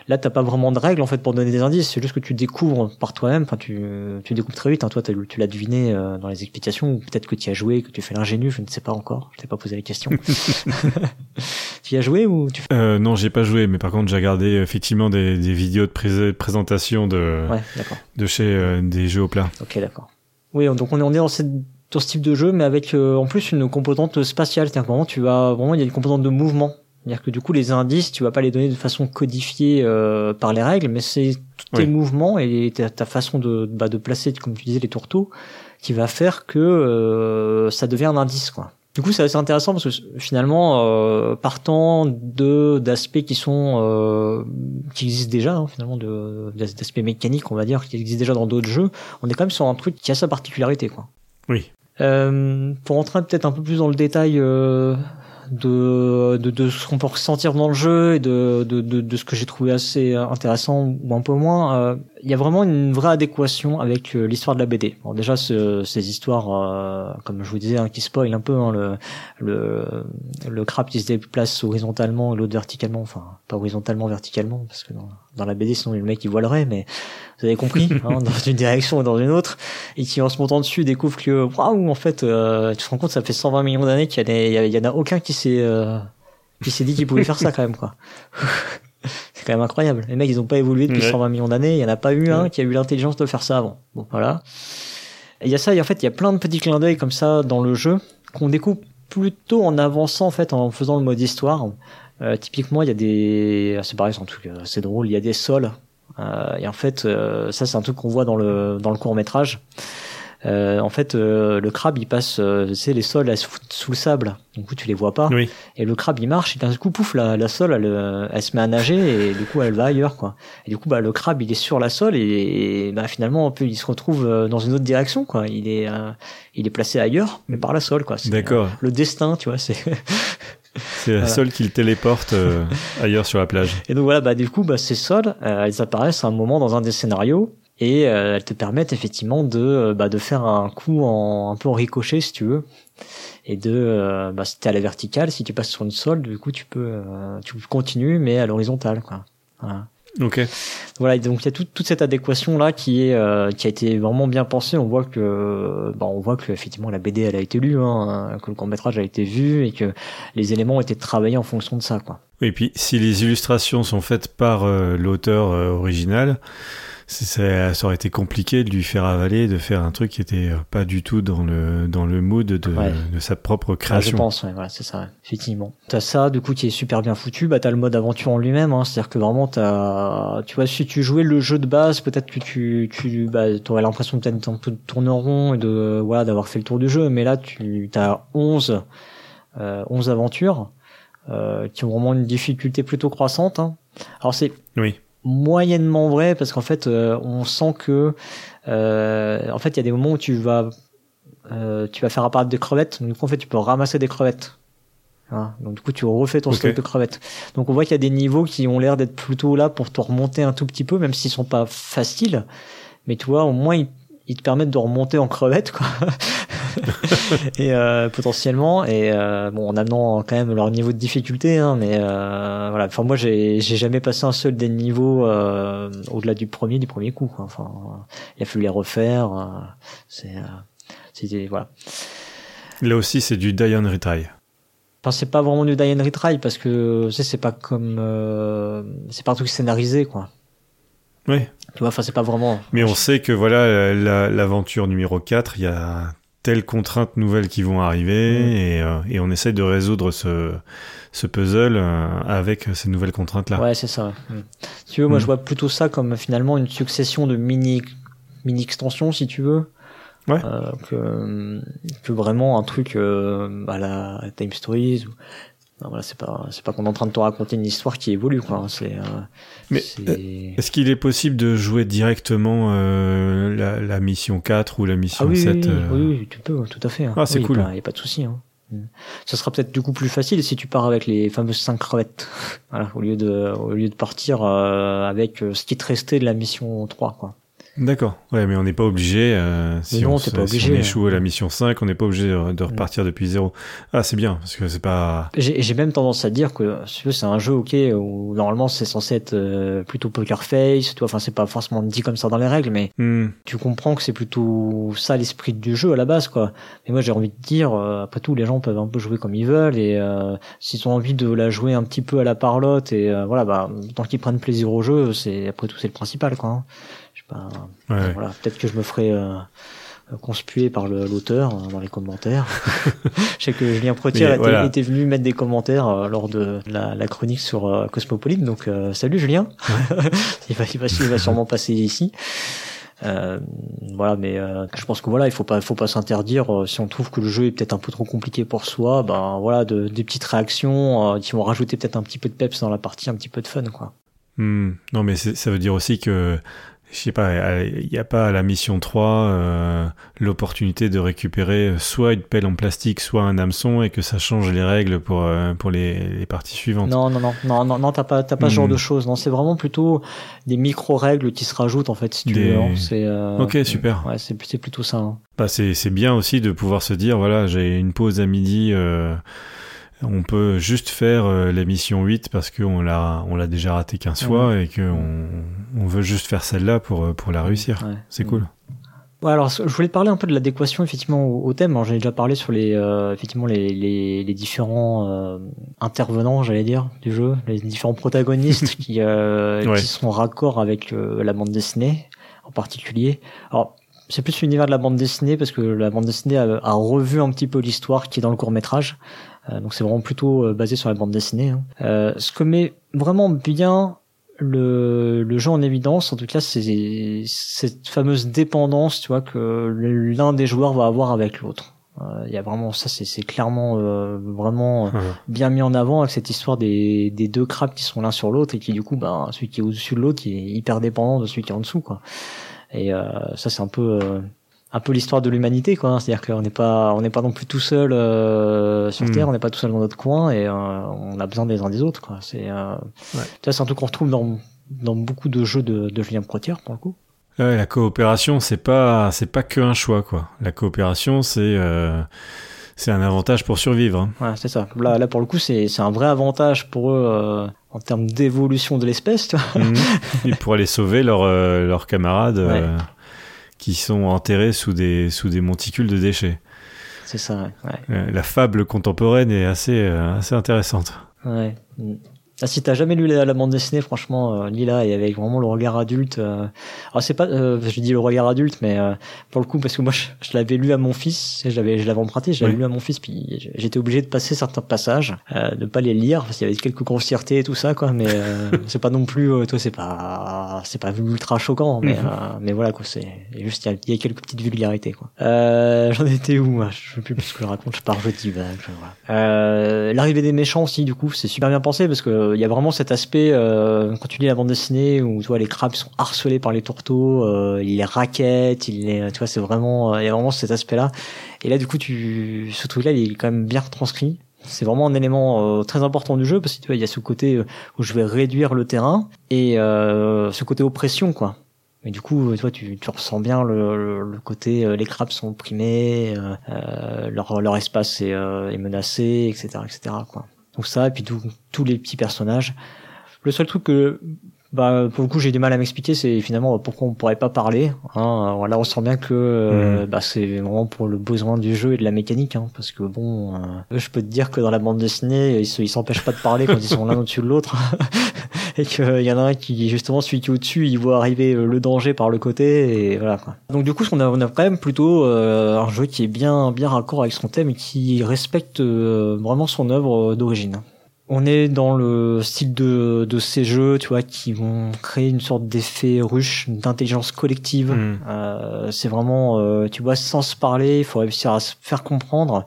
là t'as pas vraiment de règles en fait pour donner des indices c'est juste que tu découvres par toi-même enfin tu tu découvres très vite hein. toi tu l'as deviné euh, dans les explications ou peut-être que tu as joué que tu fais l'ingénu je ne sais pas encore je t'ai pas posé la question tu y as joué ou tu Euh, non, j'ai pas joué, mais par contre j'ai regardé effectivement des, des vidéos de pré- présentation de ouais d'accord de chez euh, des jeux au plat. Ok, d'accord. Oui, donc on est, on est dans, cette, dans ce type de jeu, mais avec euh, en plus une composante spatiale. C'est-à-dire vraiment, tu vas vraiment, il y a une composante de mouvement. C'est-à-dire que du coup, les indices, tu vas pas les donner de façon codifiée euh, par les règles, mais c'est tous tes Oui. mouvements et ta, ta façon de, bah, de placer, comme tu disais, les tourteaux, qui va faire que euh, ça devient un indice, quoi. Du coup, c'est assez intéressant parce que finalement, euh, partant de d'aspects qui sont euh, qui existent déjà, hein, finalement, de d'aspects mécaniques, on va dire, qui existent déjà dans d'autres jeux, on est quand même sur un truc qui a sa particularité, quoi. Oui. Euh, pour entrer peut-être un peu plus dans le détail euh, de, de, de ce qu'on peut ressentir dans le jeu et de, de, de, de ce que j'ai trouvé assez intéressant ou un peu moins, euh, y a vraiment une vraie adéquation avec euh, l'histoire de la BD. Bon, déjà, ce, ces histoires, euh, comme je vous disais, hein, qui spoilent un peu hein, le, le, le crabe qui se déplace horizontalement et l'autre verticalement, enfin pas horizontalement, verticalement, parce que dans, dans la BD, sinon le mec il voilerait, mais vous avez compris, hein, dans une direction ou dans une autre, et qui en se montant dessus découvre que waouh, en fait, euh, tu te rends compte, ça fait 120 millions d'années qu'il y, a des- il y, a- il y en a aucun qui s'est euh, qui s'est dit qu'il pouvait faire ça quand même, quoi. C'est quand même incroyable. Les mecs, ils ont pas évolué depuis Ouais. 120 millions d'années. Il y en a pas eu un Ouais. qui a eu l'intelligence de faire ça avant. Bon, voilà. Il y a ça, et en fait, il y a plein de petits clins d'œil comme ça dans le jeu qu'on découvre plutôt en avançant, en fait, en faisant le mode histoire. Euh, typiquement, il y a des, ah, c'est pareil, c'est un truc assez drôle. Il y a des sols. Euh, et en fait, euh, ça, c'est un truc qu'on voit dans le dans le court métrage. Euh, en fait, euh, le crabe, il passe, euh, tu sais, les sols sous le sable. Du coup, tu les vois pas. Oui. Et le crabe, il marche, et d'un coup, pouf, la, la sole, elle, euh, elle se met à nager, et du coup, elle va ailleurs, quoi. Et du coup, bah, le crabe, il est sur la sole, et, bah, finalement, un peu, il se retrouve euh, dans une autre direction, quoi. Il est, euh, il est placé ailleurs, mais par la sole, quoi. D'accord. le destin, tu vois, c'est. C'est la Voilà. seule qui le téléporte euh, ailleurs sur la plage. Et donc voilà, bah du coup, bah, ces sols, euh, elles apparaissent à un moment dans un des scénarios et euh, elles te permettent effectivement de, euh, bah, de faire un coup en, un peu en ricochet si tu veux. Et de, euh, bah, si t'es à la verticale, si tu passes sur une sol, du coup tu peux, euh, tu continues mais à l'horizontale quoi. Voilà. Ok. Voilà, donc il y a toute toute cette adéquation là qui est euh, qui a été vraiment bien pensée. On voit que bah, on voit que effectivement la BD elle a été lue, hein, que le court métrage a été vu et que les éléments ont été travaillés en fonction de ça, quoi. Et puis si les illustrations sont faites par euh, l'auteur euh, original, ça, ça, aurait été compliqué de lui faire avaler, de faire un truc qui était euh, pas du tout dans le dans le mood de, de sa propre création. je pense, ouais, voilà, c'est ça, effectivement. T'as ça, du coup, qui est super bien foutu. Bah, t'as le mode aventure en lui-même, hein, c'est-à-dire que vraiment, t'as, tu vois, si tu jouais le jeu de base, peut-être que tu, tu, bah, t'aurais l'impression peut-être un peu de tourner en rond et de, voilà, d'avoir fait le tour du jeu. Mais là, tu, t'as 11, euh, 11 aventures, euh, qui ont vraiment une difficulté plutôt croissante. Hein. Alors c'est, oui moyennement vrai parce qu'en fait euh, on sent que euh, en fait il y a des moments où tu vas euh, tu vas faire apparaître des crevettes. Donc du coup en fait tu peux ramasser des crevettes. Hein? Donc du coup tu refais ton stock de crevettes. Donc on voit qu'il y a des niveaux qui ont l'air d'être plutôt là pour te remonter un tout petit peu même s'ils sont pas faciles. Mais tu vois au moins ils, ils te permettent de remonter en crevettes quoi. Et euh, potentiellement et euh, bon en amenant quand même leur niveau de difficulté hein, mais euh, voilà. Enfin moi j'ai j'ai jamais passé un seul des niveaux euh, au-delà du premier du premier coup quoi. enfin il a fallu les refaire euh, c'est c'était voilà. Là aussi c'est du die and retry. Enfin, c'est pas vraiment du die and retry parce que tu sais, c'est pas comme c'est pas un truc scénarisé quoi oui tu vois enfin c'est pas vraiment mais on sait que voilà l'aventure numéro 4 il y a telles contraintes nouvelles qui vont arriver et, euh, et, on essaye de résoudre ce, ce puzzle euh, avec ces nouvelles contraintes là. Ouais, c'est ça. Mm. Si tu veux, moi mm. je vois plutôt ça comme finalement une succession de mini mini extensions si tu veux. Ouais. Euh, que, que vraiment un truc à la Time Stories non, voilà, c'est pas c'est pas qu'on est en train de te raconter une histoire qui évolue quoi. C'est euh, mais euh, est-ce qu'il est possible de jouer directement euh, la, la, mission 4 ou la mission ah, oui, 7 oui, oui, tu peux tout à fait. Hein. Ah c'est cool. Il y a pas de souci. Hein. Ça sera peut-être du coup plus facile si tu pars avec les fameuses 5 crevettes, voilà, au lieu de au lieu de partir avec ce qui te restait de la mission 3 quoi. D'accord. Ouais, mais on n'est pas obligé. Euh, si, on, pas obligé, si on échoue à la mission 5, on n'est pas obligé de, repartir depuis zéro. Ah, c'est bien parce que c'est pas. J'ai même tendance à dire que c'est un jeu ok où normalement c'est censé être euh, plutôt poker face. Enfin c'est pas forcément dit comme ça dans les règles, mais hmm. tu comprends que c'est plutôt ça l'esprit du jeu à la base, quoi. Mais moi j'ai envie de dire, euh, après tout, les gens peuvent un peu jouer comme ils veulent et euh, s'ils ont envie de la jouer un petit peu à la parlotte et voilà, bah tant qu'ils prennent plaisir au jeu, c'est après tout c'est le principal, quoi. Hein. Ben, voilà, peut-être que je me ferai euh, conspuer par l'auteur euh, dans les commentaires. je sais que Julien Protier était, venu mettre des commentaires euh, lors de la, la chronique sur euh, Cosmopolite, donc salut Julien. il, va, il, va, il va sûrement passer ici. Euh, voilà, mais je pense que voilà, il faut pas, faut pas s'interdire. si on trouve que le jeu est peut-être un peu trop compliqué pour soi, ben voilà, de, des petites réactions qui vont rajouter peut-être un petit peu de peps dans la partie, un petit peu de fun, quoi. Hmm. Non, mais ça veut dire aussi que je sais pas, il n'y a pas à la mission 3 euh, l'opportunité de récupérer soit une pelle en plastique, soit un hameçon et que ça change les règles pour, euh, pour les, les, parties suivantes. Non, non, non, non, non, non t'as pas, pas ce genre de hmm. choses. Non, c'est vraiment plutôt des micro-règles qui se rajoutent en fait, si tu veux. Hein. Euh, ok, super. Ouais, c'est, plutôt ça. Hein. Bah, c'est, c'est bien aussi de pouvoir se dire, voilà, j'ai une pause à midi. Euh, on peut juste faire euh, l'émission 8 parce qu'on l'a, on l'a déjà raté 15 fois et qu'on on veut juste faire celle-là pour, euh, pour la réussir. C'est cool. Ouais, alors je voulais te parler un peu de la l'adéquation effectivement au, thème. J'en ai déjà parlé sur les euh, effectivement les, les, les différents intervenants, j'allais dire, du jeu, les différents protagonistes qui, qui sont raccord avec la bande dessinée en particulier. Alors c'est plus l'univers de la bande dessinée parce que la bande dessinée a, a revu un petit peu l'histoire qui est dans le court métrage. Euh, donc c'est vraiment plutôt euh, basé sur la bande dessinée. Hein. Euh, ce que met vraiment bien le, le jeu en évidence, en tout cas, c'est cette fameuse dépendance, tu vois, que l'un des joueurs va avoir avec l'autre. Il y a vraiment ça, c'est clairement vraiment bien mis en avant avec cette histoire des, des deux crabes qui sont l'un sur l'autre et qui du coup, ben celui qui est au-dessus de l'autre, il est hyper dépendant de celui qui est en dessous, quoi. Et ça, c'est un peu un peu l'histoire de l'humanité quoi c'est-à-dire qu'on n'est pas on n'est pas non plus tout seul euh, sur hmm. terre on n'est pas tout seul dans notre coin et euh, on a besoin des uns des autres quoi c'est euh, ouais. c'est un truc qu'on retrouve dans dans beaucoup de jeux de, de Julien Protière pour le coup ouais, la coopération c'est pas c'est pas que un choix quoi la coopération c'est euh, c'est un avantage pour survivre. Hein. Ouais, c'est ça. Là, là, pour le coup, c'est un vrai avantage pour eux euh, en termes d'évolution de l'espèce. Mmh. Et pour aller sauver leurs euh, leurs camarades euh, qui sont enterrés sous des, sous des monticules de déchets. C'est ça, ouais. Euh, La fable contemporaine est assez, euh, assez intéressante. ouais. Mm. Ah, si t'as jamais lu la, la bande dessinée, franchement, euh, lis-la et avec vraiment le regard adulte. euh, Alors c'est pas, euh, je dis le regard adulte, mais euh, pour le coup, parce que moi, je, je l'avais lu à mon fils, et je l'avais, je l'avais emprunté, je l'avais Oui. lu à mon fils, puis j'étais obligé de passer certains passages, euh, de pas les lire parce qu'il y avait quelques grossièretés et tout ça, quoi. Mais euh, c'est pas non plus, euh, toi, c'est pas, c'est pas ultra choquant, mais euh, mais voilà quoi, c'est juste il y y a quelques petites vulgarités, quoi. Euh, J'en étais où moi? Je sais plus ce que je raconte, je pars je voilà. Euh, L'arrivée des méchants aussi, du coup, c'est super bien pensé parce que il y a vraiment cet aspect euh, quand tu lis la bande dessinée où tu vois les crabes sont harcelés par les tourteaux, euh, ils les raquettent, ils les, tu vois, c'est vraiment, euh, il y a vraiment cet aspect-là. Et là, du coup, tu, ce truc-là, il est quand même bien retranscrit. C'est vraiment un élément euh, très important du jeu parce que tu vois, il y a ce côté euh, où je vais réduire le terrain et euh, ce côté oppression, quoi. Mais du coup, tu vois, tu, tu ressens bien le, le, le côté euh, les crabes sont opprimés, euh, euh, leur, leur espace est, euh, est menacé, etc., etc. Quoi. Donc ça, et puis tout- tous les petits personnages. Le seul truc que, bah, pour le coup, j'ai du mal à m'expliquer, c'est finalement pourquoi on pourrait pas parler. Hein. Alors Là, on sent bien que euh, bah, c'est vraiment pour le besoin du jeu et de la mécanique, hein, parce que bon, euh, je peux te dire que dans la bande dessinée, ils se- ils s'empêchent pas de parler quand ils sont l'un au-dessus de l'autre, et qu'il y en a un qui justement celui qui est au-dessus, il voit arriver le danger par le côté, et voilà. Quoi. Donc du coup, on a, on a quand même plutôt euh, un jeu qui est bien bien raccord avec son thème et qui respecte euh, vraiment son œuvre euh, d'origine. On est dans le style de, de ces jeux, tu vois, qui vont créer une sorte d'effet ruche, d'intelligence collective. Mm. Euh, c'est vraiment, euh, tu vois, sans se parler, il faut réussir à se faire comprendre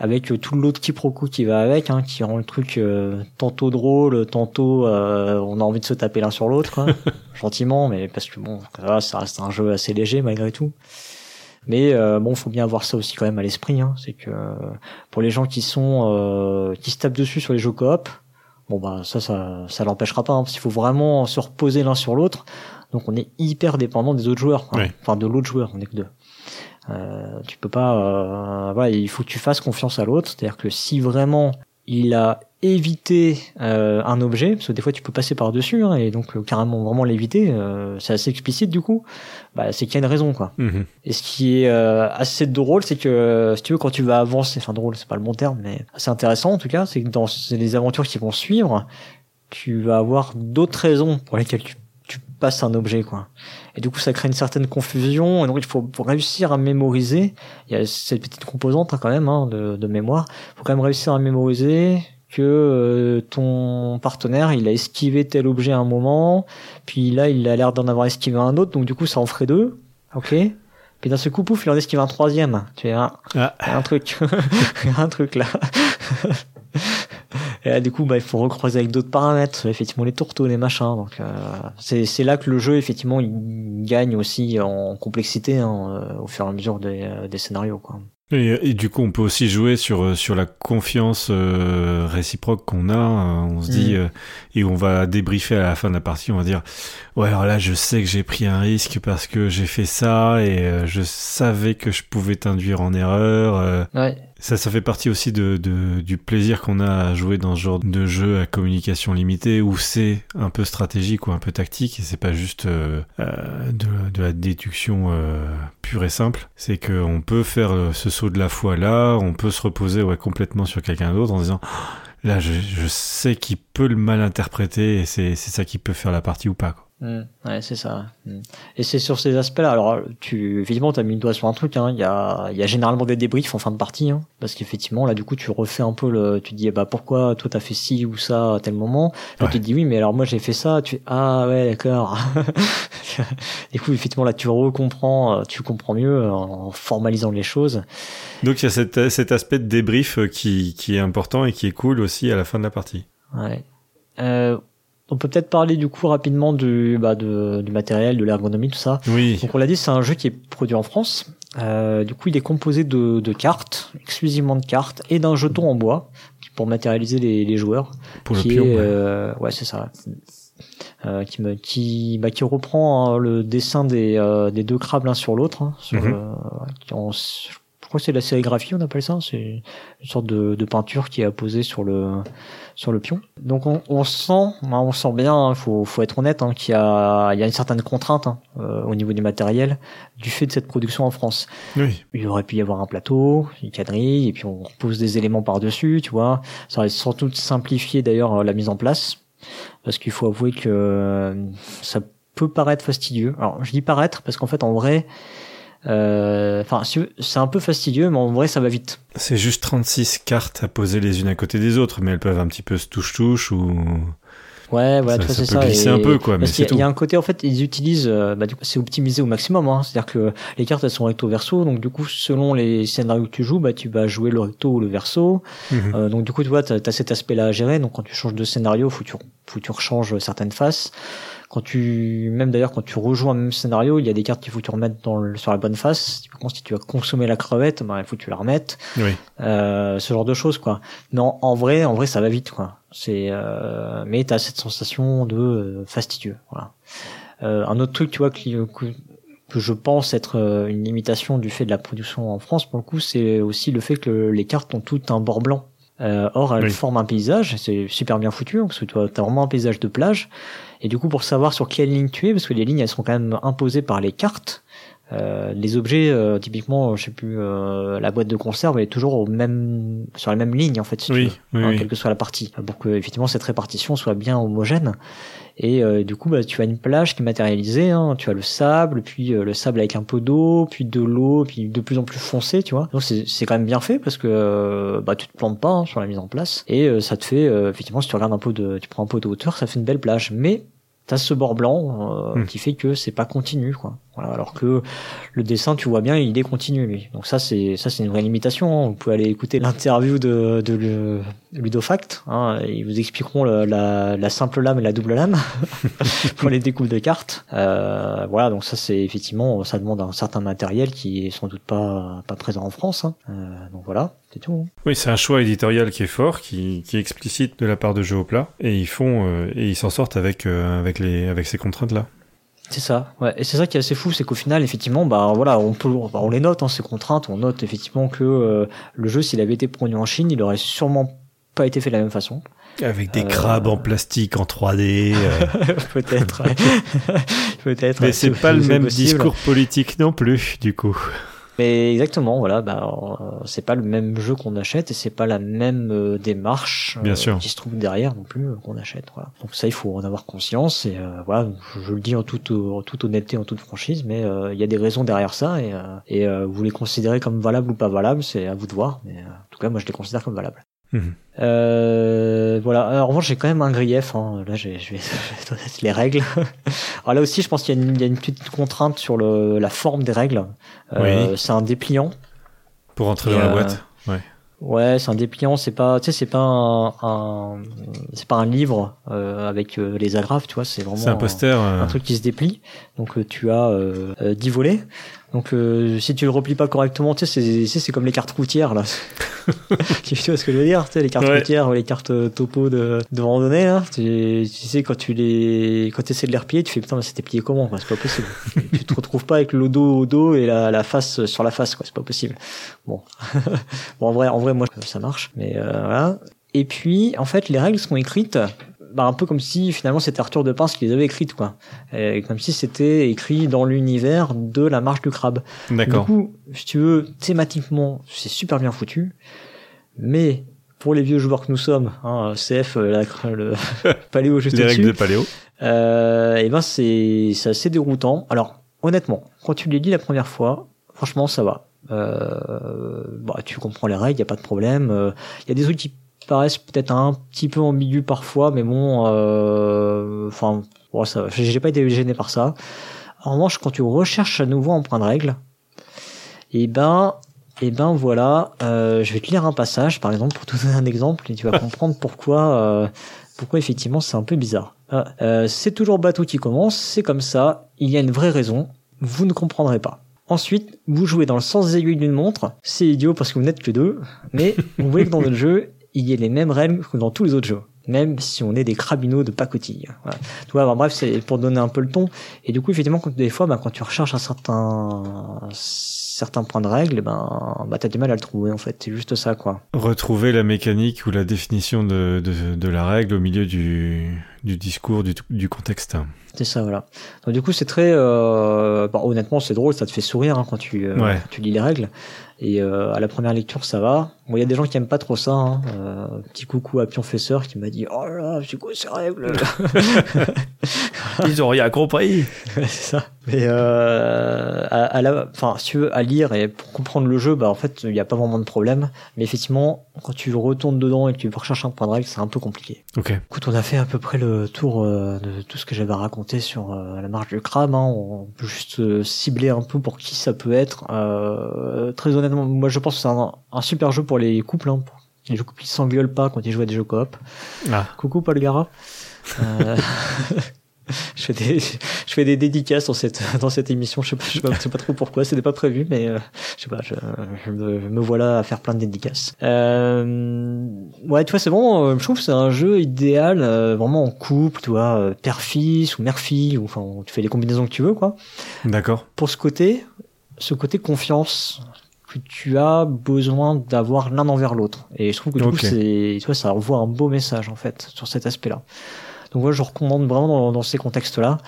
avec euh, tout l'autre quiproquo qui va avec, hein, qui rend le truc euh, tantôt drôle, tantôt euh, on a envie de se taper l'un sur l'autre, quoi. gentiment, mais parce que bon, ça, ça reste un jeu assez léger malgré tout. Mais euh, bon, faut bien avoir ça aussi quand même à l'esprit. Hein. C'est que euh, pour les gens qui sont euh, qui se tapent dessus sur les jeux coop, bon bah ça, ça, ça l'empêchera pas. Hein, parce qu'il faut vraiment se reposer l'un sur l'autre. Donc on est hyper dépendant des autres joueurs. quoi. Ouais. Enfin de l'autre joueur, on est que deux. Euh, tu peux pas. Euh, voilà, il faut que tu fasses confiance à l'autre. C'est-à-dire que si vraiment il a évité euh, un objet, parce que des fois tu peux passer par dessus, hein, et donc euh, carrément vraiment l'éviter, euh, c'est assez explicite du coup. Bah, c'est qu'il y a une raison quoi. Mhm. Et ce qui est euh, assez drôle, c'est que euh, si tu veux, quand tu vas avancer, enfin drôle, c'est pas le bon terme, mais assez intéressant en tout cas, c'est que dans les aventures qui vont suivre, tu vas avoir d'autres raisons pour lesquelles tu, tu passes un objet, quoi. Et du coup, ça crée une certaine confusion. Et donc, il faut, réussir à mémoriser. Il y a cette petite composante hein, quand même hein, de, de mémoire. Il faut quand même réussir à mémoriser que euh, ton partenaire, il a esquivé tel objet à un moment, puis là, il a l'air d'en avoir esquivé un autre, donc du coup, ça en ferait deux. Ok. Puis d'un seul coup, pouf, il en esquive un troisième. Tu es un, Ah. un truc, un truc là. Et là, du coup, bah, il faut recroiser avec d'autres paramètres, effectivement les tourteaux, les machins. Donc, euh, c'est là que le jeu, effectivement, il gagne aussi en complexité hein, euh, au fur et à mesure des, euh, des scénarios. Quoi. Et, et du coup, on peut aussi jouer sur euh, sur la confiance euh, réciproque qu'on a. Euh, On se dit Mm. euh, et on va débriefer à la fin de la partie. On va dire ouais, alors là, je sais que j'ai pris un risque parce que j'ai fait ça et euh, je savais que je pouvais t'induire en erreur. Ouais, ça, ça fait partie aussi de, de du plaisir qu'on a à jouer dans ce genre de jeu à communication limitée où c'est un peu stratégique ou un peu tactique et c'est pas juste euh, euh, de, de la déduction euh, pure et simple. C'est que on peut faire euh, ce saut de la foi là, on peut se reposer ouais complètement sur quelqu'un d'autre en disant Ah, là je, je sais qu'il peut le mal interpréter et c'est ça qui peut faire la partie ou pas. Quoi. Mm, ouais, c'est ça. Mm. Et c'est sur ces aspects-là. Alors, tu, évidemment, t'as mis le doigt sur un truc. hein. Il y a, il y a généralement des débriefs en fin de partie, hein, parce qu'effectivement, là, du coup, tu refais un peu le, tu te dis, eh bah, pourquoi toi t'as fait ci ou ça à tel moment? Là, Ouais. tu te dis oui, mais alors moi j'ai fait ça. Tu, ah ouais, d'accord. du coup, effectivement, là, tu recomprends, euh, tu comprends mieux euh, en formalisant les choses. Donc il y a cet, cet aspect de débrief euh, qui, qui est important et qui est cool aussi à la fin de la partie. Ouais. Euh, on peut peut-être parler du coup rapidement du, bah, de, du matériel, de l'ergonomie, tout ça. Oui. Donc on l'a dit, c'est un jeu qui est produit en France. Euh, du coup, il est composé de, de cartes, exclusivement de cartes, et d'un jeton en bois pour matérialiser les, les joueurs. Pour le qui pion. est, ouais. euh, ouais, c'est ça. Euh, qui me, qui, bah, qui reprend hein, le dessin des, euh, des deux crabes l'un sur l'autre. hein, le- je crois que c'est de la sérigraphie, on appelle ça. C'est une sorte de, de, peinture qui est apposée sur le sur le pion. Donc on, on sent, hein, on sent bien. Il hein, faut, faut être honnête, hein, qu'il y a il y a une certaine contrainte hein, euh, au niveau du matériel du fait de cette production en France. Oui. Il aurait pu y avoir un plateau, une quadrille, et puis on pose des éléments par dessus, tu vois. Ça aurait sans doute simplifié d'ailleurs la mise en place, parce qu'il faut avouer que ça peut paraître fastidieux. Alors je dis paraître parce qu'en fait en vrai euh, enfin, c'est un peu fastidieux, mais en vrai, ça va vite. C'est juste 36 cartes à poser les unes à côté des autres, mais elles peuvent un petit peu se touche-touche ou. Ouais, voilà, ça, c'est ça. Peut glisser un peu, quoi. Mais c'est Il y a un côté, en fait, ils utilisent, euh, bah, du coup, c'est optimisé au maximum. Hein. C'est-à-dire que les cartes elles sont recto verso, donc du coup, selon les scénarios que tu joues, bah, tu vas jouer le recto ou le verso. Mhm. Euh, donc du coup, tu vois, t'as as cet aspect-là à gérer. Donc quand tu changes de scénario, faut que tu, faut que tu rechanges certaines faces quand tu même d'ailleurs quand tu rejoins un même scénario il y a des cartes qu'il faut que tu remettes dans le, sur la bonne face. Si tu vas consommer la crevette ben il faut que tu la remettes. Oui. euh, ce genre de choses quoi. Non en vrai en vrai ça va vite quoi. C'est euh, mais t'as cette sensation de euh, fastidieux voilà. Euh, un autre truc tu vois que, que je pense être euh, une limitation du fait de la production en France pour le coup c'est aussi le fait que les cartes ont tout un bord blanc euh, or, elles forment un paysage, c'est super bien foutu, hein, parce que tu as vraiment un paysage de plage. Et du coup, pour savoir sur quelle ligne tu es, parce que les lignes, elles sont quand même imposées par les cartes, euh, les objets, euh, typiquement, je sais plus, euh, la boîte de conserve, elle est toujours au même, sur la même ligne en fait, si oui, tu veux, oui, hein, quelle que soit la partie, pour que effectivement cette répartition soit bien homogène. Et euh, du coup, bah, tu as une plage qui est matérialisée. Hein, tu as le sable, puis le sable avec un peu d'eau, puis de l'eau, puis de plus en plus foncé, tu vois. Donc c'est c'est quand même bien fait parce que bah tu te plantes pas hein, sur la mise en place et ça te fait effectivement si tu regardes un peu de, tu prends un peu de hauteur, ça fait une belle plage. Mais t'as ce bord blanc euh, Hmm. qui fait que c'est pas continu quoi alors que le dessin tu vois bien il est continu lui donc ça c'est ça c'est une vraie limitation hein. vous pouvez aller écouter l'interview de, de Ludofact hein. ils vous expliqueront la, simple lame et la double lame pour les découpes de cartes euh, voilà donc ça c'est effectivement ça demande un certain matériel qui est sans doute pas pas présent en France hein. Euh, donc voilà c'est tout. Oui, c'est un choix éditorial qui est fort, qui, qui est explicite de la part de Geopla, et ils font euh, et ils s'en sortent avec avec les avec ces contraintes là. C'est ça, ouais. Et c'est ça qui est assez fou, c'est qu'au final, effectivement, bah voilà, on peut, bah, on les note, hein, ces contraintes. On note effectivement que euh, le jeu, s'il avait été produit en Chine, il aurait sûrement pas été fait de la même façon. Avec des Euh, crabes en plastique en 3D. euh. Peut-être, peut-être. Mais c'est pas le même possible. discours politique non plus, du coup. Mais exactement, voilà, bah euh, c'est pas le même jeu qu'on achète et c'est pas la même euh, démarche Bien euh, sûr. qui se trouve derrière non plus qu'on achète. Voilà. Donc ça, il faut en avoir conscience et euh, voilà, je, je le dis en toute, en toute honnêteté, en toute franchise, mais euh, il y a des raisons derrière ça et, euh, et euh, vous les considérez comme valables ou pas valables, c'est à vous de voir. Mais euh, en tout cas, moi, je les considère comme valables. Mhm. Euh, voilà. En revanche, j'ai quand même un grief. Hein. Là, je vais, je vais donner les règles. Alors là aussi, je pense qu'il y, a une- il y a une petite contrainte sur le, la forme des règles. Euh, C'est un dépliant. Pour entrer Et, dans la euh, boîte. Ouais. Ouais, c'est un dépliant. C'est pas, tu sais, c'est pas un, un- c'est pas un livre euh, avec les agrafes. Tu vois, c'est vraiment C'est un poster. euh, un truc qui se déplie. Donc tu as euh, euh, 10 volets. Donc euh, si tu le replies pas correctement, tu sais, c'est comme les cartes routières là. tu vois ce que je veux dire Tu sais, les cartes Ouais. routières ou les cartes euh, topo de, de randonnée là. Tu, tu sais quand tu les quand essaies de les replier, tu fais putain mais c'était plié comment quoi? C'est pas possible. tu, tu te retrouves pas avec le dos au dos et la, la face sur la face quoi. C'est pas possible. Bon, bon en vrai en vrai moi ça marche. Mais euh, voilà. Et puis en fait les règles sont écrites bah, un peu comme si finalement c'était Arthur de Pince qui les avait écrites quoi. Et comme si c'était écrit dans l'univers de la marche du crabe. Du D'accord. coup, si tu veux, thématiquement, c'est super bien foutu, mais pour les vieux joueurs que nous sommes, hein, CF, euh, la, le paléo juste Les règles de paléo. euh, et ben c'est c'est assez déroutant. Alors honnêtement, quand tu les lis la première fois, franchement ça va. Euh, bah, tu comprends les règles, y a pas de problème. Euh, Il y a des qui paraissent peut-être un petit peu ambigus parfois, mais bon, euh, enfin, bon, ça, j'ai pas été gêné par ça. En revanche, quand tu recherches à nouveau un point de règle, et ben, et ben voilà, euh, je vais te lire un passage, par exemple, pour te donner un exemple, et tu vas comprendre pourquoi, euh, pourquoi effectivement c'est un peu bizarre. Ah, c'est toujours bateau qui commence, c'est comme ça, il y a une vraie raison, vous ne comprendrez pas. Ensuite, vous jouez dans le sens des aiguilles d'une montre, c'est idiot parce que vous n'êtes que deux, mais vous voulez que dans notre jeu, il y ait les mêmes règles que dans tous les autres jeux, même si on est des crabineaux de pacotille. Voilà. Tu bref, c'est pour donner un peu le ton. Et du coup, effectivement, quand, des fois, bah, quand tu recherches un certain certains points de règle, ben, bah, t'as du mal à le trouver en fait. C'est juste ça, quoi. Retrouver la mécanique ou la définition de, de, de la règle au milieu du, du discours, du, du contexte. C'est ça, voilà. Donc, du coup, c'est très. Euh, bah, honnêtement, c'est drôle, ça te fait sourire hein, quand tu, euh, Ouais. tu lis les règles. Et euh, à la première lecture, ça va. Bon, il y a des gens qui aiment pas trop ça. Hein. Petit coucou à Pionfesseur qui m'a dit Oh là là, c'est quoi ces règles Ils ont rien compris. C'est ça. Mais à, à la, enfin, si tu veux, à lire et pour comprendre le jeu, bah en fait, il n'y a pas vraiment de problème. Mais effectivement, quand tu retournes dedans et que tu veux rechercher un point de règle, c'est un peu compliqué. Ok. Écoute, on a fait à peu près le tour de tout ce que j'avais à sur euh, la marche du crabe. Hein. On peut juste euh, cibler un peu pour qui ça peut être. Euh, très honnêtement, moi je pense que c'est un, un super jeu pour les couples. Hein, pour les couples qui s'engueulent pas quand ils jouent à des jeux coop. Ah. Coucou Paul Gara. Je fais des je fais des dédicaces dans cette dans cette émission. Je sais pas je sais pas, je sais pas trop pourquoi. C'était pas prévu, mais euh, je sais pas. Je, je me, me voilà à faire plein de dédicaces. Euh, ouais, tu vois, c'est vraiment. euh, Je trouve que c'est un jeu idéal, euh, vraiment en couple, tu vois, euh, père-fils ou mère-fille, ou enfin, tu fais les combinaisons que tu veux, quoi. D'accord. Pour ce côté, ce côté confiance que tu as besoin d'avoir l'un envers l'autre. Et je trouve que du coup, c'est, tu vois, ça envoie un beau message en fait sur cet aspect-là. Donc moi, je recommande vraiment dans, dans ces contextes-là.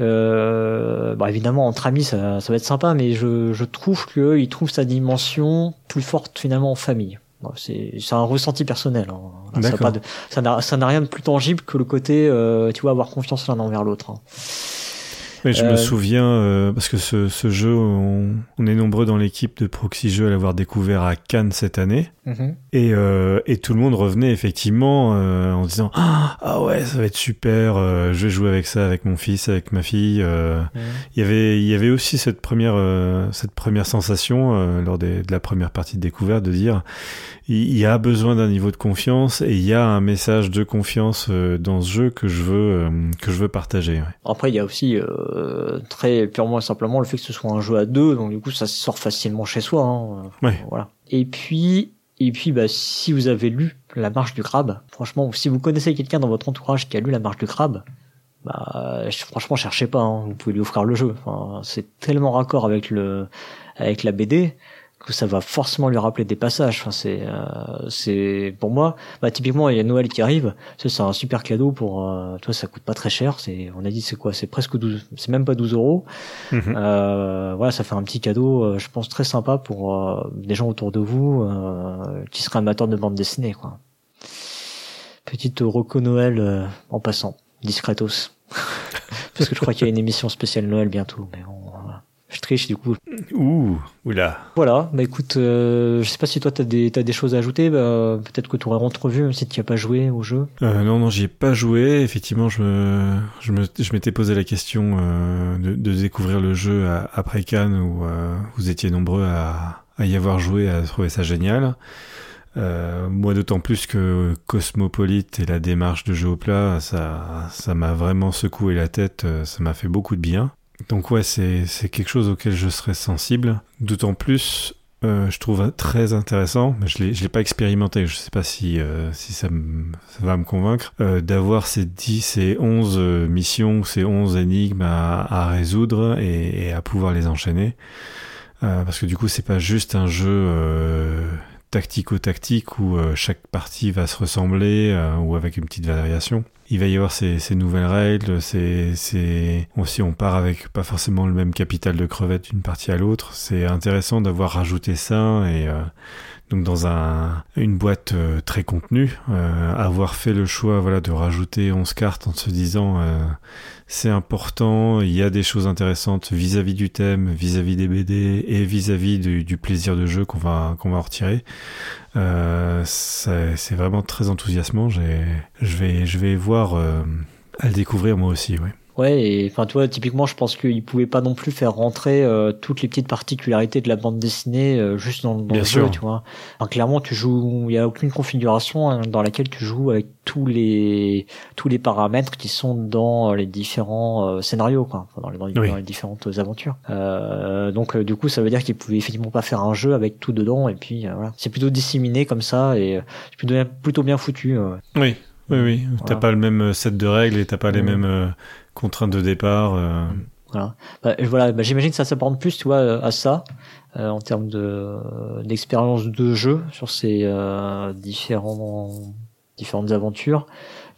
Euh, bah évidemment, entre amis, ça, ça va être sympa, mais je, je trouve qu'il trouve sa dimension plus forte finalement en famille. C'est un ressenti personnel. hein. Ça n'a ça n'a rien de plus tangible que le côté, euh, tu vois, avoir confiance l'un envers l'autre. hein. Mais je Euh, me souviens, euh, parce que ce, ce jeu, on, on est nombreux dans l'équipe de Proxy Jeux à l'avoir découvert à Cannes cette année. Et, euh, et tout le monde revenait effectivement euh, en disant ah, ah ouais ça va être super euh, je vais jouer avec ça avec mon fils avec ma fille euh. il y avait il y avait aussi cette première euh, cette première sensation euh, lors des, de la première partie de découverte de dire il y a besoin d'un niveau de confiance et il y a un message de confiance euh, dans ce jeu que je veux euh, que je veux partager ouais. Après, il y a aussi euh, très purement et simplement le fait que ce soit un jeu à deux, donc du coup, ça se sort facilement chez soi. Hein. Ouais. Voilà. Et puis, et puis, bah, si vous avez lu La Marche du Crabe, franchement, si vous connaissez quelqu'un dans votre entourage qui a lu La Marche du Crabe, bah, franchement, cherchez pas. hein. Vous pouvez lui offrir le jeu. Enfin, c'est tellement raccord avec le, avec la BD que ça va forcément lui rappeler des passages. Enfin, c'est, euh, c'est pour moi, bah, typiquement, il y a Noël qui arrive. Ça, c'est un super cadeau pour, euh, toi, ça coûte pas très cher. C'est, on a dit, c'est quoi? C'est presque 12, c'est même pas 12 euros. Mhm. Euh, voilà, ça fait un petit cadeau, euh, je pense très sympa pour euh, des gens autour de vous euh, qui seraient amateurs de bande dessinée, quoi. Petite reco Noël euh, en passant, discretos, parce que je crois qu'il y a une émission spéciale Noël bientôt, mais bon. Je triche du coup. ouh oula Voilà, bah écoute, euh, je sais pas si toi t'as des t'as des choses à ajouter, bah, peut-être que tu aurais entrevu même si tu as pas joué au jeu. Euh, non, non, j'y ai pas joué. Effectivement, je me, je me, m'étais posé la question euh, de, de découvrir le jeu à- après Cannes où vous étiez nombreux à, à y avoir joué, à trouver ça génial. Moi, d'autant plus que Cosmopolite et la démarche de jeu au plat, ça, ça m'a vraiment secoué la tête. Ça m'a fait beaucoup de bien. Donc ouais, c'est, quelque chose auquel je serais sensible. D'autant plus euh, je trouve très intéressant, mais je je l'ai pas expérimenté. Je sais pas si euh, si ça, ça va me convaincre euh, d'avoir ces 10, ces 11 euh, missions, ces 11 énigmes à, à résoudre et, et à pouvoir les enchaîner. Euh, parce que du coup, c'est pas juste un jeu euh, tactico-tactique où euh, chaque partie va se ressembler euh, ou avec une petite variation. Il va y avoir ces, ces nouvelles règles, c'est aussi on part avec pas forcément le même capital de crevettes d'une partie à l'autre. C'est intéressant d'avoir rajouté ça et euh, donc dans un, une boîte euh, très contenue, euh, avoir fait le choix voilà de rajouter 11 cartes en se disant euh, c'est important, il y a des choses intéressantes vis-à-vis du thème, vis-à-vis des BD et vis-à-vis du, du plaisir de jeu qu'on va qu'on va retirer. Euh, c'est vraiment très enthousiasmant. Je vais je vais voir euh, à le découvrir moi aussi. Ouais. Ouais, et enfin, tu vois, typiquement, je pense qu'ils pouvaient pas non plus faire rentrer euh, toutes les petites particularités de la bande dessinée euh, juste dans, dans Bien le sûr. jeu, tu vois. Enfin, clairement, tu joues, il y a aucune configuration hein, dans laquelle tu joues avec tous les tous les paramètres qui sont dans les différents euh, scénarios, quoi, enfin, dans, les, dans les- Oui. dans les différentes aventures. Euh, donc, euh, du coup, ça veut dire qu'ils pouvaient effectivement pas faire un jeu avec tout dedans, et puis euh, voilà, c'est plutôt disséminé comme ça, et euh, c'est plutôt bien, plutôt bien foutu. euh. Oui. Oui, oui. T'as pas le même set de règles et t'as pas les Mm. mêmes euh, contraintes de départ. euh, Voilà. Bah, voilà, bah, j'imagine que ça s'apparente plus, tu vois, à ça, euh, en termes de d'expérience de jeu sur ces euh, différents différentes aventures,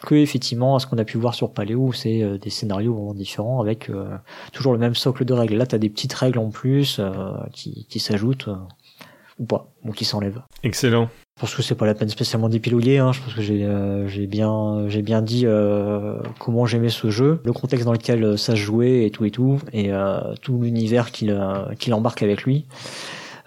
que effectivement à ce qu'on a pu voir sur Paléo, où c'est euh, des scénarios vraiment différents avec euh, toujours le même socle de règles. Là, t'as des petites règles en plus euh, qui, qui s'ajoutent ou pas, ou qui s'enlèvent. Excellent. Je pense que c'est pas la peine spécialement d'épiloguer. Hein. Je pense que j'ai euh, bien dit euh, comment j'aimais ce jeu, le contexte dans lequel euh, ça se jouait et tout et tout, et tout l'univers qu'il qu'il embarque avec lui.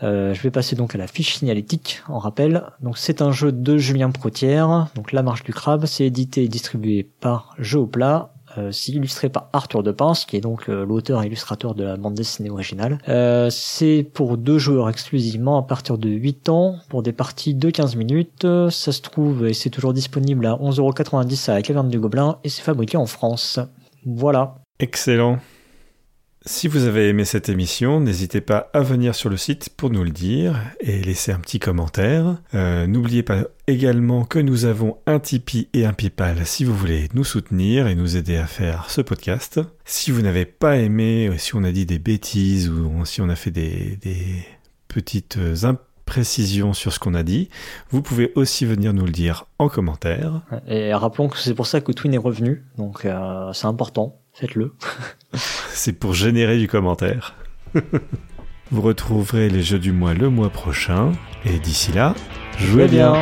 je vais passer donc à la fiche signalétique en rappel. Donc c'est un jeu de Julien Protière. Donc La Marche du Crabe, c'est édité et distribué par Jeu au plat euh, c'est illustré par Arthur de Pince, qui est donc euh, l'auteur et illustrateur de la bande dessinée originale. Euh, c'est pour deux joueurs exclusivement à partir de 8 ans, pour des parties de 15 minutes. Ça se trouve et c'est toujours disponible à 11,90€ à la Caverne du Gobelin et c'est fabriqué en France. Voilà. Excellent. Si vous avez aimé cette émission, n'hésitez pas à venir sur le site pour nous le dire et laisser un petit commentaire. Euh, n'oubliez pas également que nous avons un Tipeee et un PayPal si vous voulez nous soutenir et nous aider à faire ce podcast. Si vous n'avez pas aimé, si on a dit des bêtises ou si on a fait des, petites imprécisions sur ce qu'on a dit, vous pouvez aussi venir nous le dire en commentaire. Et rappelons que c'est pour ça que Twin est revenu, donc euh, c'est important faites-le. C'est pour générer du commentaire. Vous retrouverez les jeux du mois le mois prochain. Et d'ici là, jouez bien.